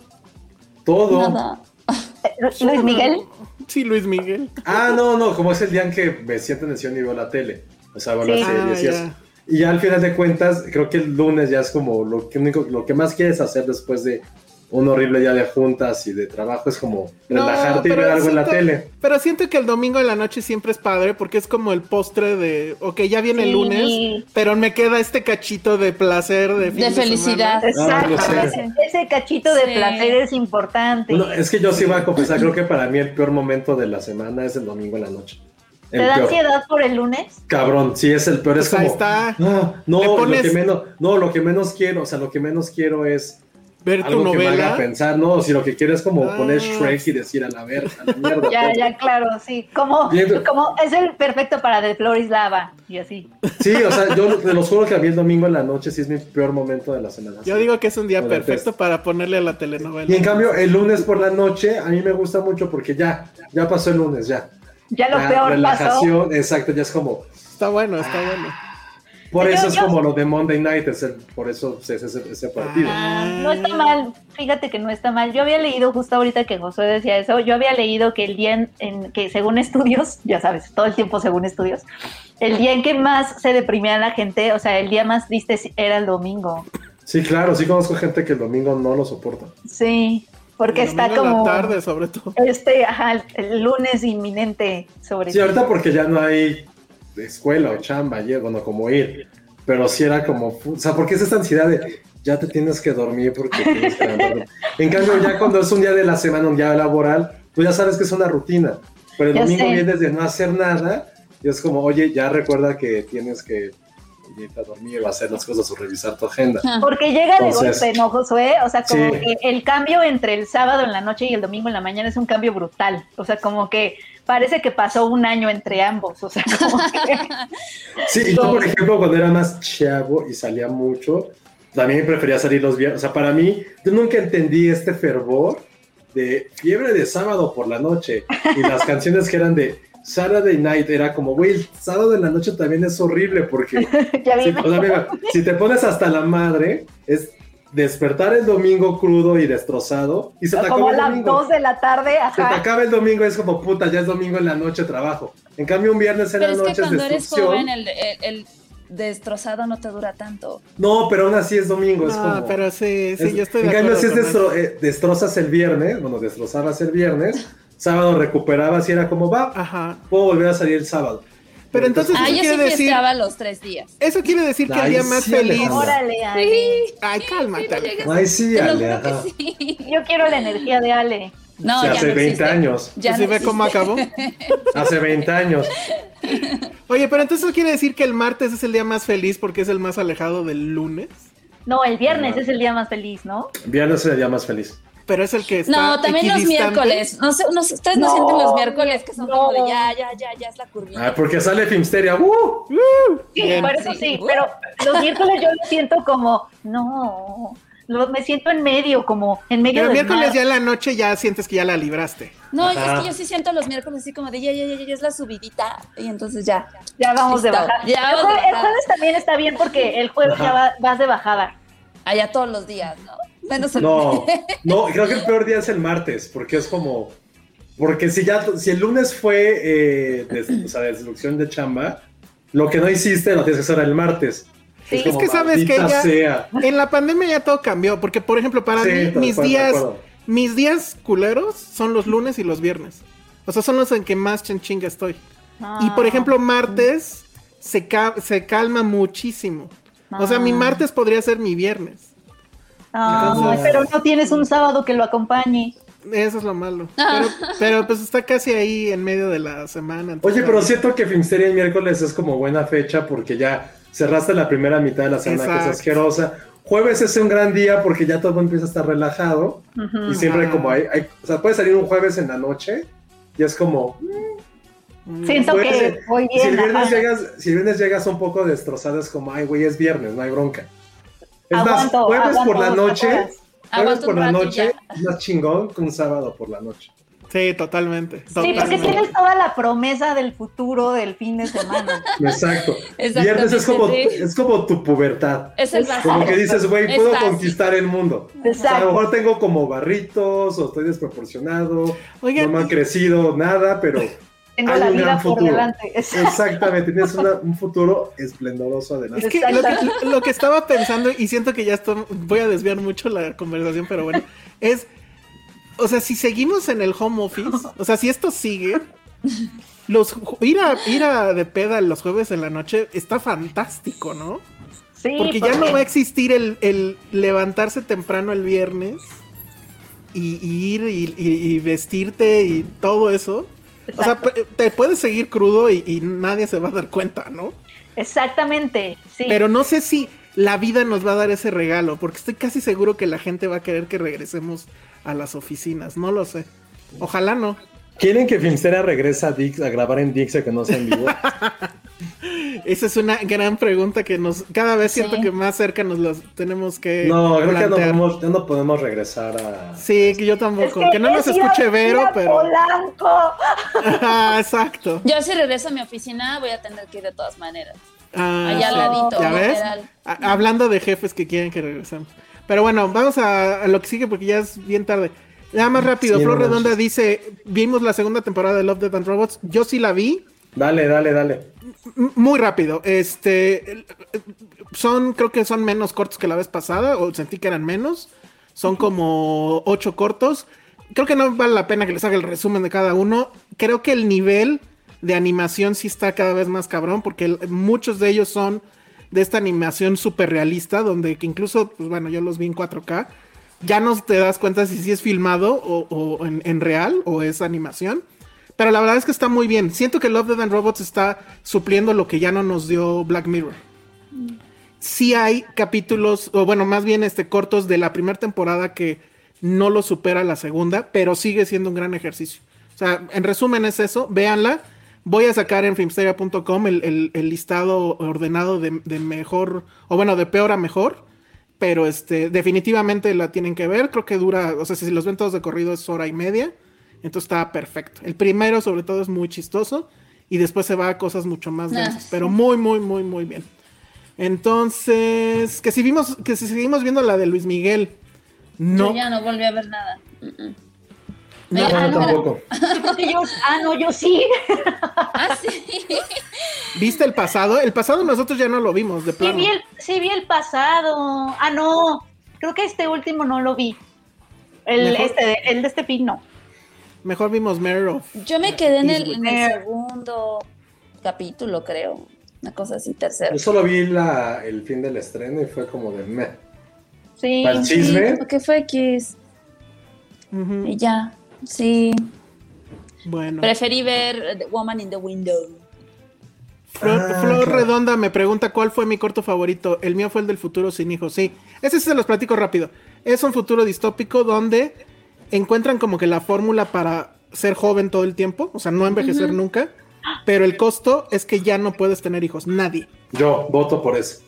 Todo. Nada. Luis Miguel, Sí, Luis Miguel. Ah, no, no, como es el día en que me siento en el sillón y veo la tele. O sea, veo Sí. las series y Ah, eso. ya. Y ya al final de cuentas, creo que el lunes ya es como lo que, único, lo que más quieres hacer después de un horrible día de juntas y de trabajo, es como No, relajarte y ver algo en la tele. Pero siento que el domingo en la noche siempre es padre porque es como el postre de, ok, ya viene el lunes, pero me queda este cachito de placer, de De felicidad. semana. exacto, ese, ese cachito de Sí. placer es importante. Bueno, es que yo sí voy a confesar, creo que para mí el peor momento de la semana es el domingo en la noche. El ¿Te da peor. ansiedad por el lunes? Cabrón, sí es el peor, es Pues ahí como... está. "Ah, no, Le lo que menos, no, lo que menos quiero, o sea, lo que menos quiero es Ver tu algo que me haga novela. pensar, no, si lo que quiero es como Ah. poner Shrek y decir a la verga, a la mierda. Ya, ya, claro, sí. Como, como es el perfecto para The Floris Lava y así. Sí, o sea, yo te los juro que a mí el domingo en la noche sí es mi peor momento de la semana. Yo digo que es un día perfecto para ponerle a la telenovela. Y en cambio, el lunes por la noche, a mí me gusta mucho porque ya, ya pasó el lunes, ya. Ya lo Ya, peor pasó. relajación, exacto, ya es como, Está bueno, está bueno. Por Yo- eso es yo- como lo de Monday Night, es el- por eso es ese, ese partido. Ah, no está mal, fíjate que no está mal. Yo había leído justo ahorita que Josué decía eso, yo había leído que el día en, en que según estudios, ya sabes, todo el tiempo según estudios, el día en que más se deprimía la gente, o sea, el día más triste era el domingo. Sí, claro, sí conozco gente que el domingo no lo soporta. Sí, porque El está la como tarde, sobre todo. este, ajá, el, lunes inminente sobre Sí, ti. ahorita porque ya no hay escuela o chamba, y, bueno, como ir. Pero sí era como, o sea, porque es esta ansiedad de ya te tienes que dormir porque tienes que levantar. En cambio, ya cuando es un día de la semana, un día laboral, tú ya sabes que es una rutina. Pero el Ya domingo sé. vienes de no hacer nada y es como, oye, ya recuerda que tienes que irte a dormir o hacer las cosas o revisar tu agenda. Porque llega Entonces- de golpe, ¿no, Josué? O sea, como Sí. que el cambio entre el sábado en la noche y el domingo en la mañana es un cambio brutal. O sea, como que parece que pasó un año entre ambos. O sea, como que... Sí, y yo, por ejemplo, cuando era más chavo y salía mucho, también prefería salir los viernes. O sea, para mí, yo nunca entendí este fervor de fiebre de sábado por la noche y las canciones que eran de Saturday Night. Era como, güey, el sábado en la noche también es horrible porque si, o sea, mira, si te pones hasta la madre, es despertar el domingo crudo y destrozado y se te como acaba a el las domingo. 2 de la tarde, Se te ajá. acaba el domingo, es como puta, ya es domingo en la noche trabajo. En cambio, un viernes en Pero la es que noche es cuando eres destrucción. joven, el, el- el destrozado no te dura tanto. No, pero aún así es domingo. es No, como, pero sí, sí, es- yo estoy En de cambio, si es destro- eh, destrozas el viernes, bueno, destrozabas el viernes, sábado recuperabas y era como, va, Ajá. puedo volver a salir el sábado. Pero entonces Ah, eso yo sí quiere decir, fiesteaba los tres días. eso quiere decir que día más sí, feliz. Órale, Ale. Ay, cálmate. Ay, sí, Ale, sí. Yo quiero la energía de Ale. No, Sí, ya hace no 20 existe. años. Ya ¿Sí no ve cómo acabó? Hace 20 años. Oye, pero entonces eso quiere decir que el martes es el día más feliz porque es el más alejado del lunes. No, el viernes Ajá. es el día más feliz, ¿no? Viernes es el día más feliz. Pero es el que está No, también los miércoles. No sé, no sé, ustedes no, No, sienten los miércoles que son como de ya, ya, ya, ya es la curvita. Ah, porque sale Filmsteria. ¡Uh! Sí, Bien. por eso Sí. sí, pero los miércoles yo lo siento como, no, lo- me siento en medio, como en medio Pero del miércoles mar. ya en la noche ya sientes que ya la libraste. No, Ajá. es que yo sí siento los miércoles así como de ya, ya, ya, ya es la subidita. Y entonces ya. Ya vamos de bajada. ya el, vamos de el jueves también está bien porque el jueves Ajá. ya va- vas de bajada. Allá todos los días, ¿no? Menos el No, no, creo que el peor día es el martes, porque es como. Porque si ya, si el lunes fue eh, des- o sea, destrucción de chamba, lo que no hiciste lo tienes que hacer el martes. Sí. Es que sabes que ya- sea. En la pandemia ya todo cambió, porque por ejemplo, para Sí, mí mis acuerdo, días mis días culeros son los lunes y los viernes. O sea, son los en que más chanchinga estoy. Y por Ah. ejemplo, martes se, ca- se calma muchísimo. O sea, mi Ah. martes podría ser mi viernes. Ah, Entonces- pero no tienes un sábado que lo acompañe. Eso es lo malo. Pero, pero, pues está casi ahí en medio de la semana. entonces- Oye, pero siento que Filmsteria el miércoles es como buena fecha porque ya cerraste la primera mitad de la semana que es asquerosa. Jueves es un gran día porque ya todo empieza a estar relajado y siempre Ajá. como hay, hay- o sea, puede salir un jueves en la noche y es como, Siento Jueves, que voy si el, bien. viernes llegas, si el viernes llegas un poco destrozado, es como, ay, güey, es viernes, no hay bronca. Es Aguanto, más, jueves aguanto por la noche, jueves por la noche es más chingón que un sábado por la noche. Sí, totalmente. Sí, porque tienes toda la promesa del futuro del fin de semana. Exacto. Viernes es como, sí. es como tu pubertad. Es el Exacto. Como que dices, güey, puedo conquistar el mundo. O sea, a lo Exacto. mejor tengo como barritos o estoy desproporcionado, Oigan, no me ha crecido nada, pero Tengo hay la un gran vida por futuro. delante. Exactamente, tienes una- un futuro esplendoroso adelante. Es que lo, que lo que estaba pensando, y siento que ya estoy, voy a desviar mucho la conversación, pero bueno, es, o sea, si seguimos en el home office, o sea, si esto sigue, los ir a, ir a de peda los jueves en la noche está fantástico, ¿no? Sí, Porque ya no va a existir el, el levantarse temprano el viernes y, y ir y, y- y vestirte y todo eso. O sea, te puedes seguir crudo y, y nadie se va a dar cuenta, ¿no? Exactamente, sí. Pero no sé si la vida nos va a dar ese regalo, porque estoy casi seguro que la gente va a querer que regresemos a las oficinas. No lo sé. Ojalá no. ¿Quieren que Filmsteria regrese a, Dix, a grabar en Dix que no sea en vivo? Esa es una gran pregunta que nos cada vez siento Sí. que más cerca nos las tenemos que No, creo que ya no, plantear. podemos, ya no podemos regresar a... Sí, que yo tampoco. Es que, no nos escuche Vero, ir a pero. Polanco. Ah, exacto. Yo si regreso a mi oficina voy a tener que ir de todas maneras. Ah, Allá al ladito, ¿Ya ves? A- hablando de jefes que quieren que regresemos. Pero bueno, vamos a, a lo que sigue porque ya es bien tarde. Nada más rápido, Sí, Flor Redonda dice, vimos la segunda temporada de Love, Death and Robots. Yo sí la vi. Dale, dale, dale. Muy rápido. Este son, creo que son menos cortos que la vez pasada, o sentí que eran menos. Son como ocho cortos. Creo que no vale la pena que les haga el resumen de cada uno. Creo que el nivel de animación sí está cada vez más cabrón, porque el- muchos de ellos son de esta animación súper realista, donde que incluso, pues bueno, yo los vi en 4K. Ya no te das cuenta si sí es filmado o, o en, en real o es animación. Pero la verdad es que está muy bien. Siento que Love, Dead and Robots está supliendo lo que ya no nos dio Black Mirror. Sí hay capítulos, o bueno, más bien este, cortos de la primera temporada que no lo supera la segunda, pero sigue siendo un gran ejercicio. O sea, en resumen es eso, véanla. Voy a sacar en filmsteria.com el, listado ordenado de, de mejor, o bueno, de peor a mejor. Pero este, definitivamente la tienen que ver. Creo que dura, o sea, si los ven todos de corrido es hora y media. Entonces está perfecto. El primero, sobre todo, es muy chistoso. Y después se va a cosas mucho más Ah, densas. sí. Pero muy, muy, muy, muy bien. Entonces, que si vimos, que si seguimos viendo la de Luis Miguel. No. Yo ya no volví a ver nada. Mm, mm. No, ah, tampoco. Yo, ah, no, yo sí. Ah, sí. ¿Viste el pasado? El pasado nosotros ya no lo vimos, de Sí plano. vi, el, sí vi el pasado. Ah, no. Creo que este último no lo vi. El, Mejor- este, de- el de este pin no. Mejor vimos Mare of. Yo me quedé en el, en el segundo capítulo, creo. Una cosa así, tercero. Yo solo vi la, el fin del estreno y fue como de meh. Sí. Para el chisme. ¿Qué fue Kiss? Ujú. Y ya, sí. Bueno. Preferí ver The Woman in the Window. Flor, Ah, Flor claro. Redonda me pregunta cuál fue mi corto favorito. El mío fue el del futuro sin hijos. Sí, ese sí se los platico rápido. Es un futuro distópico donde encuentran como que la fórmula para ser joven todo el tiempo, o sea, no envejecer nunca. Pero el costo es que ya no puedes tener hijos, nadie. Yo voto por eso.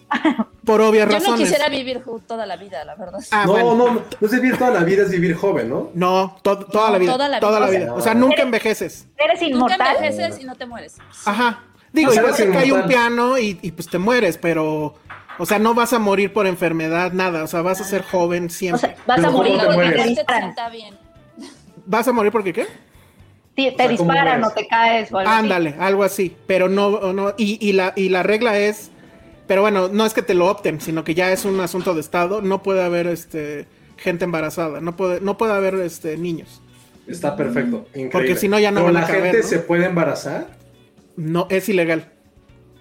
Por obvias Yo no razones. quisiera vivir toda la vida, la verdad. Ah, no, bueno. no, no es vivir toda la vida, es vivir joven, ¿no? No, to- toda No, la vida. toda la toda la vida. vida. O sea, nunca envejeces. Eres Nunca inmortal. envejeces y no te mueres. Ajá. Digo, igual te cae un piano y, y, pues te mueres, pero. O sea, no vas a morir por enfermedad, nada. O sea, vas a ser joven O siempre. sea, vas a morir ¿cómo te porque te Te disparan. ¿Vas a morir porque qué? Te, te sea, ¿cómo disparan o te caes o algo así. Ándale, algo así. Pero no, o no y, y la, y la regla es. Pero bueno, no es que te lo opten, sino que ya es un asunto de Estado. No puede haber este gente embarazada. No puede, no puede haber este niños. Está perfecto. Increíble. Porque si no, ya no van a la caber, gente ¿no? se puede embarazar. No, es ilegal.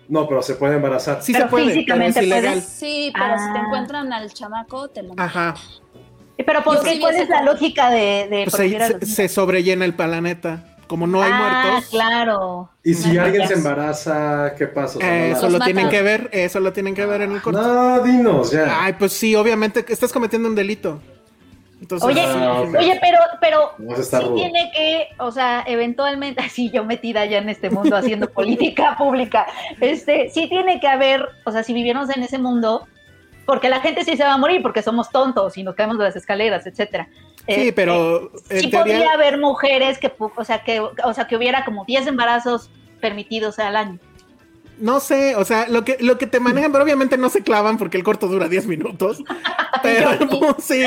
No, pero se puede embarazar. Sí Pero se puede, pero es físicamente ilegal. puedes. Sí, pero si te Ah. encuentran al chamaco, te lo Ajá. Pero ¿por qué? ¿Cuál es la lógica de, de Pues se, sobrellena el planeta. Como no hay ah, muertos. claro. Y si Ah, alguien se embaraza, ¿qué pasa? O sea, eh, eso lo tienen que ver, eso lo tienen que ver en el corto. No, dinos ya. Ay, pues sí, obviamente que estás cometiendo un delito. Entonces, Oye, Ah, oye, pero, pero sí rudo. tiene que, o sea, eventualmente, así yo metida ya en este mundo haciendo política pública, este, sí tiene que haber, o sea, si viviéramos en ese mundo, porque la gente sí se va a morir porque somos tontos y nos caemos de las escaleras, etcétera. Sí, Eh, pero eh, sí teoría- podría haber mujeres que, o sea, que, o sea, que hubiera como 10 embarazos permitidos al año. No sé, o sea, lo que, lo que te manejan, pero obviamente no se clavan porque el corto dura 10 minutos. Pero sí,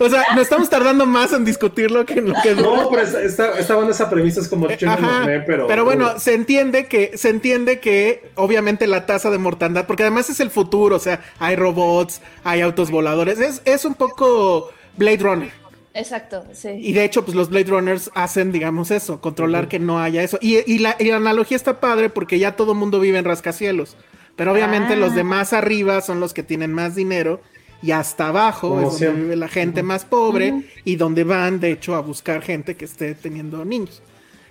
o sea, nos estamos tardando más en discutirlo que en lo que dura. No, pero está, está, está buena esa premisa, es como Ajá, los ve, pero. bueno, se entiende que se entiende que obviamente la tasa de mortandad, porque además es el futuro, o sea, hay robots, hay autos voladores, es, es un poco Blade Runner. Exacto, sí. Y de hecho, pues los Blade Runners hacen, digamos, eso, controlar que no haya eso. Y, y la, y la analogía está padre porque ya todo mundo vive en rascacielos. Pero obviamente Ah. los de más arriba son los que tienen más dinero. Y hasta abajo Como es donde vive la gente más pobre y donde van, de hecho, a buscar gente que esté teniendo niños.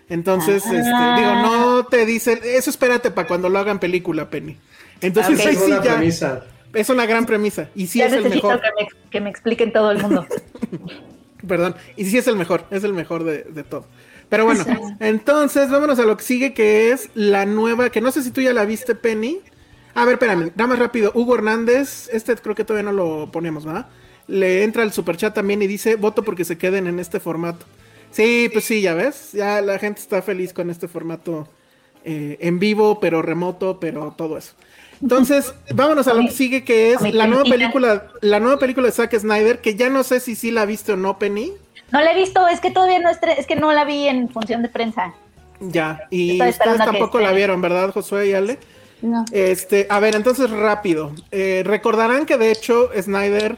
Entonces, este, Ah. digo, no te dicen, eso espérate para cuando lo hagan película, Penny. Entonces, Ok. ahí sí ya, premisa. es una gran premisa. Y sí ya es el mejor. que me, que me expliquen todo el mundo. Perdón. Y sí es el mejor, es el mejor de, de todo. Pero bueno, entonces vámonos a lo que sigue, que es la nueva, que no sé si tú ya la viste, Penny. A ver, espérame, nada más rápido. Hugo Hernández, este creo que todavía no lo ponemos, ¿verdad? Le entra al superchat también y dice, voto porque se queden en este formato. Sí, pues sí, ya ves, ya la gente está feliz con este formato eh, en vivo, pero remoto, pero todo eso. Entonces, vámonos a lo que sigue, que es la nueva película, la nueva película de Zack Snyder, que ya no sé si sí la viste o no, Penny. No la he visto, es que todavía no estre- es que no la vi en función de prensa. Ya, y ustedes tampoco la vieron, ¿verdad, Josué y Ale? No. Este, a ver, entonces rápido. Eh, recordarán que de hecho Snyder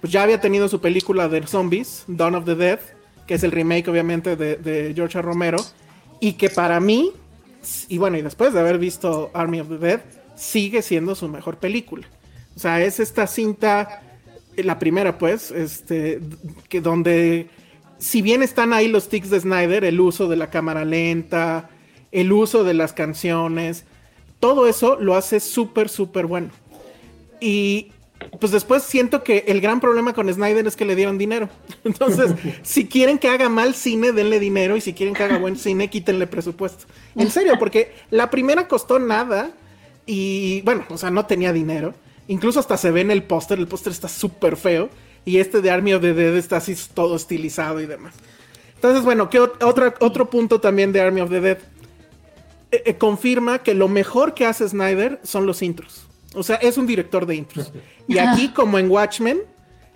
pues, ya había tenido su película de zombies, Dawn of the Dead, que es el remake obviamente de, de George. Romero, y que para mí, y bueno, y después de haber visto Army of the Dead, sigue siendo su mejor película. O sea, es esta cinta, eh, la primera pues, este, que donde, si bien están ahí los tics de Snyder, el uso de la cámara lenta, el uso de las canciones, todo eso lo hace súper, súper bueno. Y pues después siento que el gran problema con Snyder es que le dieron dinero. Entonces, si quieren que haga mal cine, denle dinero. Y si quieren que haga buen cine, quítenle presupuesto. En serio, porque la primera costó nada. Y bueno, o sea, no tenía dinero. Incluso hasta se ve en el póster. El póster está súper feo. Y este de Army of the Dead está así todo estilizado y demás. Entonces, bueno, ¿qué ot- otra, otro punto también de Army of the Dead? Eh, eh, confirma que lo mejor que hace Snyder son los intros. O sea, es un director de intros. Y aquí, como en Watchmen,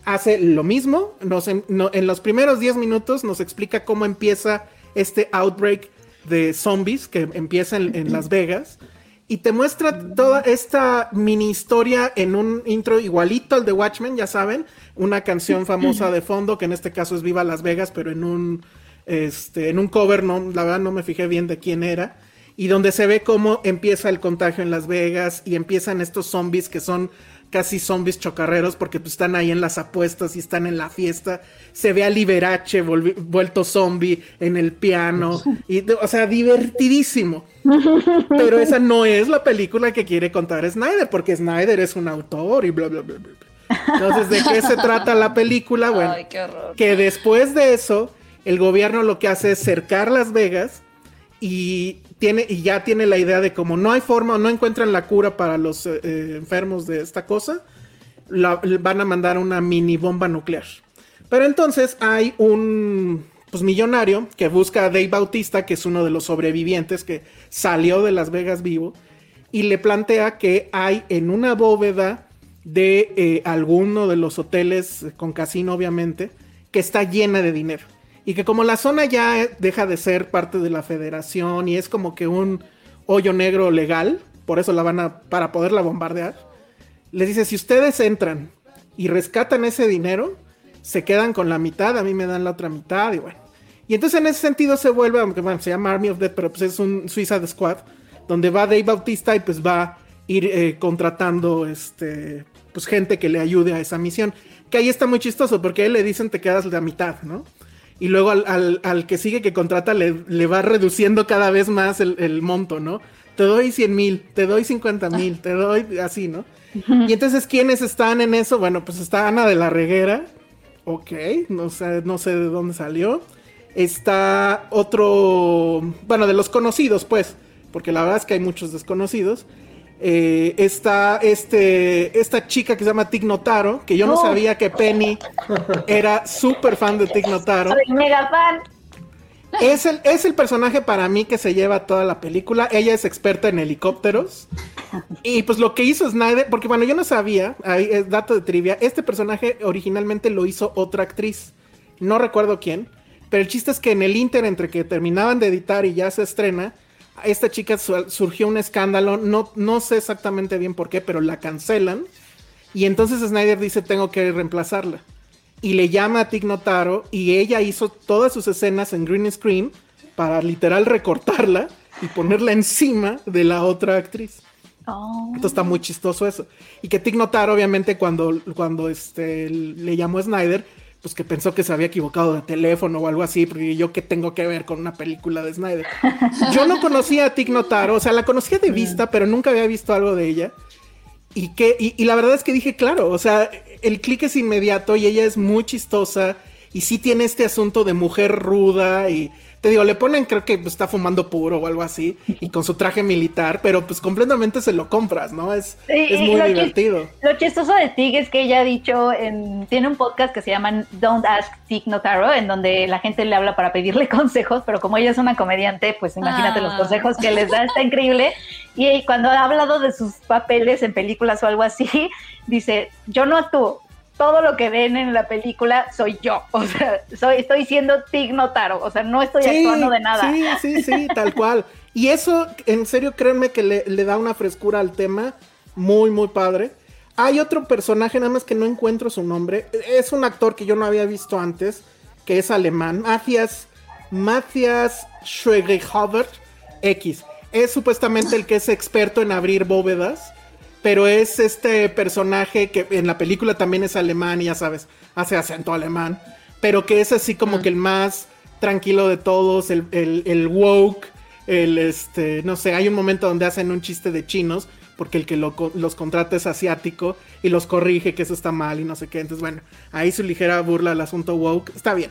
hace lo mismo. Nos en, no- en los primeros 10 minutos nos explica cómo empieza este outbreak de zombies que empieza en, en Las Vegas. Y te muestra toda esta mini historia en un intro igualito al de Watchmen, ya saben. Una canción famosa de fondo, que en este caso es Viva Las Vegas, pero en un, este, en un cover, no, la verdad no me fijé bien de quién era y donde se ve cómo empieza el contagio en Las Vegas y empiezan estos zombies que son casi zombies chocarreros porque pues, están ahí en las apuestas y están en la fiesta. Se ve a Liberace vuelto zombie en el piano y o sea, divertidísimo. Pero esa no es la película que quiere contar Snyder porque Snyder es un autor y bla bla bla bla. Entonces, ¿de qué se trata la película? Bueno, Ay, qué horror. que después de eso, el gobierno lo que hace es cercar Las Vegas y tiene y ya tiene la idea de como no hay forma o no encuentran la cura para los eh, eh, enfermos de esta cosa, la- van a mandar una mini bomba nuclear. Pero entonces hay un pues millonario que busca a Dave Bautista, que es uno de los sobrevivientes que salió de Las Vegas vivo, y le plantea que hay en una bóveda de eh, alguno de los hoteles con casino, obviamente, que está llena de dinero. Y que como la zona ya deja de ser parte de la federación y es como que un hoyo negro legal, por eso la van a, para poderla bombardear, les dice, si ustedes entran y rescatan ese dinero, se quedan con la mitad, a mí me dan la otra mitad y bueno. Y entonces en ese sentido se vuelve, aunque bueno, se llama Army of Dead, pero pues es un Suicide Squad, donde va Dave Bautista y pues va a ir eh, contratando este, pues gente que le ayude a esa misión. Que ahí está muy chistoso, porque a le dicen te quedas la mitad, ¿no? Y luego al, al- al que sigue que contrata le, le va reduciendo cada vez más el, el monto, ¿no? Te doy 100 mil, te doy 50 mil, te doy así, ¿no? Y entonces, ¿quiénes están en eso? Bueno, pues está Ana de la Reguera, ok, no sé, no sé de dónde salió. Está otro, bueno, de los conocidos, pues, porque la verdad es que hay muchos desconocidos. Eh, está este, esta chica que se llama Tig Notaro, que yo no Oh. sabía que Penny era súper fan de Tig Notaro. Soy mega fan. Es el, es el personaje para mí que se lleva toda la película. Ella es experta en helicópteros. Y pues lo que hizo Snyder, porque bueno, yo no sabía, ahí es dato de trivia, este personaje originalmente lo hizo otra actriz. No recuerdo quién. Pero el chiste es que en el inter entre que terminaban de editar y ya se estrena, a esta chica su- surgió un escándalo. No, no sé exactamente bien por qué, pero la cancelan. Y entonces Snyder dice, tengo que reemplazarla. Y le llama a Tig Notaro y ella hizo todas sus escenas en green screen para literal recortarla y ponerla encima de la otra actriz. Oh. Entonces está muy chistoso eso. Y que Tig Notaro, obviamente, cuando, cuando este, le llamó a Snyder, pues que pensó que se había equivocado de teléfono o algo así, porque yo qué tengo que ver con una película de Snyder. Yo no conocía a Tig Notaro, o sea, la conocía de vista, pero nunca había visto algo de ella. Y, que, y, y la verdad es que dije, claro, o sea, el clic es inmediato y ella es muy chistosa y sí tiene este asunto de mujer ruda y te digo, le ponen creo que está fumando puro o algo así y con su traje militar, pero pues completamente se lo compras, ¿no? Es, Sí, es muy lo divertido. Lo chistoso de Tig es que ella ha dicho, en, tiene un podcast que se llama Don't Ask Tig Notaro, en donde la gente le habla para pedirle consejos, pero como ella es una comediante, pues imagínate Ah. los consejos que les da, está increíble. Y cuando ha hablado de sus papeles en películas o algo así, dice, yo no actúo, todo lo que ven en la película soy yo. O sea, soy, estoy siendo Tig Notaro. O sea, no estoy actuando de nada. Sí, sí, sí, tal cual. Y eso, en serio, créanme que le, le da una frescura al tema muy, muy padre. Hay otro personaje, nada más que no encuentro su nombre. Es un actor que yo no había visto antes, que es alemán. Matthias, Matthias Schweighofer X. Es supuestamente el que es experto en abrir bóvedas, pero es este personaje que en la película también es alemán y ya sabes, hace acento alemán, pero que es así como que el más tranquilo de todos, el, el, el woke, el este, no sé, hay un momento donde hacen un chiste de chinos, porque el que lo los contrata es asiático y los corrige que eso está mal y no sé qué. Entonces, bueno, ahí su ligera burla al asunto woke, está bien.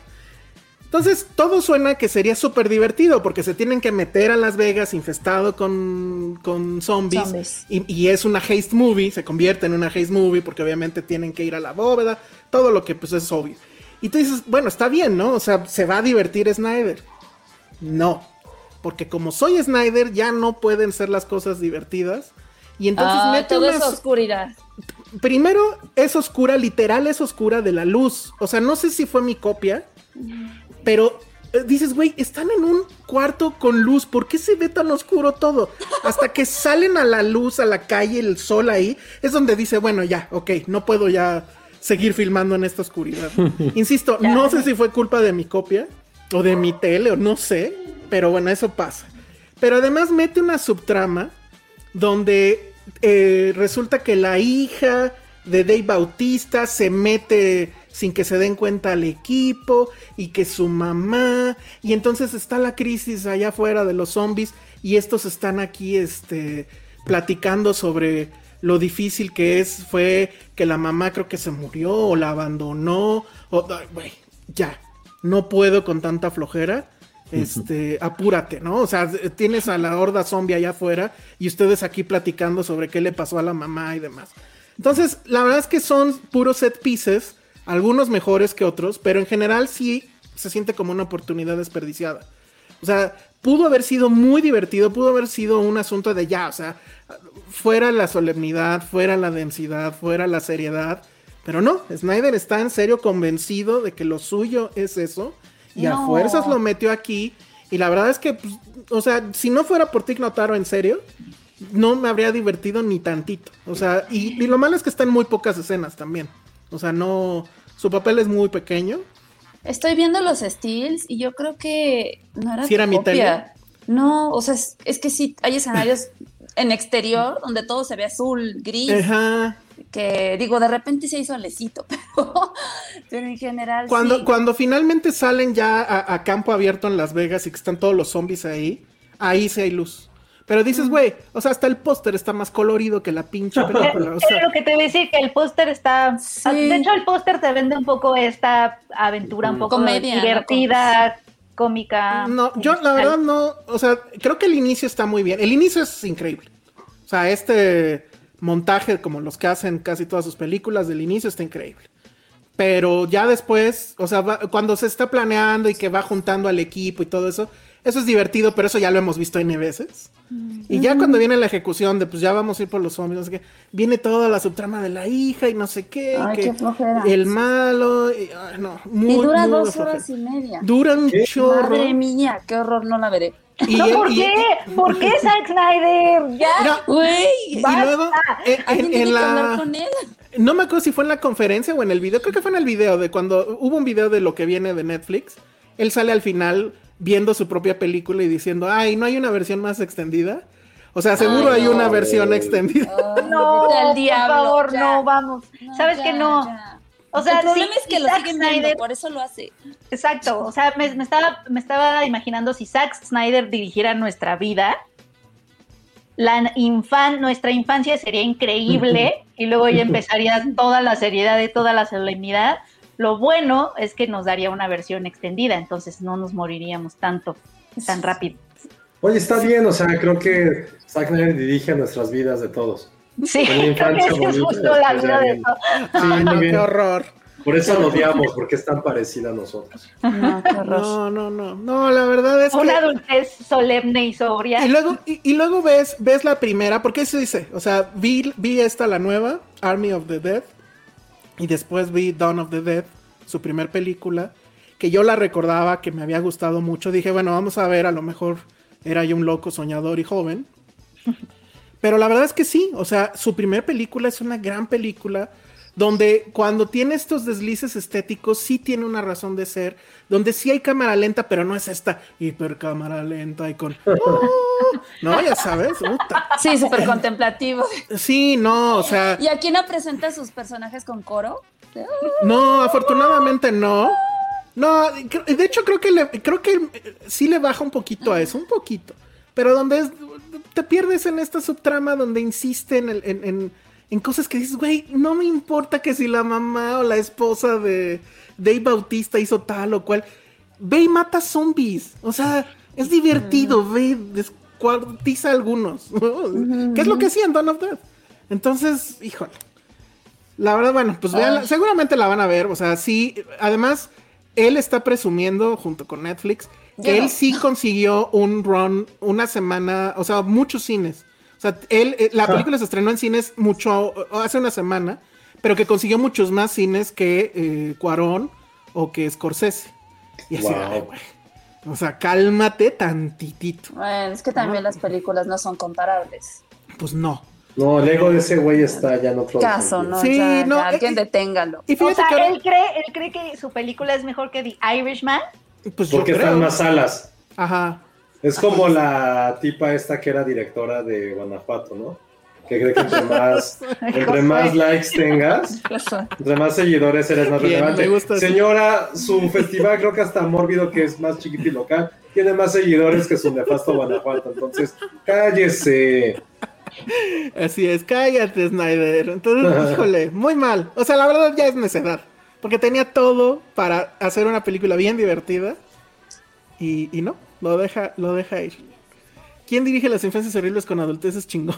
Entonces, todo suena que sería súper divertido porque se tienen que meter a Las Vegas infestado con, con zombies. Zombies. Y, y es una haste movie, se convierte en una haste movie porque obviamente tienen que ir a la bóveda, todo lo que pues es obvio. Y tú dices, bueno, está bien, ¿no? O sea, se va a divertir Snyder. No, porque como soy Snyder ya no pueden ser las cosas divertidas. Y entonces Ah, mete todo unas- es oscuridad. Primero es oscura, literal es oscura de la luz. O sea, no sé si fue mi copia, pero eh, dices, güey, están en un cuarto con luz, ¿por qué se ve tan oscuro todo? Hasta que salen a la luz, a la calle, el sol ahí, es donde dice, bueno, ya, ok, no puedo ya seguir filmando en esta oscuridad. Insisto, no sé si fue culpa de mi copia o de mi tele o no sé, pero bueno, eso pasa. Pero además mete una subtrama donde eh, resulta que la hija de Dave Bautista se mete sin que se den cuenta al equipo y que su mamá y entonces está la crisis allá afuera de los zombies y estos están aquí este platicando sobre lo difícil que es fue que la mamá creo que se murió o la abandonó o ya no puedo con tanta flojera este, apúrate, ¿no? O sea, tienes a la horda zombie allá afuera y ustedes aquí platicando sobre qué le pasó a la mamá y demás. Entonces, la verdad es que son puros set pieces, algunos mejores que otros, pero en general sí se siente como una oportunidad desperdiciada. O sea, pudo haber sido muy divertido, pudo haber sido un asunto de ya, o sea, fuera la solemnidad, fuera la densidad, fuera la seriedad, pero no, Snyder está en serio convencido de que lo suyo es eso y a fuerzas lo metió aquí y la verdad es que, pues, o sea, si no fuera por Tig Notaro en serio, no me habría divertido ni tantito. O sea, y, y lo malo es que está en muy pocas escenas también. O sea, no, su papel es muy pequeño. Estoy viendo los steals y yo creo que no era ¿Sí era copia. No, o sea, es, es que sí, hay escenarios en exterior donde todo se ve azul, gris, Ajá. que digo, de repente se hizo solecito, pero, pero en general Cuando, sí. cuando finalmente salen ya a, a campo abierto en Las Vegas y que están todos los zombies ahí, ahí sí hay luz. Pero dices, güey, o sea, hasta el póster está más colorido que la pinche película. O sea, lo que te voy a decir, que el póster está... Sí. De hecho, el póster te vende un poco esta aventura un poco Comedia, ¿no? divertida, cómica. no, yo la verdad no, o sea, creo que el inicio está muy bien. El inicio es increíble. O sea, este montaje como los que hacen casi todas sus películas del inicio está increíble. Pero ya después, o sea, va- cuando se está planeando y que va juntando al equipo y todo eso, eso es divertido, pero eso ya lo hemos visto N veces. Y ya cuando viene la ejecución de pues ya vamos a ir por los zombies, no sé qué, viene toda la subtrama de la hija y no sé qué, Ay, que qué el malo, y, ay, no, muy, y dura muy dos flojera. horas y media. Dura un chorro. Madre mía, qué horror, no la veré. Y, No, ¿por y- qué? ¿Por qué Zack Snyder? Ya. Güey, y luego en, alguien en- en hablar la con él. no me acuerdo si fue en la conferencia o en el video, creo que fue en el video de cuando hubo un video de lo que viene de Netflix. Él sale al final viendo su propia película y diciendo, "Ay, no hay una versión más extendida." O sea, seguro hay una versión extendida. No, al por diablo, favor, ya. no, vamos. No, ¿Sabes ya, que no? ya. O sea, el problema sí, es que lo siguen viendo, por eso lo hace. Exacto, o sea, me, me estaba, me estaba imaginando si Zack Snyder dirigiera nuestra vida, la infan, nuestra infancia sería increíble y luego ya empezaría toda la seriedad y toda la solemnidad. Lo bueno es que nos daría una versión extendida, entonces no nos moriríamos tanto, tan rápido. Oye, está bien, o sea, creo que Zack Snyder dirige nuestras vidas de todos. Sí, Con la infancia creo que esa es bonita, justo la después vida ya de viene. todo. Sí, Ay, muy no, bien. qué horror. Por eso lo odiamos, porque es tan parecida a nosotros. No. No, no, no. No, la verdad es que Una adultez solemne y sobria. Y luego, y, y luego ves, ves la primera, porque eso dice, o sea, vi, vi esta, la nueva, Army of the Dead, Y después vi Dawn of the Dead, su primer película, que yo la recordaba, que me había gustado mucho. Dije, bueno, vamos a ver, a lo mejor era yo un loco soñador y joven. Pero la verdad es que sí, o sea, su primer película es una gran película donde cuando tiene estos deslices estéticos sí tiene una razón de ser, donde sí hay cámara lenta, pero no es esta hiper cámara lenta y con... ¡Oh! no, ya sabes. puta. Sí, súper contemplativo. Sí, no, o sea, ¿Y aquí no presenta sus personajes con coro? no, afortunadamente no. No, de hecho creo que le, creo que sí le baja un poquito a eso, un poquito. Pero donde es, te pierdes en esta subtrama donde insiste en, el- en, en- en cosas que dices, güey, no me importa que si la mamá o la esposa de Dave Bautista hizo tal o cual. Ve y mata zombies. O sea, es divertido, ve, descuartiza a algunos. ¿Qué es lo que hacían Dawn of Death? Entonces, híjole. La verdad, bueno, pues véanla. seguramente la van a ver. O sea, sí. Además, él está presumiendo, junto con Netflix, que él sí consiguió un run, una semana, o sea, muchos cines. O sea, él, eh, la película se estrenó en cines mucho, hace una semana, pero que consiguió muchos más cines que eh, Cuarón o que Scorsese. Y así, Wow. ay, güey. O sea, cálmate tantitito. Bueno, es que también las películas no son comparables. Pues no. No, el ego de ese güey está ya en otro. Caso. ¿no? Sí, Ya, no, ya, alguien eh, deténgalo. Y O sea, que ahora- él cree, él cree que su película es mejor que The Irishman. pues yo Porque creo. están más salas. Ajá. Es como la tipa esta que era directora de Guanajuato, ¿no? Que cree que entre más, entre más likes tengas, entre más seguidores eres más relevante. Señora, su festival creo que hasta mórbido, que es más chiquito y local, tiene más seguidores que su nefasto Guanajuato. Entonces, cállese. Así es, cállate, Snyder. Entonces, híjole, muy mal. O sea, la verdad ya es necedad. Porque tenía todo para hacer una película bien divertida. Y, y no, lo deja, lo deja ir. ¿Quién dirige las infancias horribles con adultez es chingón?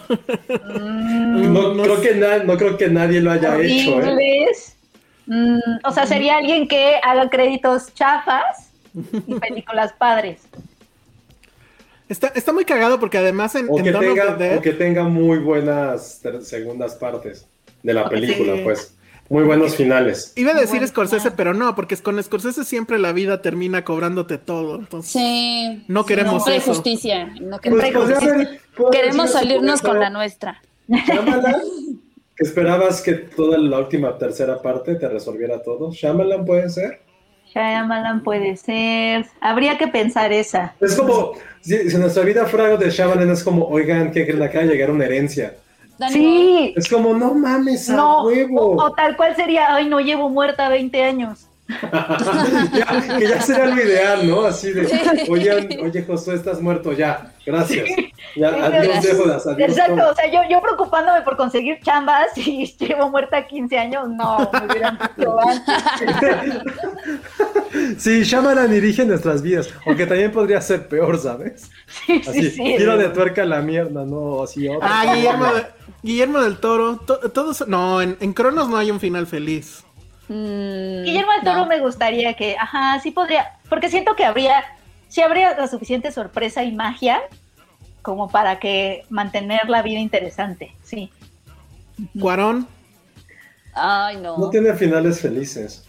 No, no creo que na- no creo que nadie lo haya hecho, ¿eh? Horribles. Mm, o sea, sería alguien que haga créditos chafas y películas padres. Está, está muy cagado porque además en, O en que, Dawn of tenga, the Dead- o que tenga muy buenas segundas partes de la película, Sí. pues. Muy buenos finales. Iba a decir Bueno, Scorsese, pero no, porque con Scorsese siempre la vida termina cobrándote todo. Entonces, Sí. No queremos no, eso. justicia. No queremos, Pues, haber- queremos haber sido salirnos con la nuestra. Shyamalan, que esperabas que toda la última tercera parte te resolviera todo. Shyamalan puede ser. Shyamalan puede ser. Habría que pensar esa. Es como, si, si nuestra vida fuera algo de Shyamalan, es como, oigan, ¿qué creen? Acaba de llegar una herencia. Danny Sí. Es como, no mames, a No, o, huevo. o tal cual sería, ay, no llevo muerta 20 años. Ya, que ya sería lo ideal, ¿no? Así de, oye, oye, Josué, estás muerto ya. Gracias. Ya, adiós, Gracias. adiós. Exacto, todo. o sea, yo, yo preocupándome por conseguir chambas y llevo muerta 15 años, no, me hubieran dicho antes. Sí, Shyamalan dirige nuestras vidas, aunque también podría ser peor, ¿sabes? Sí, Así, sí, sí. giro de tuerca a la mierda, no, así otro. Ah, Guillermo, Guillermo del Toro. to- todos, no, en, en Cronos no hay un final feliz. Mm, Guillermo del Toro no. me gustaría que, ajá, sí podría, porque siento que habría, sí habría la suficiente sorpresa y magia como para que mantener la vida interesante, sí. Cuarón. Ay, no. No tiene finales felices.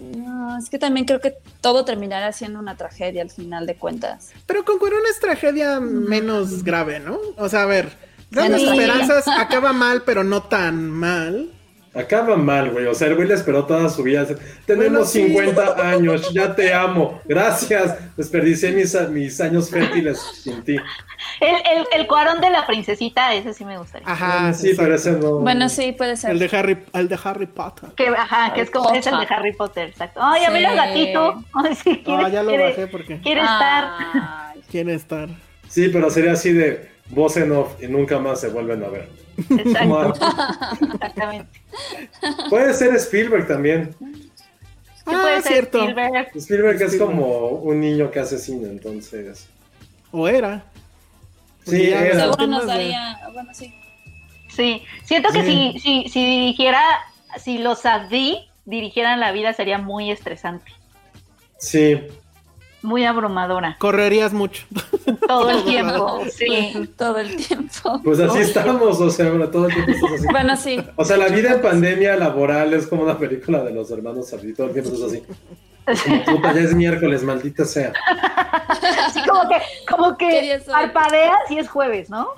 No, es que también creo que todo terminará siendo una tragedia al final de cuentas. Pero con Cuarón es tragedia menos grave, ¿no? O sea, a ver, Grandes Sí. Esperanzas acaba mal, pero no tan mal. Acaba mal, güey. O sea, el güey le esperó toda su vida. Tenemos Bueno, sí. 50 años, ya te amo. Gracias. Desperdicié mis, mis años fértiles sin ti. El, el, el cuarón de la princesita, ese sí me gustaría. Ajá, sí, pero ese no. Bueno, sí, puede ser. El de Harry, el de Harry Potter. Que, ajá, que es como es el de Harry Potter, exacto. Ay, a ver Sí. gatito. Ay, sí, quiere, Ah, ya lo quiere- bajé porque quiere estar. Quiere estar. Sí, pero sería así de voz en off y nunca más se vuelven a ver. Exacto. Exactamente. Puede ser Spielberg también. Sí Ah, puede ser cierto. Spielberg. Spielberg es Spielberg. como un niño que hace cine, entonces. O era. Sí, era. Seguro nos daría. Bueno, sí. Sí, siento que Sí. si, si, si dirigiera, si los Safdie dirigieran la vida sería muy estresante, Sí. Muy abrumadora. Correrías mucho. Todo el tiempo, sí. Todo el tiempo. Pues así estamos, o sea, ahora todo el tiempo estás así. Bueno, sí. O sea, la vida en pandemia laboral es como una película de los hermanos Sardi, todo el tiempo estás así. Como puta, ya es miércoles, maldita sea. Así como que, como ¿Qué que es parpadeas y es jueves, ¿no?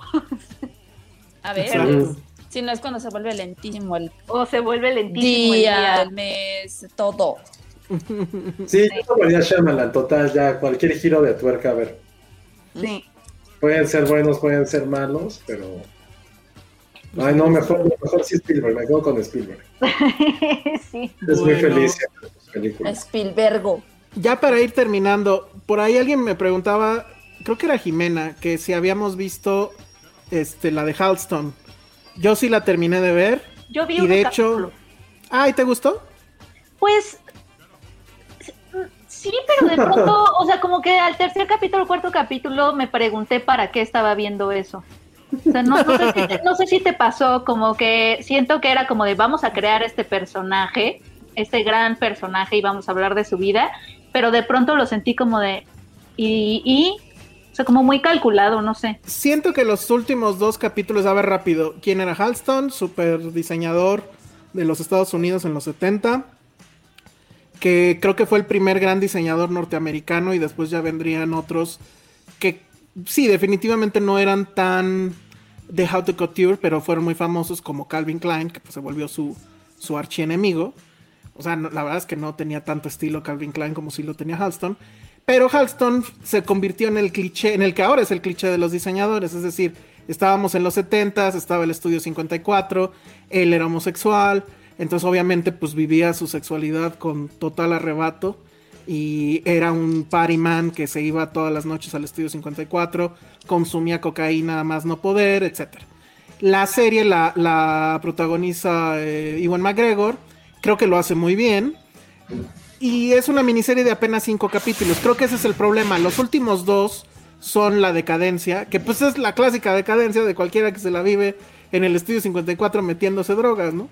A ver, si no es cuando se vuelve lentísimo el O se vuelve lentísimo día, el día. el mes, todo. Sí, yo tomaría Shyamalan, total, ya cualquier giro de tuerca, a ver. Sí. Pueden ser buenos, pueden ser malos, pero... Ay, no, mejor, mejor sí Spielberg, me quedo con Spielberg. sí. Es muy feliz películas. Spielbergo. Ya para ir terminando, por ahí alguien me preguntaba, creo que era Jimena, que si habíamos visto este la de Halston. Yo sí la terminé de ver. Yo vi Y un de hecho, ay, ¿te gustó? Pues sí, pero de pronto, o sea, como que al tercer capítulo, cuarto capítulo, me pregunté para qué estaba viendo eso. O sea, no, no sé si te, no sé si te pasó, como que siento que era como de vamos a crear este personaje, este gran personaje y vamos a hablar de su vida, pero de pronto lo sentí como de y, y o sea, como muy calculado, no sé. Siento que los últimos dos capítulos, a ver rápido, ¿quién era Halston? Super diseñador de los Estados Unidos en los 70. Que creo que fue el primer gran diseñador norteamericano y después ya vendrían otros que sí, definitivamente no eran tan de How to Couture, pero fueron muy famosos como Calvin Klein, que pues, se volvió su, su archienemigo. O sea, no- la verdad es que no tenía tanto estilo Calvin Klein como si lo tenía Halston. Pero Halston se convirtió en el cliché, en el que ahora es el cliché de los diseñadores. Es decir, estábamos en los 70s, estaba el estudio 54, él era homosexual. Entonces, obviamente, pues vivía su sexualidad con total arrebato. Y era un party man que se iba todas las noches al estudio 54, consumía cocaína más no poder, etc. La serie la, protagoniza eh, Ewan McGregor, creo que lo hace muy bien. Y es una miniserie de apenas cinco capítulos. Creo que ese es el problema. Los últimos dos son la decadencia, que pues es la clásica decadencia de cualquiera que se la vive en el estudio 54 metiéndose drogas, ¿no?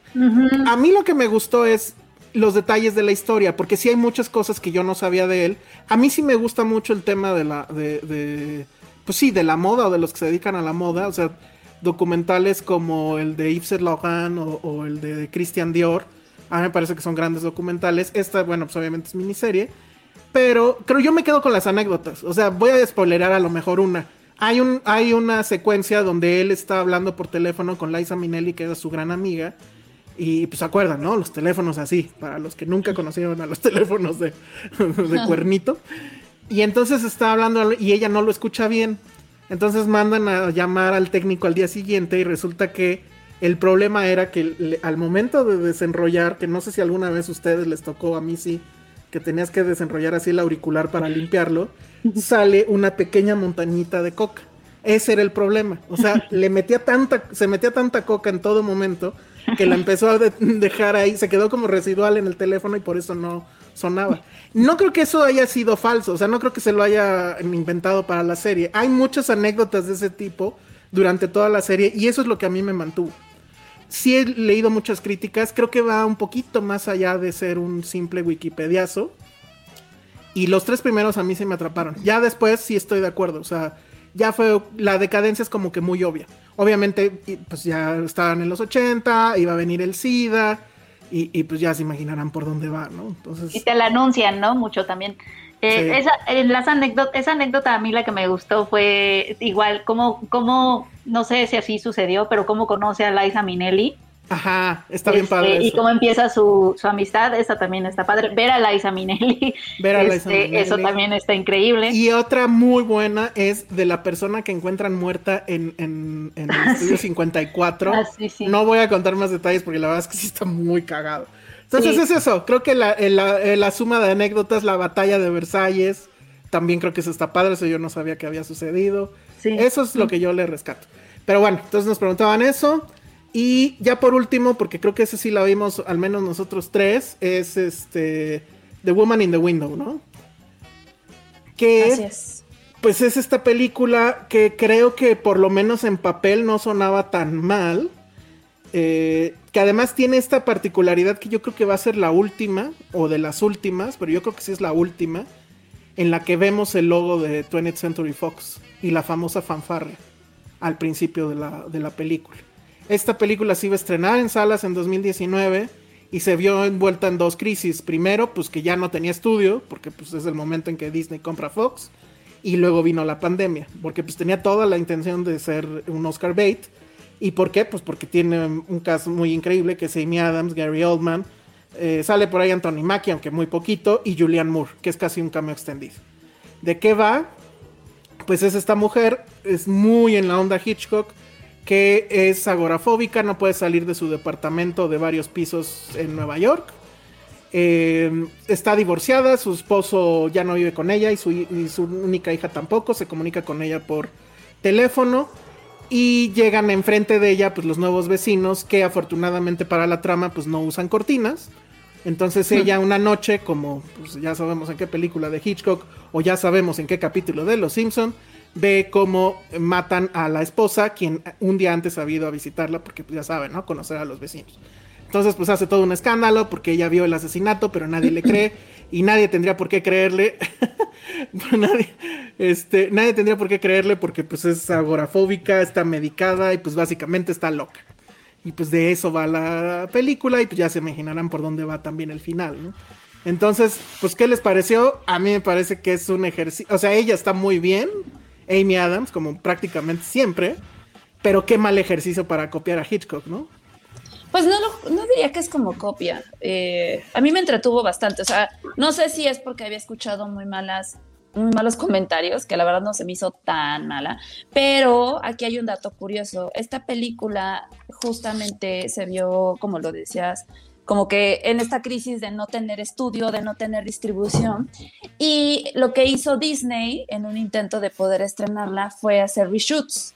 A mí lo que me gustó es los detalles de la historia, porque sí hay muchas cosas que yo no sabía de él. A mí sí me gusta mucho el tema de la, de, de- pues sí, de la moda o de los que se dedican a la moda, o sea, documentales como el de Yves Saint Laurent o, o el de Christian Dior. A mí me parece que son grandes documentales. Esta, bueno, pues obviamente es miniserie. Pero creo yo me quedo con las anécdotas. O sea, voy a spoilerar a lo mejor una. Hay, un, hay una secuencia donde él está hablando por teléfono con Liza Minnelli, que era su gran amiga. Y pues se acuerdan, ¿no? Los teléfonos así, para los que nunca conocieron a los teléfonos de, de cuernito. Y entonces está hablando y ella no lo escucha bien. Entonces mandan a llamar al técnico al día siguiente y resulta que el problema era que le- al momento de desenrollar, que no sé si alguna vez a ustedes les tocó, a mí sí, que tenías que desenrollar así el auricular para limpiarlo, sale una pequeña montañita de coca. Ese era el problema. O sea, le metía tanta, se metía tanta coca en todo momento que la empezó a de- dejar ahí, se quedó como residual en el teléfono y por eso no sonaba. No creo que eso haya sido falso, o sea, no creo que se lo haya inventado para la serie. Hay muchas anécdotas de ese tipo durante toda la serie y eso es lo que a mí me mantuvo. Sí he leído muchas críticas, creo que va un poquito más allá de ser un simple wikipediazo. Y los tres primeros a mí sí me atraparon. Ya después sí estoy de acuerdo. O sea, ya fue. La decadencia es como que muy obvia. Obviamente, pues ya estaban en los 80, iba a venir el SIDA. Y, y, pues ya se imaginarán por dónde va, ¿no? Entonces. Y te la anuncian, ¿no? Mucho también. Eh, Sí. esa, en las anécdotas, esa anécdota a mí la que me gustó fue igual, como, como, no sé si así sucedió, pero cómo conoce a Liza Minnelli. Ajá, está bien Este, padre. Y eso. cómo empieza su, su amistad, esa también está padre. Ver a Liza Minnelli, Ver a Liza este, Minnelli. eso también está increíble. Y otra muy buena es de la persona que encuentran muerta en, en, en el estudio 54. Ah, sí, sí. No voy a contar más detalles porque la verdad es que sí está muy cagado. Entonces Sí. es eso, creo que la, la- la suma de anécdotas, la batalla de Versalles, también creo que eso está padre, eso yo no sabía que había sucedido. Sí. Eso es lo que yo le rescato. Pero bueno, entonces nos preguntaban eso. Y ya por último, porque creo que ese sí la vimos al menos nosotros tres, es este The Woman in the Window, ¿no? Que Así es. pues es esta película que creo que por lo menos en papel no sonaba tan mal. eh, que además tiene esta particularidad que yo creo que va a ser la última, o de las últimas, pero yo creo que sí es la última, en la que vemos el logo de 20th Century Fox y la famosa fanfarria al principio de la, de la película. Esta película se iba a estrenar en salas en 2019 y se vio envuelta en dos crisis. Primero, pues que ya no tenía estudio, porque pues es el momento en que Disney compra Fox, y luego vino la pandemia, porque pues tenía toda la intención de ser un Oscar bait. ¿Y por qué? Pues porque tiene un caso muy increíble que es Amy Adams, Gary Oldman, eh, sale por ahí Anthony Mackie, aunque muy poquito, y Julianne Moore, que es casi un cameo extendido. ¿De qué va? Pues es esta mujer, es muy en la onda Hitchcock, que es agorafóbica, no puede salir de su departamento de varios pisos en Nueva York. Eh, está divorciada, su esposo ya no vive con ella y su, y su, única hija tampoco, se comunica con ella por teléfono y llegan enfrente de ella pues los nuevos vecinos que afortunadamente para la trama pues no usan cortinas. Entonces ella una noche, como pues, ya sabemos en qué película de Hitchcock o ya sabemos en qué capítulo de Los Simpson, ve cómo matan a la esposa, quien un día antes ha ido a visitarla porque pues, ya saben, ¿no? Conocer a los vecinos. Entonces, pues hace todo un escándalo porque ella vio el asesinato, pero nadie le cree y nadie tendría por qué creerle. nadie, este, nadie tendría por qué creerle porque pues es agorafóbica, está medicada y pues básicamente está loca. Y pues de eso va la película y pues ya se imaginarán por dónde va también el final. Entonces, pues ¿qué les pareció? A mí me parece que es un ejercicio, o sea, ella está muy bien, Amy Adams, como prácticamente siempre, pero qué mal ejercicio para copiar a Hitchcock, ¿no? Pues no, no diría que es como copia. Eh, a mí me entretuvo bastante. O sea, no sé si es porque había escuchado muy malas, muy malos comentarios, que la verdad no se me hizo tan mala. Pero aquí hay un dato curioso. Esta película justamente se vio, como lo decías, como que en esta crisis de no tener estudio, de no tener distribución. Y lo que hizo Disney en un intento de poder estrenarla fue hacer reshoots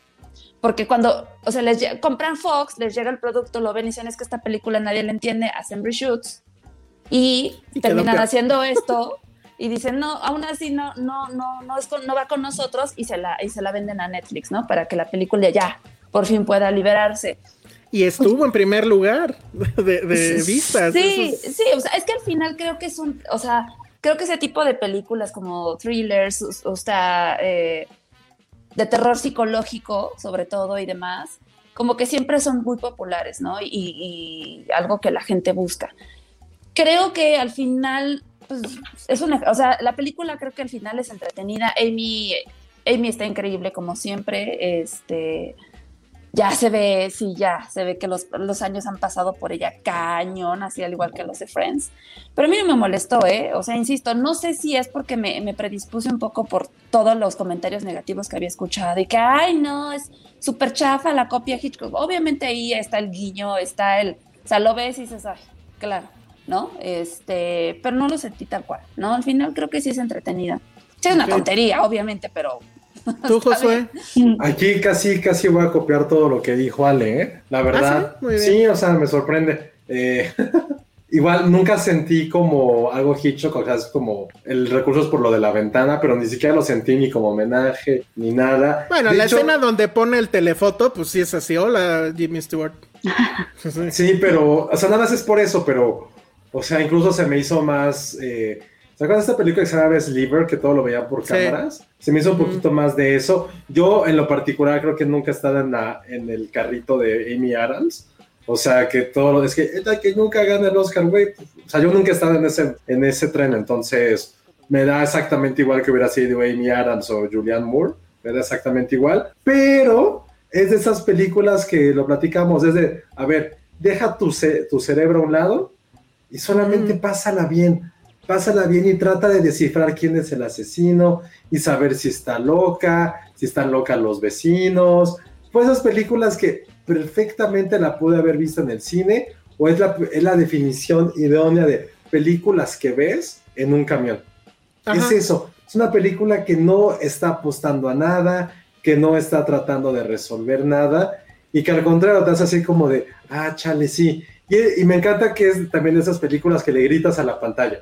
porque cuando, o sea, les compran Fox, les llega el producto, lo ven y dicen es que esta película nadie la entiende, hacen reshoots y, y terminan haciendo esto y dicen, no, aún así no, no, no, no, es no va con nosotros y se, la, y se la venden a Netflix, ¿no? Para que la película ya por fin pueda liberarse. Y estuvo en primer lugar de, de vistas. Sí, es... sí, o sea, es que al final creo que es un, o sea, creo que ese tipo de películas como thrillers, o, o sea, eh, de terror psicológico, sobre todo, y demás, como que siempre son muy populares, ¿no? Y, y algo que la gente busca. Creo que al final, pues, es una, o sea, la película creo que al final es entretenida. Amy, Amy está increíble como siempre, este, ya se ve, sí, ya se ve que los, los, años han pasado por ella cañón, así al igual que los de Friends. Pero a mí no me molestó, ¿eh? O sea, insisto, no sé si es porque me, me predispuse un poco por todos los comentarios negativos que había escuchado y que, ay, no, es súper chafa la copia Hitchcock. Obviamente ahí está el guiño, está el, o sea, lo ves y dices, ay, claro, ¿no? Este, pero no lo sentí tal cual, ¿no? Al final creo que sí es entretenida. Sí, es una tontería, obviamente, pero ¿Tú, Josué? Aquí casi, casi voy a copiar todo lo que dijo Ale, ¿eh? La verdad. ¿Ah, sí? sí? o sea, me sorprende. Eh, igual nunca sentí como algo Hitchcock, o sea, es como el recurso es por lo de la ventana, pero ni siquiera lo sentí ni como homenaje, ni nada. Bueno, de la hecho, escena donde pone el telefoto, pues sí es así. Hola, Jimmy Stewart. Sí, pero, o sea, nada más es por eso, pero, o sea, incluso se me hizo más... Eh, ¿Se acuerdan de esta película que se llama Sliver, que todo lo veía por Sí. cámaras? Se me hizo un poquito más de eso. Yo, en lo particular, creo que nunca he estado en, la, en el carrito de Amy Adams. O sea, que todo lo... Es que, que nunca gana el Oscar, güey. O sea, yo nunca he estado en ese, en ese tren, entonces me da exactamente igual que hubiera sido Amy Adams o Julianne Moore. Me da exactamente igual. Pero es de esas películas que lo platicamos, es de, a ver, deja tu, ce- tu cerebro a un lado y solamente pásala bien pásala bien y trata de descifrar quién es el asesino y saber si está loca, si están locas los vecinos. Pues esas películas que perfectamente la pude haber visto en el cine o es la, es la definición idónea de películas que ves en un camión. Ajá. Es eso, es una película que no está apostando a nada, que no está tratando de resolver nada y que al contrario te hace así como de, ah, chale, sí. Y, y me encanta que es también de esas películas que le gritas a la pantalla.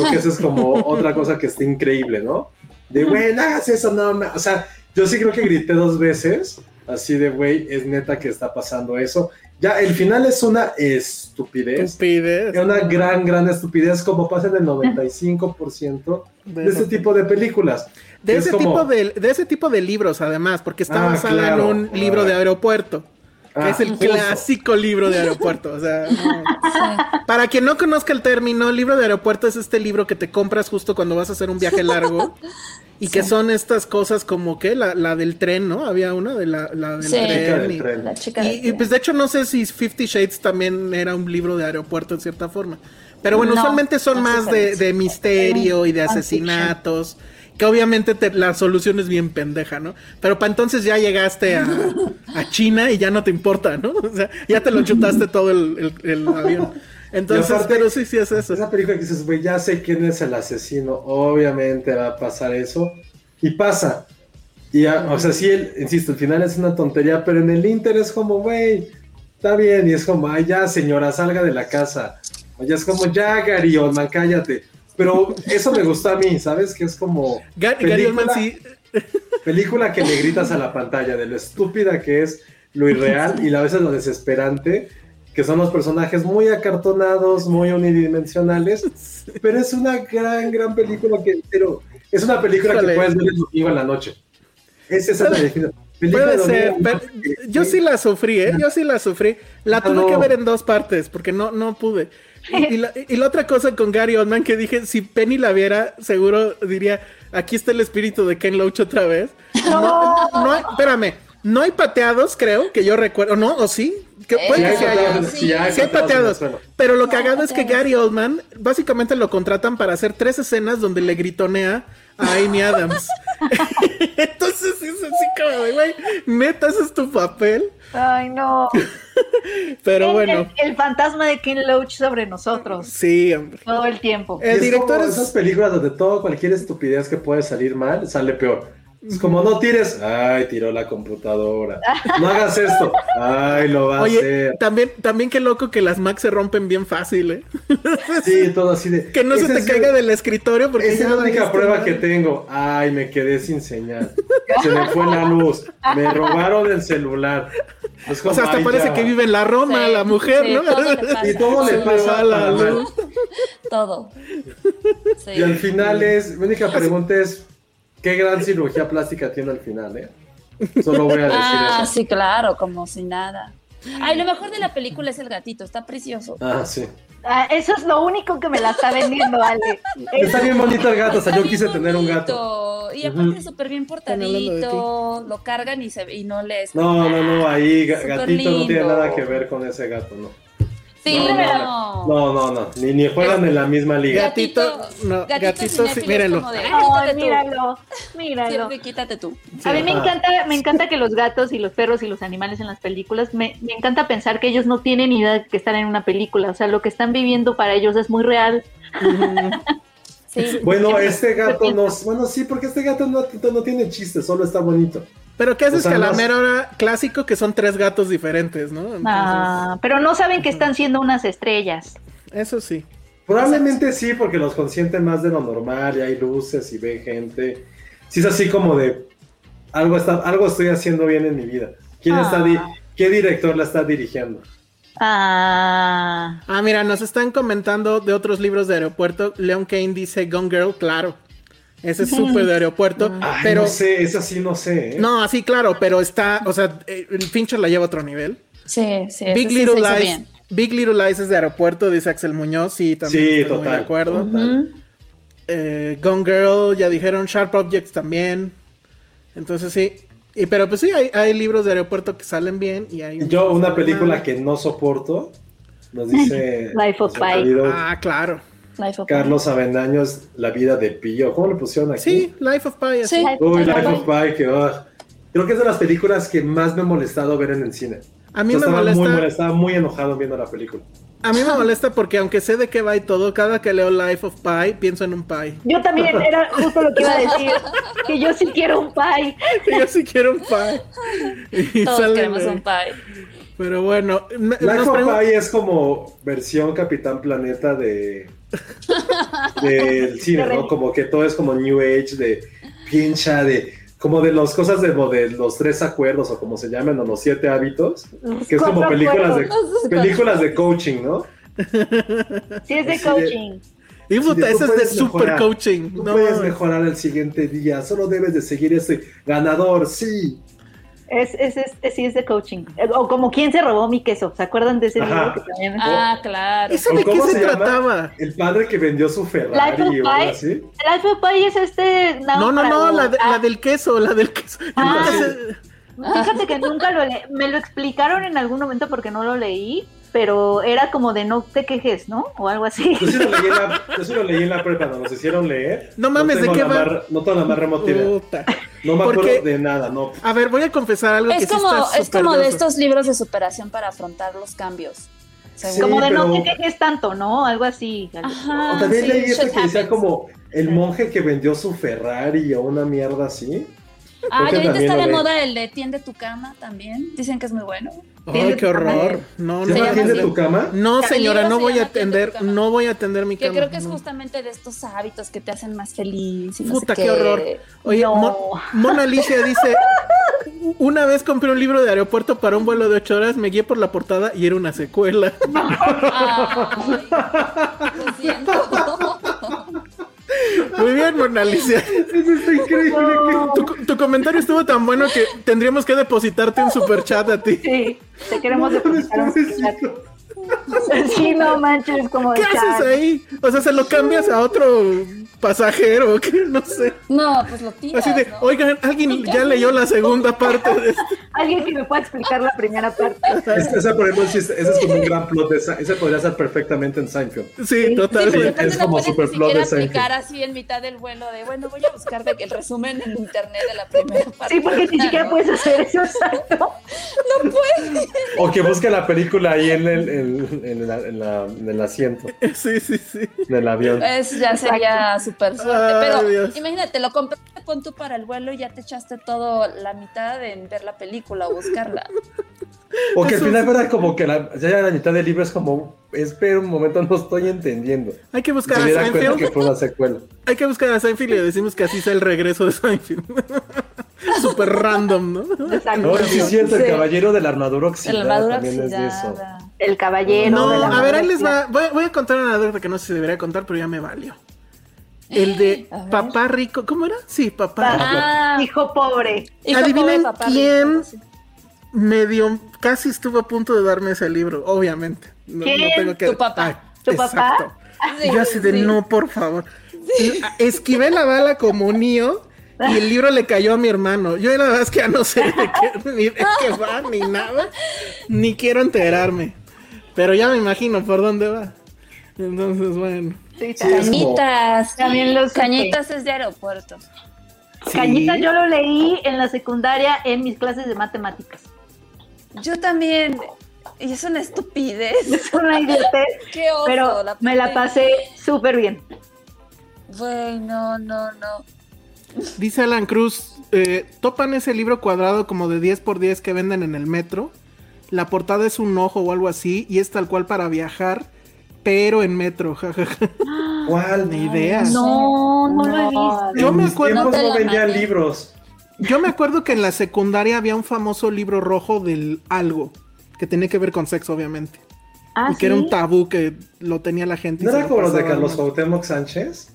Creo que eso es como otra cosa que está increíble, ¿no? De, güey, no hagas eso, no, ma-". o sea, yo sí creo que grité dos veces, así de, güey, es neta que está pasando eso. Ya, el final es una estupidez. Estupidez. Es una gran, gran estupidez, como pasa en el 95% de ese tipo de películas. De es ese, como- tipo de, de ese tipo de libros, además, porque está Ah, basada claro. en un libro de aeropuerto. Que Ah, es el justo. clásico libro de aeropuerto. O sea, no. para quien no conozca el término, libro de aeropuerto es este libro que te compras justo cuando vas a hacer un viaje largo. Y que son estas cosas como que la, la del tren, ¿no? Había una de la, la del Sí. Tren. del y- tren. La chica Y, pues de hecho no sé si Fifty Shades también era un libro de aeropuerto en cierta forma. Pero bueno, No, usualmente son no más de, misterio y de asesinatos. Que obviamente te- la solución es bien pendeja, ¿no? Pero para entonces ya llegaste a, a China y ya no te importa, ¿no? O sea, ya te lo chutaste todo el, el- el avión. Entonces, aparte, pero sí, sí es eso. Esa película que dices, güey, ya sé quién es el asesino, obviamente va a pasar eso. Y pasa. Y, ya, o sea, sí, el- insisto, el final es una tontería, pero en el Inter es como, güey, está bien. Y es como, ay, ya, señora, salga de la casa. O ya es como, ya, Gary Oldman, cállate. Pero eso me gustó a mí, ¿sabes? Que es como. Ga- Gary Oldman película- sí. Película que le gritas a la pantalla de lo estúpida que es, lo irreal y a veces lo desesperante, que son los personajes muy acartonados, muy unidimensionales, pero es una gran, gran película que, pero es una película que puedes ver el domingo en la noche. Es esa la Puede ser, pero yo sí la sufrí, ¿eh? Yo sí la sufrí. La Ah, tuve no. que ver en dos partes porque no, no pude. Y, y la, y la otra cosa con Gary Oldman que dije, si Penny la viera, seguro diría, aquí está el espíritu de Ken Loach otra vez. No, no hay, espérame, no hay pateados, creo, que yo recuerdo, ¿no? ¿O sí? Que puede Sí que hay sí haya. pateados, sí hay Sí hay pateados. Pero lo No, cagado es que. Gary Oldman básicamente lo contratan para hacer tres escenas donde le gritonea a Amy Adams. Entonces es así como, de, güey, neta, ese es tu papel. Ay, no. Pero El- bueno, El, el fantasma de Ken Loach sobre nosotros sí, hombre. todo el tiempo. El es director como es- esas películas donde todo, cualquier estupidez que puede salir mal, sale peor. Es como no tires, ay, tiró la computadora. No hagas esto, ay, lo va a hacer. también, también qué loco que las Macs se rompen bien fácil, ¿eh? Sí, todo así de. Que no se te caiga el- del escritorio porque Esa es la única prueba que tengo. Ay, me quedé sin señal. Se me fue la luz. Me robaron el celular. Es O sea, hasta parece ya. que vive en la Roma, Sí, la mujer, sí, ¿no? todo le pasa. Y todo le pasa va la luz. Todo. Sí. Y al final es. Mi única pregunta es: ¿qué gran cirugía plástica tiene al final, eh? Solo voy a decir Ah, eso. sí, claro, como si nada. Ay, lo mejor de la película es el gatito, está precioso. Ah, sí. Ah, eso es lo único que me la está vendiendo, Ale. Está bien bonito el gato, o sea, yo quise tener un gato. Y aparte es súper bien portadito, lo cargan y, se, y no les... No, no, no, ahí gatito no tiene nada que ver con ese gato, no. Sí, no, pero... no, no, no, no, ni, ni juegan en la misma liga. Gatito, no, gatito, sí, mírenlo. de, Ay, "Quítate tú". míralo, míralo. quítate tú. A mí me encanta, me encanta que los gatos y los perros y los animales en las películas, me, me encanta pensar que ellos no tienen idea de que están en una película, o sea, lo que están viviendo para ellos es muy real. Sí. Bueno, este gato no, bueno, sí, porque este gato no, no tiene chiste, solo está bonito. Pero ¿qué haces que a la mera hora clásico que son tres gatos diferentes, ¿no? Entonces, Ah, pero no saben que están siendo unas estrellas. eso sí. Probablemente sí, porque los consienten más de lo normal y hay luces y ve gente. Sí es así como de algo está, algo estoy haciendo bien en mi vida. ¿Quién está di- Ah. qué director la está dirigiendo? Ah, Ah, mira, nos están comentando de otros libros de aeropuerto. Leon Kane dice Gone Girl, claro. Ese es súper de aeropuerto. Ay, pero no sé, esa sí no sé. ¿eh? No, así claro, pero está, o sea, eh, el Fincher la lleva a otro nivel. Sí, sí. Big sí Little Lies. bien. Big Little Lies es de aeropuerto, dice Axel Muñoz, sí, también Sí, estoy muy total. de acuerdo. total. Eh, Gone Girl, ya dijeron, Sharp Objects también. Entonces sí. Y, pero pues sí, hay, hay libros de aeropuerto que salen bien y hay... Yo, una película mal. que no soporto, nos dice Life of Pi. Ah, claro. Life of Pi. Carlos Avendaño es La vida de Pío. ¿Cómo le pusieron aquí? Sí, Life of Pi. así. Sí. Uy, Life Life of Pi, que ah, creo que es de las películas que más me ha molestado ver en el cine. A mí Yo me estaba molesta- muy molesta- estaba muy enojado viendo la película. A mí me molesta porque aunque sé de qué va y todo, cada que leo Life of Pi, pienso en un pie. yo también era justo lo que iba a decir, que yo sí quiero un pie. Yo sí quiero un pie. Y Todos sale queremos un pie. Pero bueno, Life of Pi es como versión Capitán Planeta de del cine, ¿no? Como que todo es como New Age, de pincha, de como de las cosas de, de los tres acuerdos o como se llaman, o los siete hábitos, que es como películas de, películas de coaching, ¿no? Sí, es de Así de- coaching. Y puta, Sí, tú ese es de super mejorar. coaching. Tú No, puedes mejorar el siguiente día, solo debes de seguir este ganador, sí. Es, es, es, sí, es de coaching. Eh, O como quién se robó mi queso. ¿Se acuerdan de ese Ajá. libro que también? Ah, claro. ¿Eso ¿O de qué cómo se, se trataba? El padre que vendió su Ferrari Life of o algo Pi. así. Life of Pi es este. No, no, no, la, de- la del queso, la del queso. Ah. Fíjate que nunca lo leí. Me lo explicaron en algún momento porque no lo leí, pero era como de no te quejes, ¿no? O algo así. Yo sí lo leí en la, yo sí lo leí en la prepa, cuando nos hicieron leer. No mames, ¿de qué va? no tengo la más remota. No me Porque- acuerdo de nada, no. A ver, voy a confesar algo que Es sí como, está es como de estos libros de superación para afrontar los cambios. Sí, como de no te quejes tanto, ¿no? Algo así. Ajá. O también sí, leí este shit que decía como el monje que vendió su Ferrari o una mierda así. Ah, y ahorita está de moda el de tiende tu cama también. Dicen que es muy bueno. Ay, qué horror. No, ¿Se no. ¿Tiende así. tu cama? No, señora, no se voy a atender, no voy a atender mi Que cama. creo que es justamente de estos hábitos que te hacen más feliz. Y no Puta, sé qué horror. Oye, Mona Alicia dice, una vez compré un libro de aeropuerto para un vuelo de ocho horas, me guié por la portada y era una secuela. Lo siento. Muy bien, Mona Alicia. Eso está increíble. Tu, tu comentario estuvo tan bueno que tendríamos que depositarte un super chat a ti. Sí, te queremos No, depositar un. Sí, no manches, como de ¿Qué haces chat. ahí? O sea, se lo cambias a otro pasajero, que no sé. No, pues lo tiras, Así de, ¿no? oigan, alguien ya leyó la segunda parte de esto. Alguien que me pueda explicar la primera parte. Es- esa, por ejemplo, ese es como un gran plot de Sa- Ese podría ser perfectamente en Seinfeld. Sí, Sí, totalmente. Es como super plot de Seinfeld. aplicar así en mitad del vuelo de, bueno, voy a buscar de- el resumen en internet de la primera parte. Sí, porque ni siquiera ¿no? puedes hacer eso exacto. No puedes. O que busque la película ahí en el, en, en la- en la- en el asiento Sí, sí, sí. del avión. Es, ya sería súper suerte. Ay, Pero Dios. imagínate, lo compraste pon tú para el vuelo y ya te echaste todo la mitad en ver la película o buscarla. O que al final fuera como que la, ya la mitad del libro es como, espera un momento, no estoy entendiendo. Hay que buscar Se a cuenta que Seinfeld. fue una secuela. Hay que buscar a Seinfeld y le decimos que así sea el regreso de Seinfeld. Súper random, ¿no? Exacto. No, sí es cierto, el Sí. caballero de la armadura oxidada la armadura también es de eso. El caballero. No, de la a ver, ahí les va. Voy, voy a contar una anécdota que no sé si debería contar, pero ya me valió. El de ver. papá rico, ¿cómo era? Sí, papá. Ah, Hijo pobre. hijo Adivinen pobre, papá quién rico, medio casi estuvo a punto de darme ese libro, obviamente. No, ¿Quién? no tengo que Tu papá. Ay, ¿Tu exacto. papá? Sí, Yo así de sí. no, por favor. Esquivé la bala como Neo y el libro le cayó a mi hermano. Yo la verdad es que ya no sé de qué, ni de qué va, ni nada, ni quiero enterarme. Pero ya me imagino por dónde va. Entonces, bueno. Sí, como- Cañitas. También los Cañitas es de aeropuerto. Sí. Cañitas yo lo leí en la secundaria en mis clases de matemáticas. Yo también. Y es una estupidez. Es una idiotez, Qué oso. pero me la pasé súper bien. Güey, no, no, no. Dice Alan Cruz, eh, topan ese libro cuadrado como de 10 por 10 que venden en el metro. La portada es un ojo o algo así y es tal cual para viajar, pero en metro. jajaja. ¿Cuál? Ni idea. No, no lo he visto. Yo en me mis acuerdo- tiempos No vendían libros. Yo me acuerdo que en la secundaria había un famoso libro rojo del algo, que tenía que ver con sexo, obviamente. Ah, y que era un tabú que lo tenía la gente. ¿No era como los de Carlos. Cuauhtémoc Sánchez?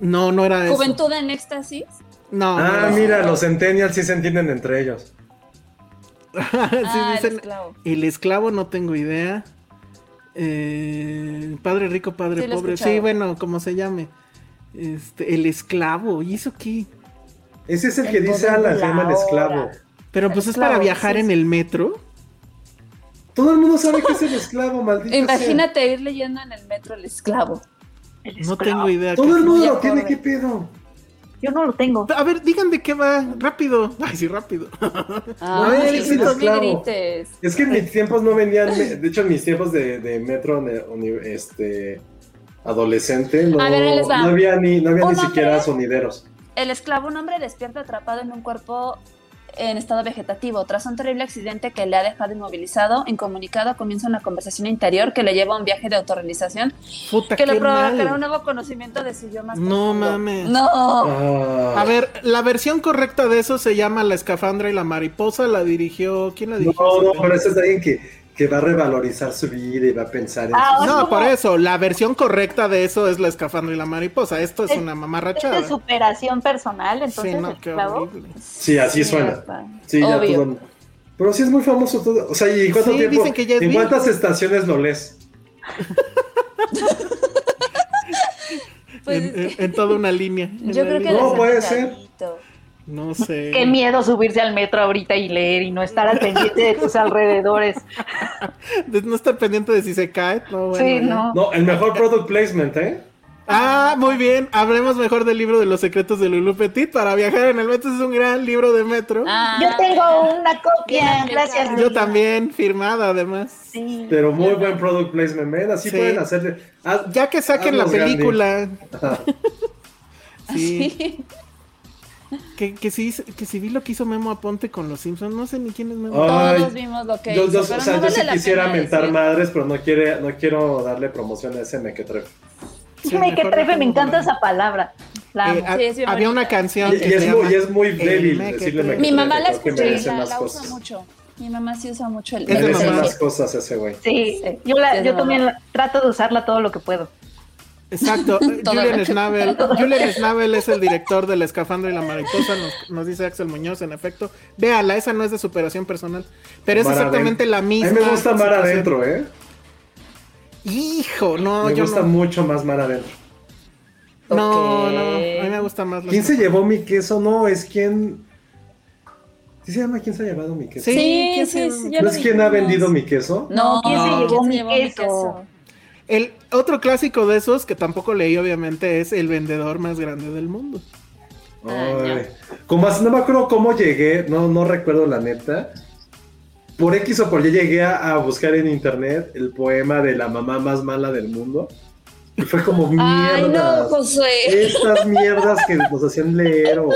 No, no era eso. Juventud en éxtasis. No, no Ah, eso. mira, los centennials sí se entienden entre ellos. Sí, ah, el esclavo. El esclavo no tengo idea. Eh, padre rico, padre Sí, pobre. Sí, bueno, como se llame. Este, el esclavo. ¿Y eso qué? Ese es el, El que dice Alan, se la llama el esclavo. Pero pues es para viajar sí, en el metro. Todo el mundo sabe que es el esclavo, maldito. sea. Imagínate ir leyendo en el metro el esclavo. El No esclavo. tengo idea. Todo el mundo lo tiene. ¿qué pedo? Yo no lo tengo. A ver, digan de qué va. Rápido. Ay, sí, rápido. Ah, ver, sí, no grites. Es que en mis tiempos no vendían, de hecho en mis tiempos de, de metro este adolescente no, A ver, no había ni, no había ni siquiera sonideros. El esclavo, un hombre despierta atrapado en un cuerpo en estado vegetativo. Tras un terrible accidente que le ha dejado inmovilizado, incomunicado, comienza una conversación interior que le lleva a un viaje de autorrealización Puta, que le provocará un nuevo conocimiento de su más No profundo. mames. No. Ah, A ver, la versión correcta de eso se llama La escafandra y la mariposa. La dirigió. ¿Quién la no, dirigió? no, pero ese es alguien que, que va a revalorizar su vida y va a pensar en Ah, No, por eso, la versión correcta de eso es la escafandra y la mariposa. Esto es Es- una Es mamarrachada. de superación personal, entonces Sí, no, qué horrible. Sí, así Sí, suena. Sí, ya Obvio. todo. Pero sí es muy famoso todo. O sea, ¿y cuánto Sí, tiempo? dicen que ya es ¿En cuántas estaciones lo lees? Pues en, es que- en- en toda una línea. Yo creo que. No, puede ser. No sé. Qué miedo subirse al metro ahorita y leer y no estar al pendiente de tus alrededores. De no estar pendiente de si se cae. No, bueno, sí, ya. no. No, el mejor product placement, ¿eh? Ah, muy bien. Hablemos mejor del libro de los secretos de Lulu Petit. Para viajar en el metro es un gran libro de metro. Ah, Yo tengo una copia, Bien gracias. Yo también, firmada además. Sí. Pero muy buen product placement, ¿ven? Así Sí. pueden hacerle. Ya que saquen la película. Sí. Que, que sí, que sí vi lo que hizo Memo Aponte con los Simpsons. No sé ni quién es Memo. Ay, Todos vimos lo que yo, hizo, yo- pero o sea, no yo sí quisiera mentar decir. madres, pero no quiere, no quiero darle promoción a ese mequetrefe. Sí, me que mejor trefe, me encanta esa palabra. La Eh, Sí, es había una canción Y, que y es muy, y es muy débil Mequetrefe. decirle mequetrefe. Mi mamá la escucha y la, usa cosas. mucho. Mi mamá sí usa mucho el Es de mamá. cosas ese güey. Sí, Sí. yo, la- yo también la- trato de usarla todo lo que puedo. Exacto. Todo Julian Schnabel. Julian Schnabel es el director de La Escafandra y la Mariposa, nos, nos dice Axel Muñoz, en efecto. Véala, esa no es de superación personal, pero es Mar exactamente adentro. la misma. A mí me gusta Mar adentro, ¿eh? Hijo, no, me yo gusta no. mucho más Mar adentro. No, no, a mí me gusta más. ¿Quién se llevó mi queso? No, es quien. ¿Sí se llama quién se ha llevado mi queso? Sí, Sí, ¿quién sí, ¿No es quién ha vendido mi queso? No, ¿quién se ¿quién llevó se mi llevó mi queso? El otro clásico de esos, que tampoco leí obviamente, es El vendedor más grande del mundo. Ay, como así, no me acuerdo cómo llegué, no, no recuerdo la neta. Por X o por Y llegué a, a buscar en internet el poema de la mamá más mala del mundo. Y fue como Ay, no. Josué. estas mierdas que nos hacían leer o...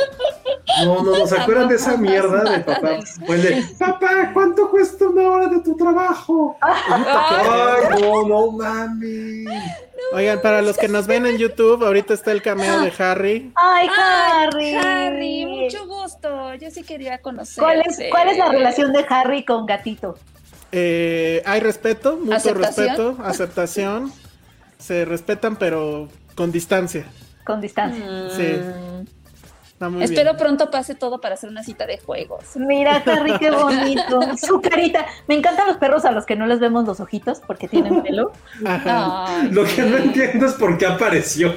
No, no, no, ¿se acuerdan de esa mierda de papá? De, papá, ¿cuánto cuesta una hora de tu trabajo? Ay, no, no mami. Oigan, para los que nos ven en YouTube, ahorita está el cameo de Harry. Ay, Ay, Harry. Harry, mucho gusto. Yo sí quería conocer. ¿Cuál es, ¿Cuál es la relación de Harry con Gatito? Eh, hay respeto, mucho ¿Aceptación? respeto, aceptación. Se respetan, pero con distancia. Con distancia. Sí. Está muy Espero bien. pronto pase todo para hacer una cita de juegos. Mira, Harry, qué bonito. Su carita. Me encantan los perros a los que no les vemos los ojitos porque tienen pelo. Ajá. Ay, Lo que no entiendo es por qué apareció.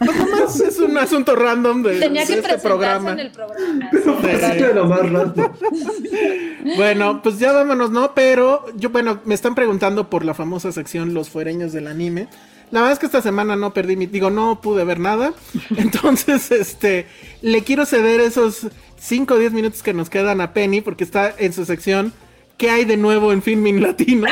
Nomás es un asunto random de, tenía que de este programa. en el programa. Pero sí. de lo más raro. Bueno, pues ya vámonos, ¿no? Pero yo, bueno, me están preguntando por la famosa sección Los Fuereños del Anime. La verdad es que esta semana no perdí mi, digo, no pude ver nada. Entonces, este, le quiero ceder esos 5 o 10 minutos que nos quedan a Penny porque está en su sección ¿Qué hay de nuevo en Filming Latino?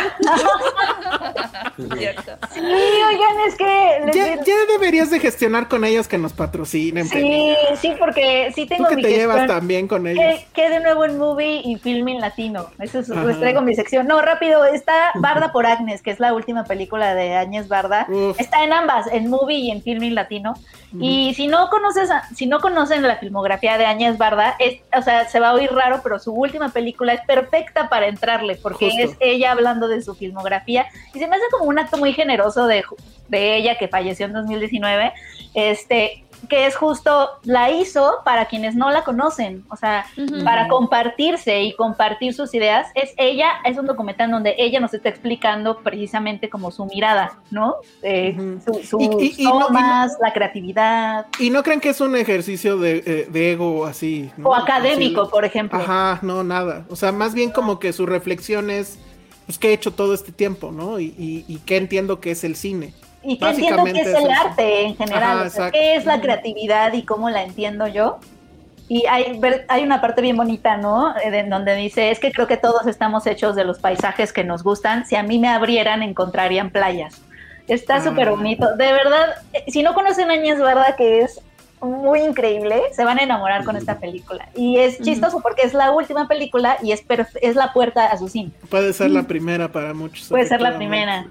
Sí, oigan, es que. les Ya, ya deberías de gestionar con ellos que nos patrocinen. Sí, sí, porque sí Tú tengo que mi te llevas gestión. también con ellos. ¿Qué, qué de nuevo en movie y filming latino? Eso es, Ajá. les traigo mi sección. No, rápido, está Barda por Agnes, que es la última película de Áñez Barda. Uf. Está en ambas, en movie y en filming latino. Y si no conoces, a- si no conocen la filmografía de Áñez Barda, es, o sea, se va a oír raro, pero su última película es perfecta para entrarle, porque Justo. es ella hablando de su filmografía. Y se me hace como un acto muy generoso de, de ella que falleció en 2019. Este, que es justo, la hizo para quienes no la conocen, o sea, para compartirse y compartir sus ideas. Es ella, es un documental donde ella nos está explicando precisamente como su mirada, ¿no? Eh, su- Y- y- no- y no- tomas, la creatividad, Y no crean que es un ejercicio de, eh, de ego así. ¿no? o académico, Así- por ejemplo. Ajá, no, nada. O sea, más bien como que su reflexión es, pues, ¿qué he hecho todo este tiempo, no? Y, y, y qué entiendo que es el cine. Y que entiendo que es el es eso. arte en general, Ajá, o sea, qué es la creatividad y cómo la entiendo yo. Y hay, hay una parte bien bonita, ¿no? Eh, En donde dice, es que creo que todos estamos hechos de los paisajes que nos gustan. Si a mí me abrieran, encontrarían playas. Está Ah. súper bonito. De verdad, eh, si no conocen a Áñez Barda, que es muy increíble, se van a enamorar con esta película. Y es chistoso porque es la última película y es, perf- es la puerta a su cine. Puede ser la primera para muchos. Puede ser la primera.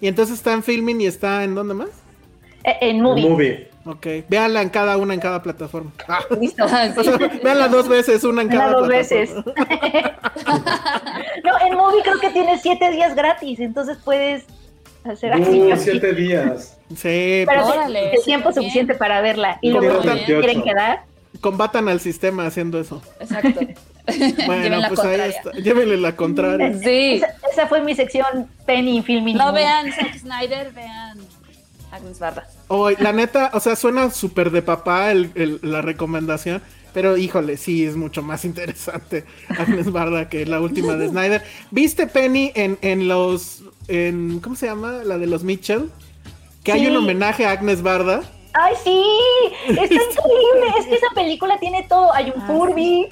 Y entonces está en filming y está en dónde más? Eh, En movie. Movie. Ok, véanla en cada una en cada plataforma. Ah, Listo. o sea, véanla dos veces, una en Una cada dos plataforma. veces. no, en Movie creo que tiene siete días gratis, entonces puedes hacer así. Uh, siete días. Sí, Pero pues, Órale, de tiempo suficiente para verla. Y luego el si 28. quieren quedar. combatan al sistema haciendo eso. Exacto. Bueno, pues ahí está. Llévenle la contraria. Sí. Esa, esa fue mi sección Penny Filming. No vean Zack Snyder, vean Agnes Barda. Oh, la neta, o sea, suena súper de papá el- el- la recomendación, pero híjole, sí, es mucho más interesante Agnes Barda que la última de Snyder. ¿Viste Penny en, en los, en, ¿cómo se llama? La de los Mitchell? Que hay un homenaje a Agnes Barda. ¡Ay, sí! Está increíble. Es que esa película tiene todo. Hay un Ah, Furby,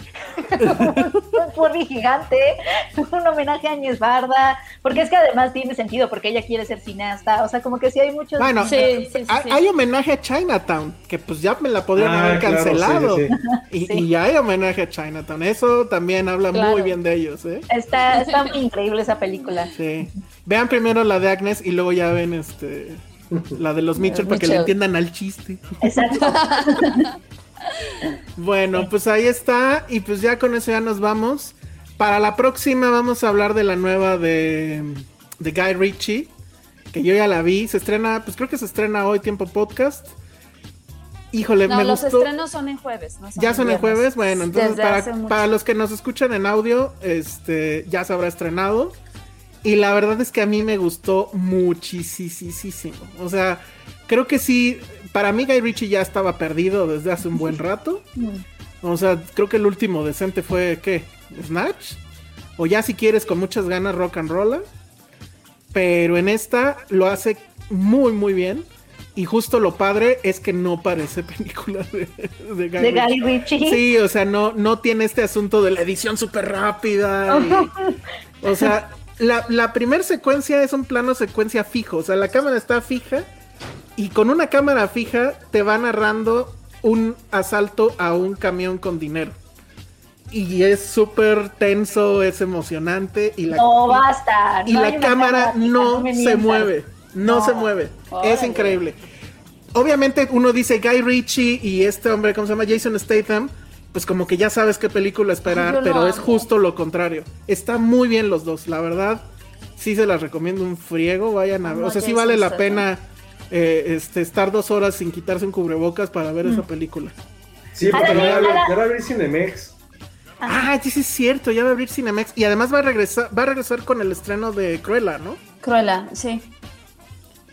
un Furby gigante, un homenaje a Agnes Barda. Porque es que además tiene sentido, porque ella quiere ser cineasta. O sea, como que sí hay muchos. Bueno, Sí, eh, sí, sí, hay, sí. hay homenaje a Chinatown, que pues ya me la podrían Ah, haber claro, sí, cancelado. sí, Y, Sí. y hay homenaje a Chinatown. Eso también habla muy Claro. bien de ellos, ¿eh? Está, está increíble esa película. Sí. Vean primero la de Agnes y luego ya ven este la de los Mitchell para que le entiendan al chiste. Exacto. Bueno, pues ahí está. Y pues ya con eso ya nos vamos. Para la próxima vamos a hablar de la nueva de, de Guy Ritchie. Que yo ya la vi. Se estrena, pues creo que se estrena hoy Tiempo Podcast. Híjole, No, me los gustó. estrenos son en jueves. No son Ya son el viernes. jueves, bueno, entonces para, para los que nos escuchan en audio, este ya se habrá estrenado. Y la verdad es que a mí me gustó muchísimo. O sea, creo que sí, para mí Guy Ritchie ya estaba perdido desde hace un buen rato. O sea, creo que el último decente fue, ¿qué? ¿Snatch? O ya si quieres con muchas ganas rock and roll. Pero en esta lo hace muy, muy bien. Y justo lo padre es que no parece película de, de Guy De Guy Ritchie. Ritchie. Sí, o sea, no, no tiene este asunto de la edición súper rápida. y- o sea, la, la primera secuencia es un plano secuencia fijo. O sea, la cámara está fija y con una cámara fija te va narrando un asalto a un camión con dinero. Y es súper tenso, es emocionante y la, No basta. y no la cámara no, se mueve, no, No. se mueve. Es increíble. Obviamente uno dice Guy Ritchie y este hombre, ¿cómo se llama? Jason Statham. Pues como que ya sabes qué película esperar, pero es justo lo contrario. Está muy bien los dos, la verdad. Sí se las recomiendo un friego, vayan a ver. O sea, sí vale la pena eh, este, estar dos horas sin quitarse un cubrebocas para ver Mm. esa película. Sí, porque ya va a abrir- Cinemex. Ah, sí, sí es cierto, ya va a abrir Cinemex. Y además va a regresar, va a regresar con el estreno de Cruella, ¿no? Cruella, sí.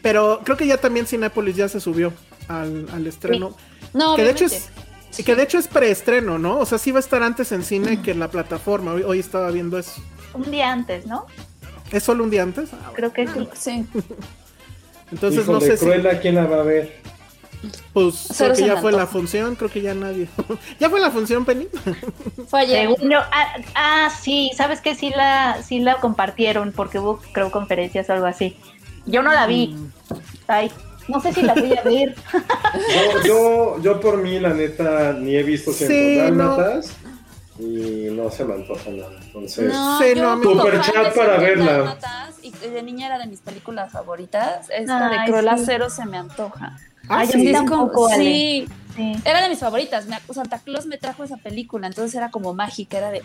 Pero creo que ya también Cinépolis ya se subió al, al estreno. No, que de hecho obviamente. Es que de hecho es preestreno, ¿no? O sea, sí va a estar antes en cine que en la plataforma. Hoy, hoy estaba viendo eso. Un día antes, ¿no? ¿Es solo un día antes? Ah, bueno. Creo que sí. Sí. Entonces Híjole, no sé si Cruella, ¿quién la va a ver? pues creo que ya fue la función, creo que ya nadie. ¿Ya fue la función, Penny? Fue ayer. Yo- ah, ah, sí, sabes que sí la, sí la compartieron porque hubo, creo, conferencias o algo así. Yo no la vi. Mm. Ay, no sé si la voy a ver. Yo, yo, yo por mí, la neta, ni he visto Sí, Ciento no. Y no se me antoja nada. Entonces, No, Sí, no, Super chat para verla. Y de niña era de mis películas favoritas. Esta Ay, de Cruella sí. Cero se me antoja. Ah, Ay, sí. tampoco, sí, Sí. era de mis favoritas. Me, Santa Claus me trajo esa película, entonces era como mágica, era de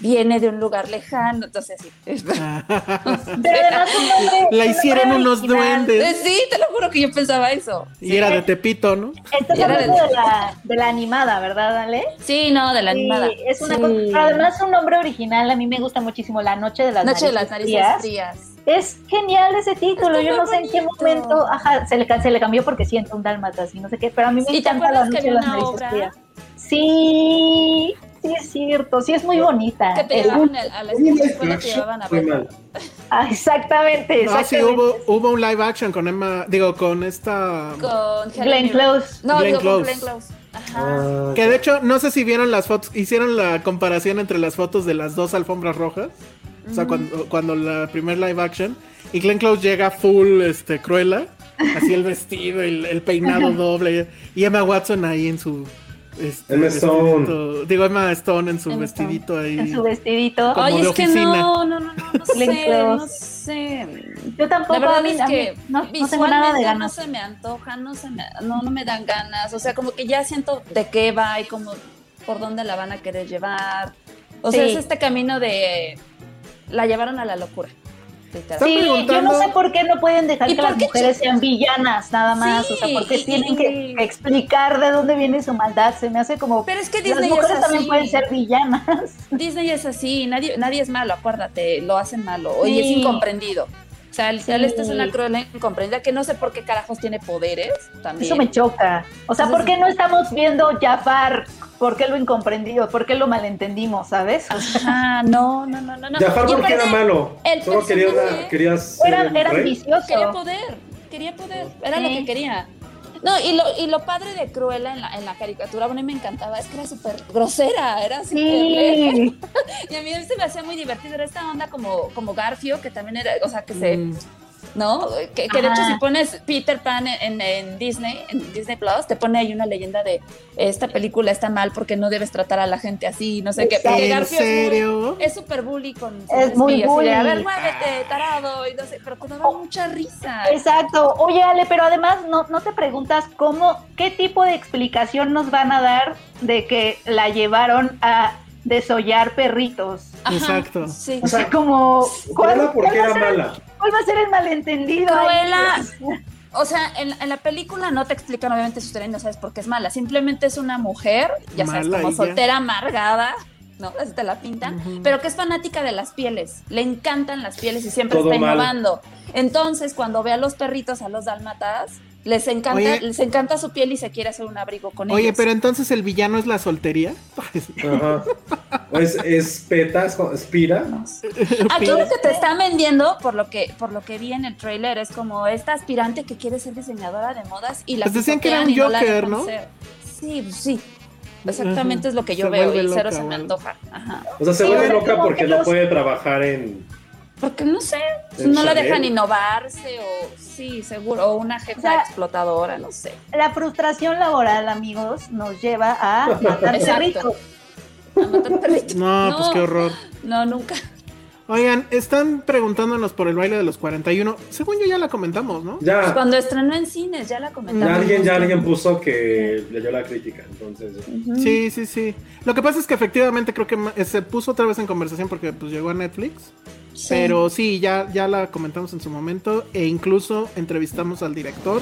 viene de un lugar lejano, entonces sí. Además un nombre- La hicieron unos original. duendes. Sí, te lo juro que yo pensaba eso. Y era de Tepito, ¿no? Era hablando de- de la, de la animada, ¿verdad, Ale? Sí, no, de la Sí, animada. es una Sí. cosa, pero además un nombre original, a mí me gusta muchísimo, La Noche de las Noche de Narices las narices Frías. frías. Es genial ese título, Está yo no sé en qué momento, ajá, se le, se le cambió porque siento un dálmatas y no sé qué, pero a mí me ¿Y te encanta La Noche de las Narices obra? Frías. Sí, sí es cierto, sí es muy bonita. Que te llevaban a, a la un live escuela, te llevaban a fue ver. Ah, exactamente, Ah, sí, exactamente. hubo, hubo un live action con Emma, digo, con esta... Con Glenn. Close. No, Glenn digo con Close. Glenn Close. Ajá. Ah, Que de hecho, no sé si vieron las fotos, hicieron la comparación entre las fotos de las dos alfombras rojas. O sea, cuando, cuando la primer live action. Y Glenn Close llega full este, cruela. Así el vestido, el, el peinado doble. Y Emma Watson ahí en su Este, Emma Stone. vestidito- Digo, Emma Stone en su Emma vestidito ahí. En su vestidito. Como Oye, de es que oficina. no, no, no, no, no Le sé, no sé. Yo tampoco, La verdad a mí- es que no, no tengo nada de visualmente ganas. no se me antoja, no se me, no, no me dan ganas. O sea, como que ya siento de qué va y como por dónde la van a querer llevar. O sea, Sí. es este camino de la llevaron a la locura. Sí, yo no sé por qué no pueden dejar ¿Y que las mujeres sean villanas nada más, o sea, porque y- tienen y- que, explicar de dónde viene su maldad, se me hace como Pero es que las Disney mujeres es también pueden ser villanas. Disney es así, nadie, nadie es malo, acuérdate, lo hacen malo. Y es incomprendido. O sea, literal, Sí. esta es una cruel incomprendida que no sé por qué carajos tiene poderes también. Eso me choca. O sea, ¿por qué no estamos viendo Jafar? ¿Por qué lo incomprendido? ¿Por qué lo malentendimos, sabes? O sea, Ajá, no, no, no, no. no. Jafar porque era malo. el Solo quería, una, quería ser era, el era ambicioso. Quería poder, quería poder, era lo Sí. que quería. No, y lo, y lo padre de Cruella en la, en la caricatura, bueno, a mí me encantaba, es que era súper grosera, era súper Sí. Y a mí se me hacía muy divertido, era esta onda como, como Garfio, que también era, o sea, que se, Mm. ¿No? Que, que de hecho si pones Peter Pan en, en Disney, en Disney Plus, te pone ahí una leyenda de esta película está mal porque no debes tratar a la gente así, no sé qué. Porque ¿En Garfio es muy- serio? es súper bully con Es muy espías, y de, a bully. ver, muévete, tarado, y no sé, pero te daba mucha risa. Exacto. Oye, Ale, pero además no, no te preguntas cómo, qué tipo de explicación nos van a dar de que la llevaron a desollar perritos. Ajá, Exacto. Sí. O sea, como Cruella porque va a era ser- mala. ¿Cuál va a ser el malentendido? Cruella, ahí? o sea, en, en la película no te explican obviamente su historia y no sabes por qué es mala. Simplemente es una mujer, ya sabes, como soltera, amargada, ¿no? Así te la pintan, pero que es fanática de las pieles. Le encantan las pieles y siempre Todo está mal. innovando. Entonces, cuando ve a los perritos, a los dálmatas, les encanta, Oye. les encanta su piel y se quiere hacer un abrigo con Oye, ellos. pero entonces el villano es la soltería. Ajá. O es, es peta, es, es pira. Aquí lo que te están vendiendo, por lo que por lo que vi en el trailer, es como esta aspirante que quiere ser diseñadora de modas y la Pues decían que era un Joker, ¿no? Sí, pues sí. Exactamente Ajá. es lo que yo Se veo y cero loca se o me antoja. Ajá. O sea, se Sí, vuelve o sea, loca porque que no puede trabajar en. Porque no sé, ¿En no la Chanel? dejan innovarse o sí, seguro, o una jefa O sea, explotadora, no sé. La frustración laboral, amigos, nos lleva a matar perritos. A matar perritos. No, pues qué horror. No, nunca. Oigan, están preguntándonos por el baile de los 41. Según yo ya la comentamos, ¿no? Ya, Cuando estrenó en cines, ya la ya comentamos. alguien, ya alguien puso que leyó la crítica. Entonces, Sí, sí, sí. Lo que pasa es que efectivamente creo que eh, se puso otra vez en conversación porque pues llegó a Netflix. Sí. Pero sí, ya, ya la comentamos en su momento e incluso entrevistamos al director.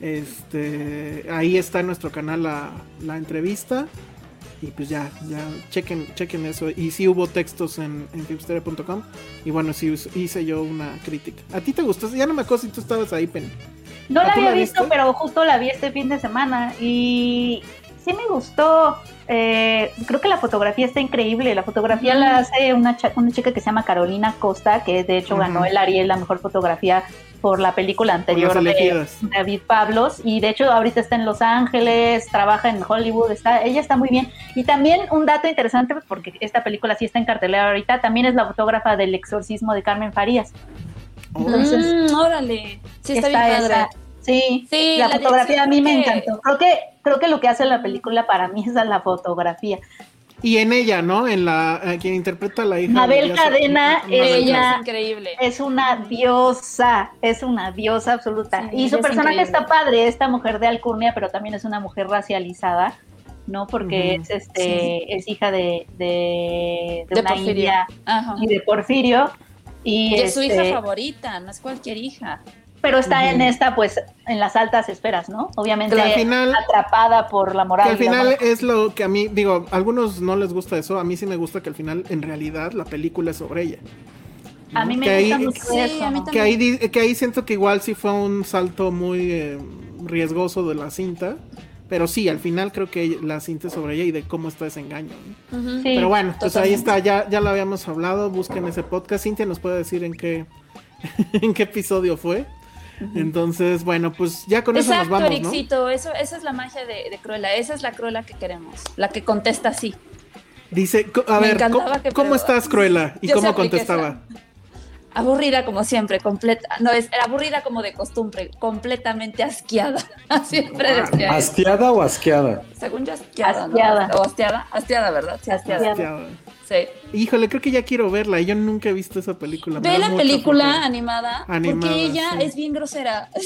Este, ahí está en nuestro canal la, la entrevista. Y pues ya, ya, chequen, chequen eso. Y sí hubo textos en, en filmsteria.com. Y bueno, sí hice yo una crítica. ¿A ti te gustó? Ya no me acuerdo si tú estabas ahí, Penny. No ¿Ah, la había la visto, viste? pero justo la vi este fin de semana y sí me gustó. Eh, creo que la fotografía está increíble. La fotografía la hace una, una chica que se llama Carolina Costa, que de hecho ganó el Ariel la mejor fotografía por la película anterior de. David Pablos. Y de hecho ahorita está en Los Ángeles, trabaja en Hollywood, está, ella está muy bien. Y también un dato interesante, porque esta película sí está en cartelera ahorita, también es la fotógrafa del exorcismo de Carmen Farías. Entonces, Mm, órale. Sí, está, bien padre. esa. Sí, Sí, la, la fotografía a mí me encantó. Creo que, creo que lo que hace la película para mí es la fotografía. Y en ella, ¿no? En la eh, quien interpreta a la hija. Mabel de Cadena, ella-. Es increíble. Es una diosa, es una diosa absoluta. Sí, y su personaje increíble. está padre, esta mujer de alcurnia, pero también es una mujer racializada, ¿no? Porque es este, es hija de, de, de De una Porfirio. india Ajá. y de Porfirio. Y, Y es su hija este, favorita, no es cualquier hija. Pero está en esta, pues, en las altas esferas, ¿no? Obviamente Que al final- atrapada por la moral. Que al final moral. es lo que a mí, digo, a algunos no les gusta eso, a mí sí me gusta que al final, en realidad, la película es sobre ella. ¿no? A mí me que gusta ahí, mucho Sí, eso. a mí ¿no? que ahí que ahí siento que igual sí fue un salto muy eh, riesgoso de la cinta, pero sí, al final creo que la cinta es sobre ella y de cómo está ese engaño. ¿no? Ujú. Sí. Pero bueno, pues ahí está, ya, ya lo habíamos hablado, busquen ese podcast. Cintia nos puede decir en qué, en qué episodio fue. Entonces, bueno, pues ya con eso Exacto, nos vamos, ¿no? Ericito, eso, esa es la magia de, de Cruella, esa es la Cruella que queremos, la que contesta así. Dice, a Me ver, ¿cómo, estás, Cruella? ¿Y Yo sí cómo contestaba? Aburrida como siempre, completa. No, es aburrida como de costumbre, completamente asqueada. Siempre decía. ¿Hastiada o asqueada? Según yo, asqueada. ¿no? Asqueada. O hastiada, hastiada, ¿verdad? Sí. Hastiada. Sí. Híjole, creo que ya quiero verla. Yo nunca he visto esa película. me Ve la película animada, Animada, porque ella sí. es bien grosera.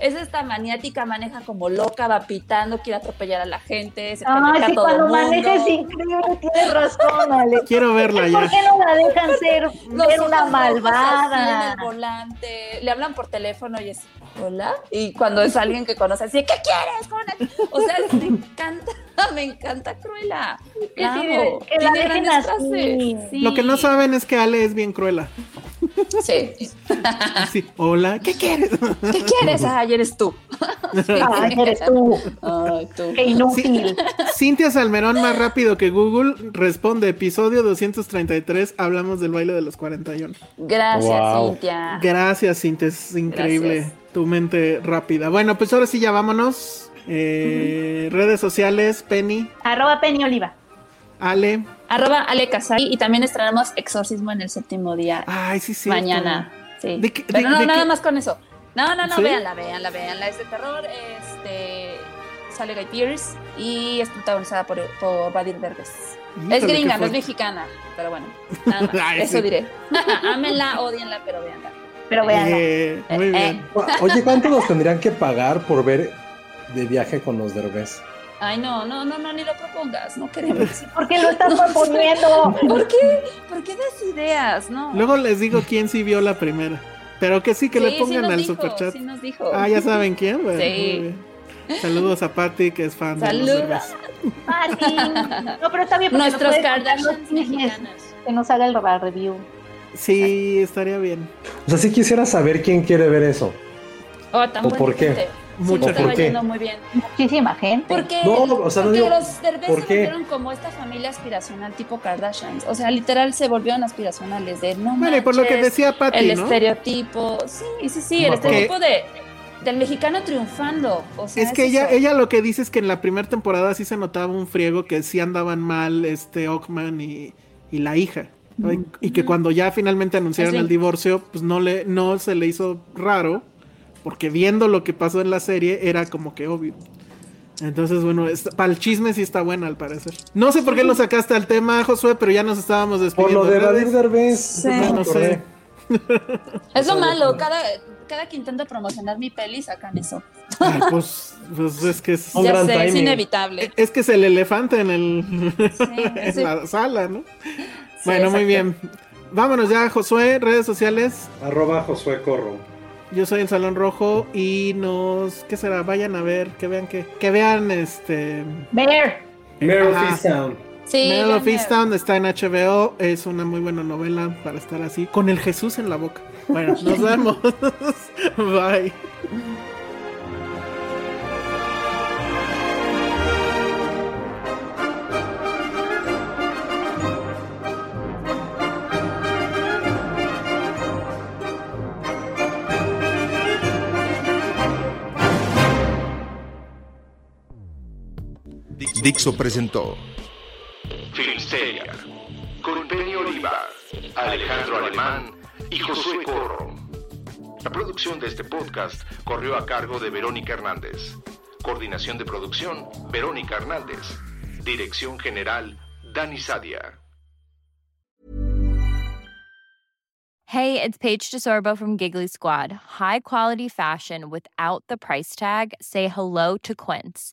Es esta maniática, maneja como loca, va pitando, quiere atropellar a la gente, se Ay, penetra a sí, todo cuando mundo. maneja es increíble, tienes razón, Ale. Quiero verla ¿Por ya. qué no la dejan ser, una rojos así en malvada? el volante, le hablan por teléfono y es hola y cuando es alguien que conoce así ¿qué quieres? Juana?" O sea, me encanta, me encanta Cruella. Que La sí, amo. que la Tiene dejen grandes así. frases. Sí. Lo que no saben es que Ale es bien cruela. Sí. Sí. Hola, ¿qué quieres? ¿Qué quieres? Ay, eres tú. Ay, eres tú. Ay, tú. Qué inútil. Cintia Salmerón, más rápido que Google, responde. Episodio 233. Hablamos del baile de los 41. Gracias, Wow. Cintia. Gracias, Cintia. Es increíble Gracias. Tu mente rápida. Bueno, pues ahora sí ya vámonos. Eh, redes sociales, Penny, Arroba Penny Oliva. Ale. Arroba Ale Casay y también estrenamos Exorcismo en el séptimo día Ay, sí, sí. mañana. Sí. ¿De qué- Pero no, de nada qué? más con eso. No, no, no, ¿Sí? véanla, véanla, véanla. Es de terror, este sale Guy Pearce y es protagonizada por, por Badir Derbez. Es gringa, no es mexicana, pero bueno, nada más. Ay, eso sí. diré. Ámenla, odienla, pero véanla. Pero vean. Eh, muy Eh, bien. Oye, ¿cuánto nos tendrían que pagar por ver de viaje con los derbez? Ay, no, no, no, no, ni lo propongas, no queremos. ¿Por qué lo estás proponiendo? ¿Por qué? ¿Por qué das ideas? No. Luego les digo quién sí vio la primera. Pero que sí, que Sí, le sí pongan nos al dijo, superchat. sí nos dijo. Ah, ya saben quién. Bueno, Sí. Saludos a Patty, que es fan de los Saludos. Pati. No, pero está bien porque Nuestros Kardashians mexicanos. Que nos haga el review. Sí, estaría bien. O sea, sí quisiera saber quién quiere ver eso. Oh, tan ¿O por qué? gente. Sí, Mucha estaba gente. yendo muy bien. Muchísima gente. Porque, No, o sea, no porque digo, los Derbez ¿por se volvieron como esta familia aspiracional tipo Kardashians. O sea, literal se volvieron aspiracionales de no Bueno, y por lo que manches, decía Patty, el ¿no? estereotipo. Sí, sí, sí, el estereotipo de del mexicano triunfando. O sea, Es que es ella, eso. ella lo que dice es que en la primera temporada sí se notaba un friego que sí andaban mal este Ockman y, y la hija. ¿No? Y, que cuando ya finalmente anunciaron Así. el divorcio, pues no le, no se le hizo raro, porque viendo lo que pasó en la serie era como que obvio. Entonces, bueno, para el chisme sí está buena al parecer. No sé por qué lo sacaste al tema, Josué, pero ya nos estábamos Por despidiendo. lo de. Badir Derbez. Sí. No acordé. sé. Es lo malo, no. cada, cada que intento promocionar mi peli sacan eso. Ay, pues, pues es que es, Un ya gran sé, es inevitable. es que es el elefante en el en sí. la sala, ¿no? Bueno, muy bien. Vámonos ya, Josué, redes sociales. Arroba Josué Corro. Yo soy el Salón Rojo y nos, ¿qué será? Vayan a ver, que vean que, que vean este. Bear. Meryl Ajá. Feastown. Sí, Medal of Easttown está en HBO, es una muy buena novela para estar así, con el Jesús en la boca. Bueno, nos vemos. Bye. Dixo presentó Filmsteria, con Penny Oliva, Alejandro Alemán y Josué Corro. La producción de este podcast corrió a cargo de Verónica Hernández. Coordinación de producción, Verónica Hernández. Dirección general, Dani Sadia. Hey, it's Paige DeSorbo from Giggly Squad. High quality fashion without the price tag. Say hello to Quince.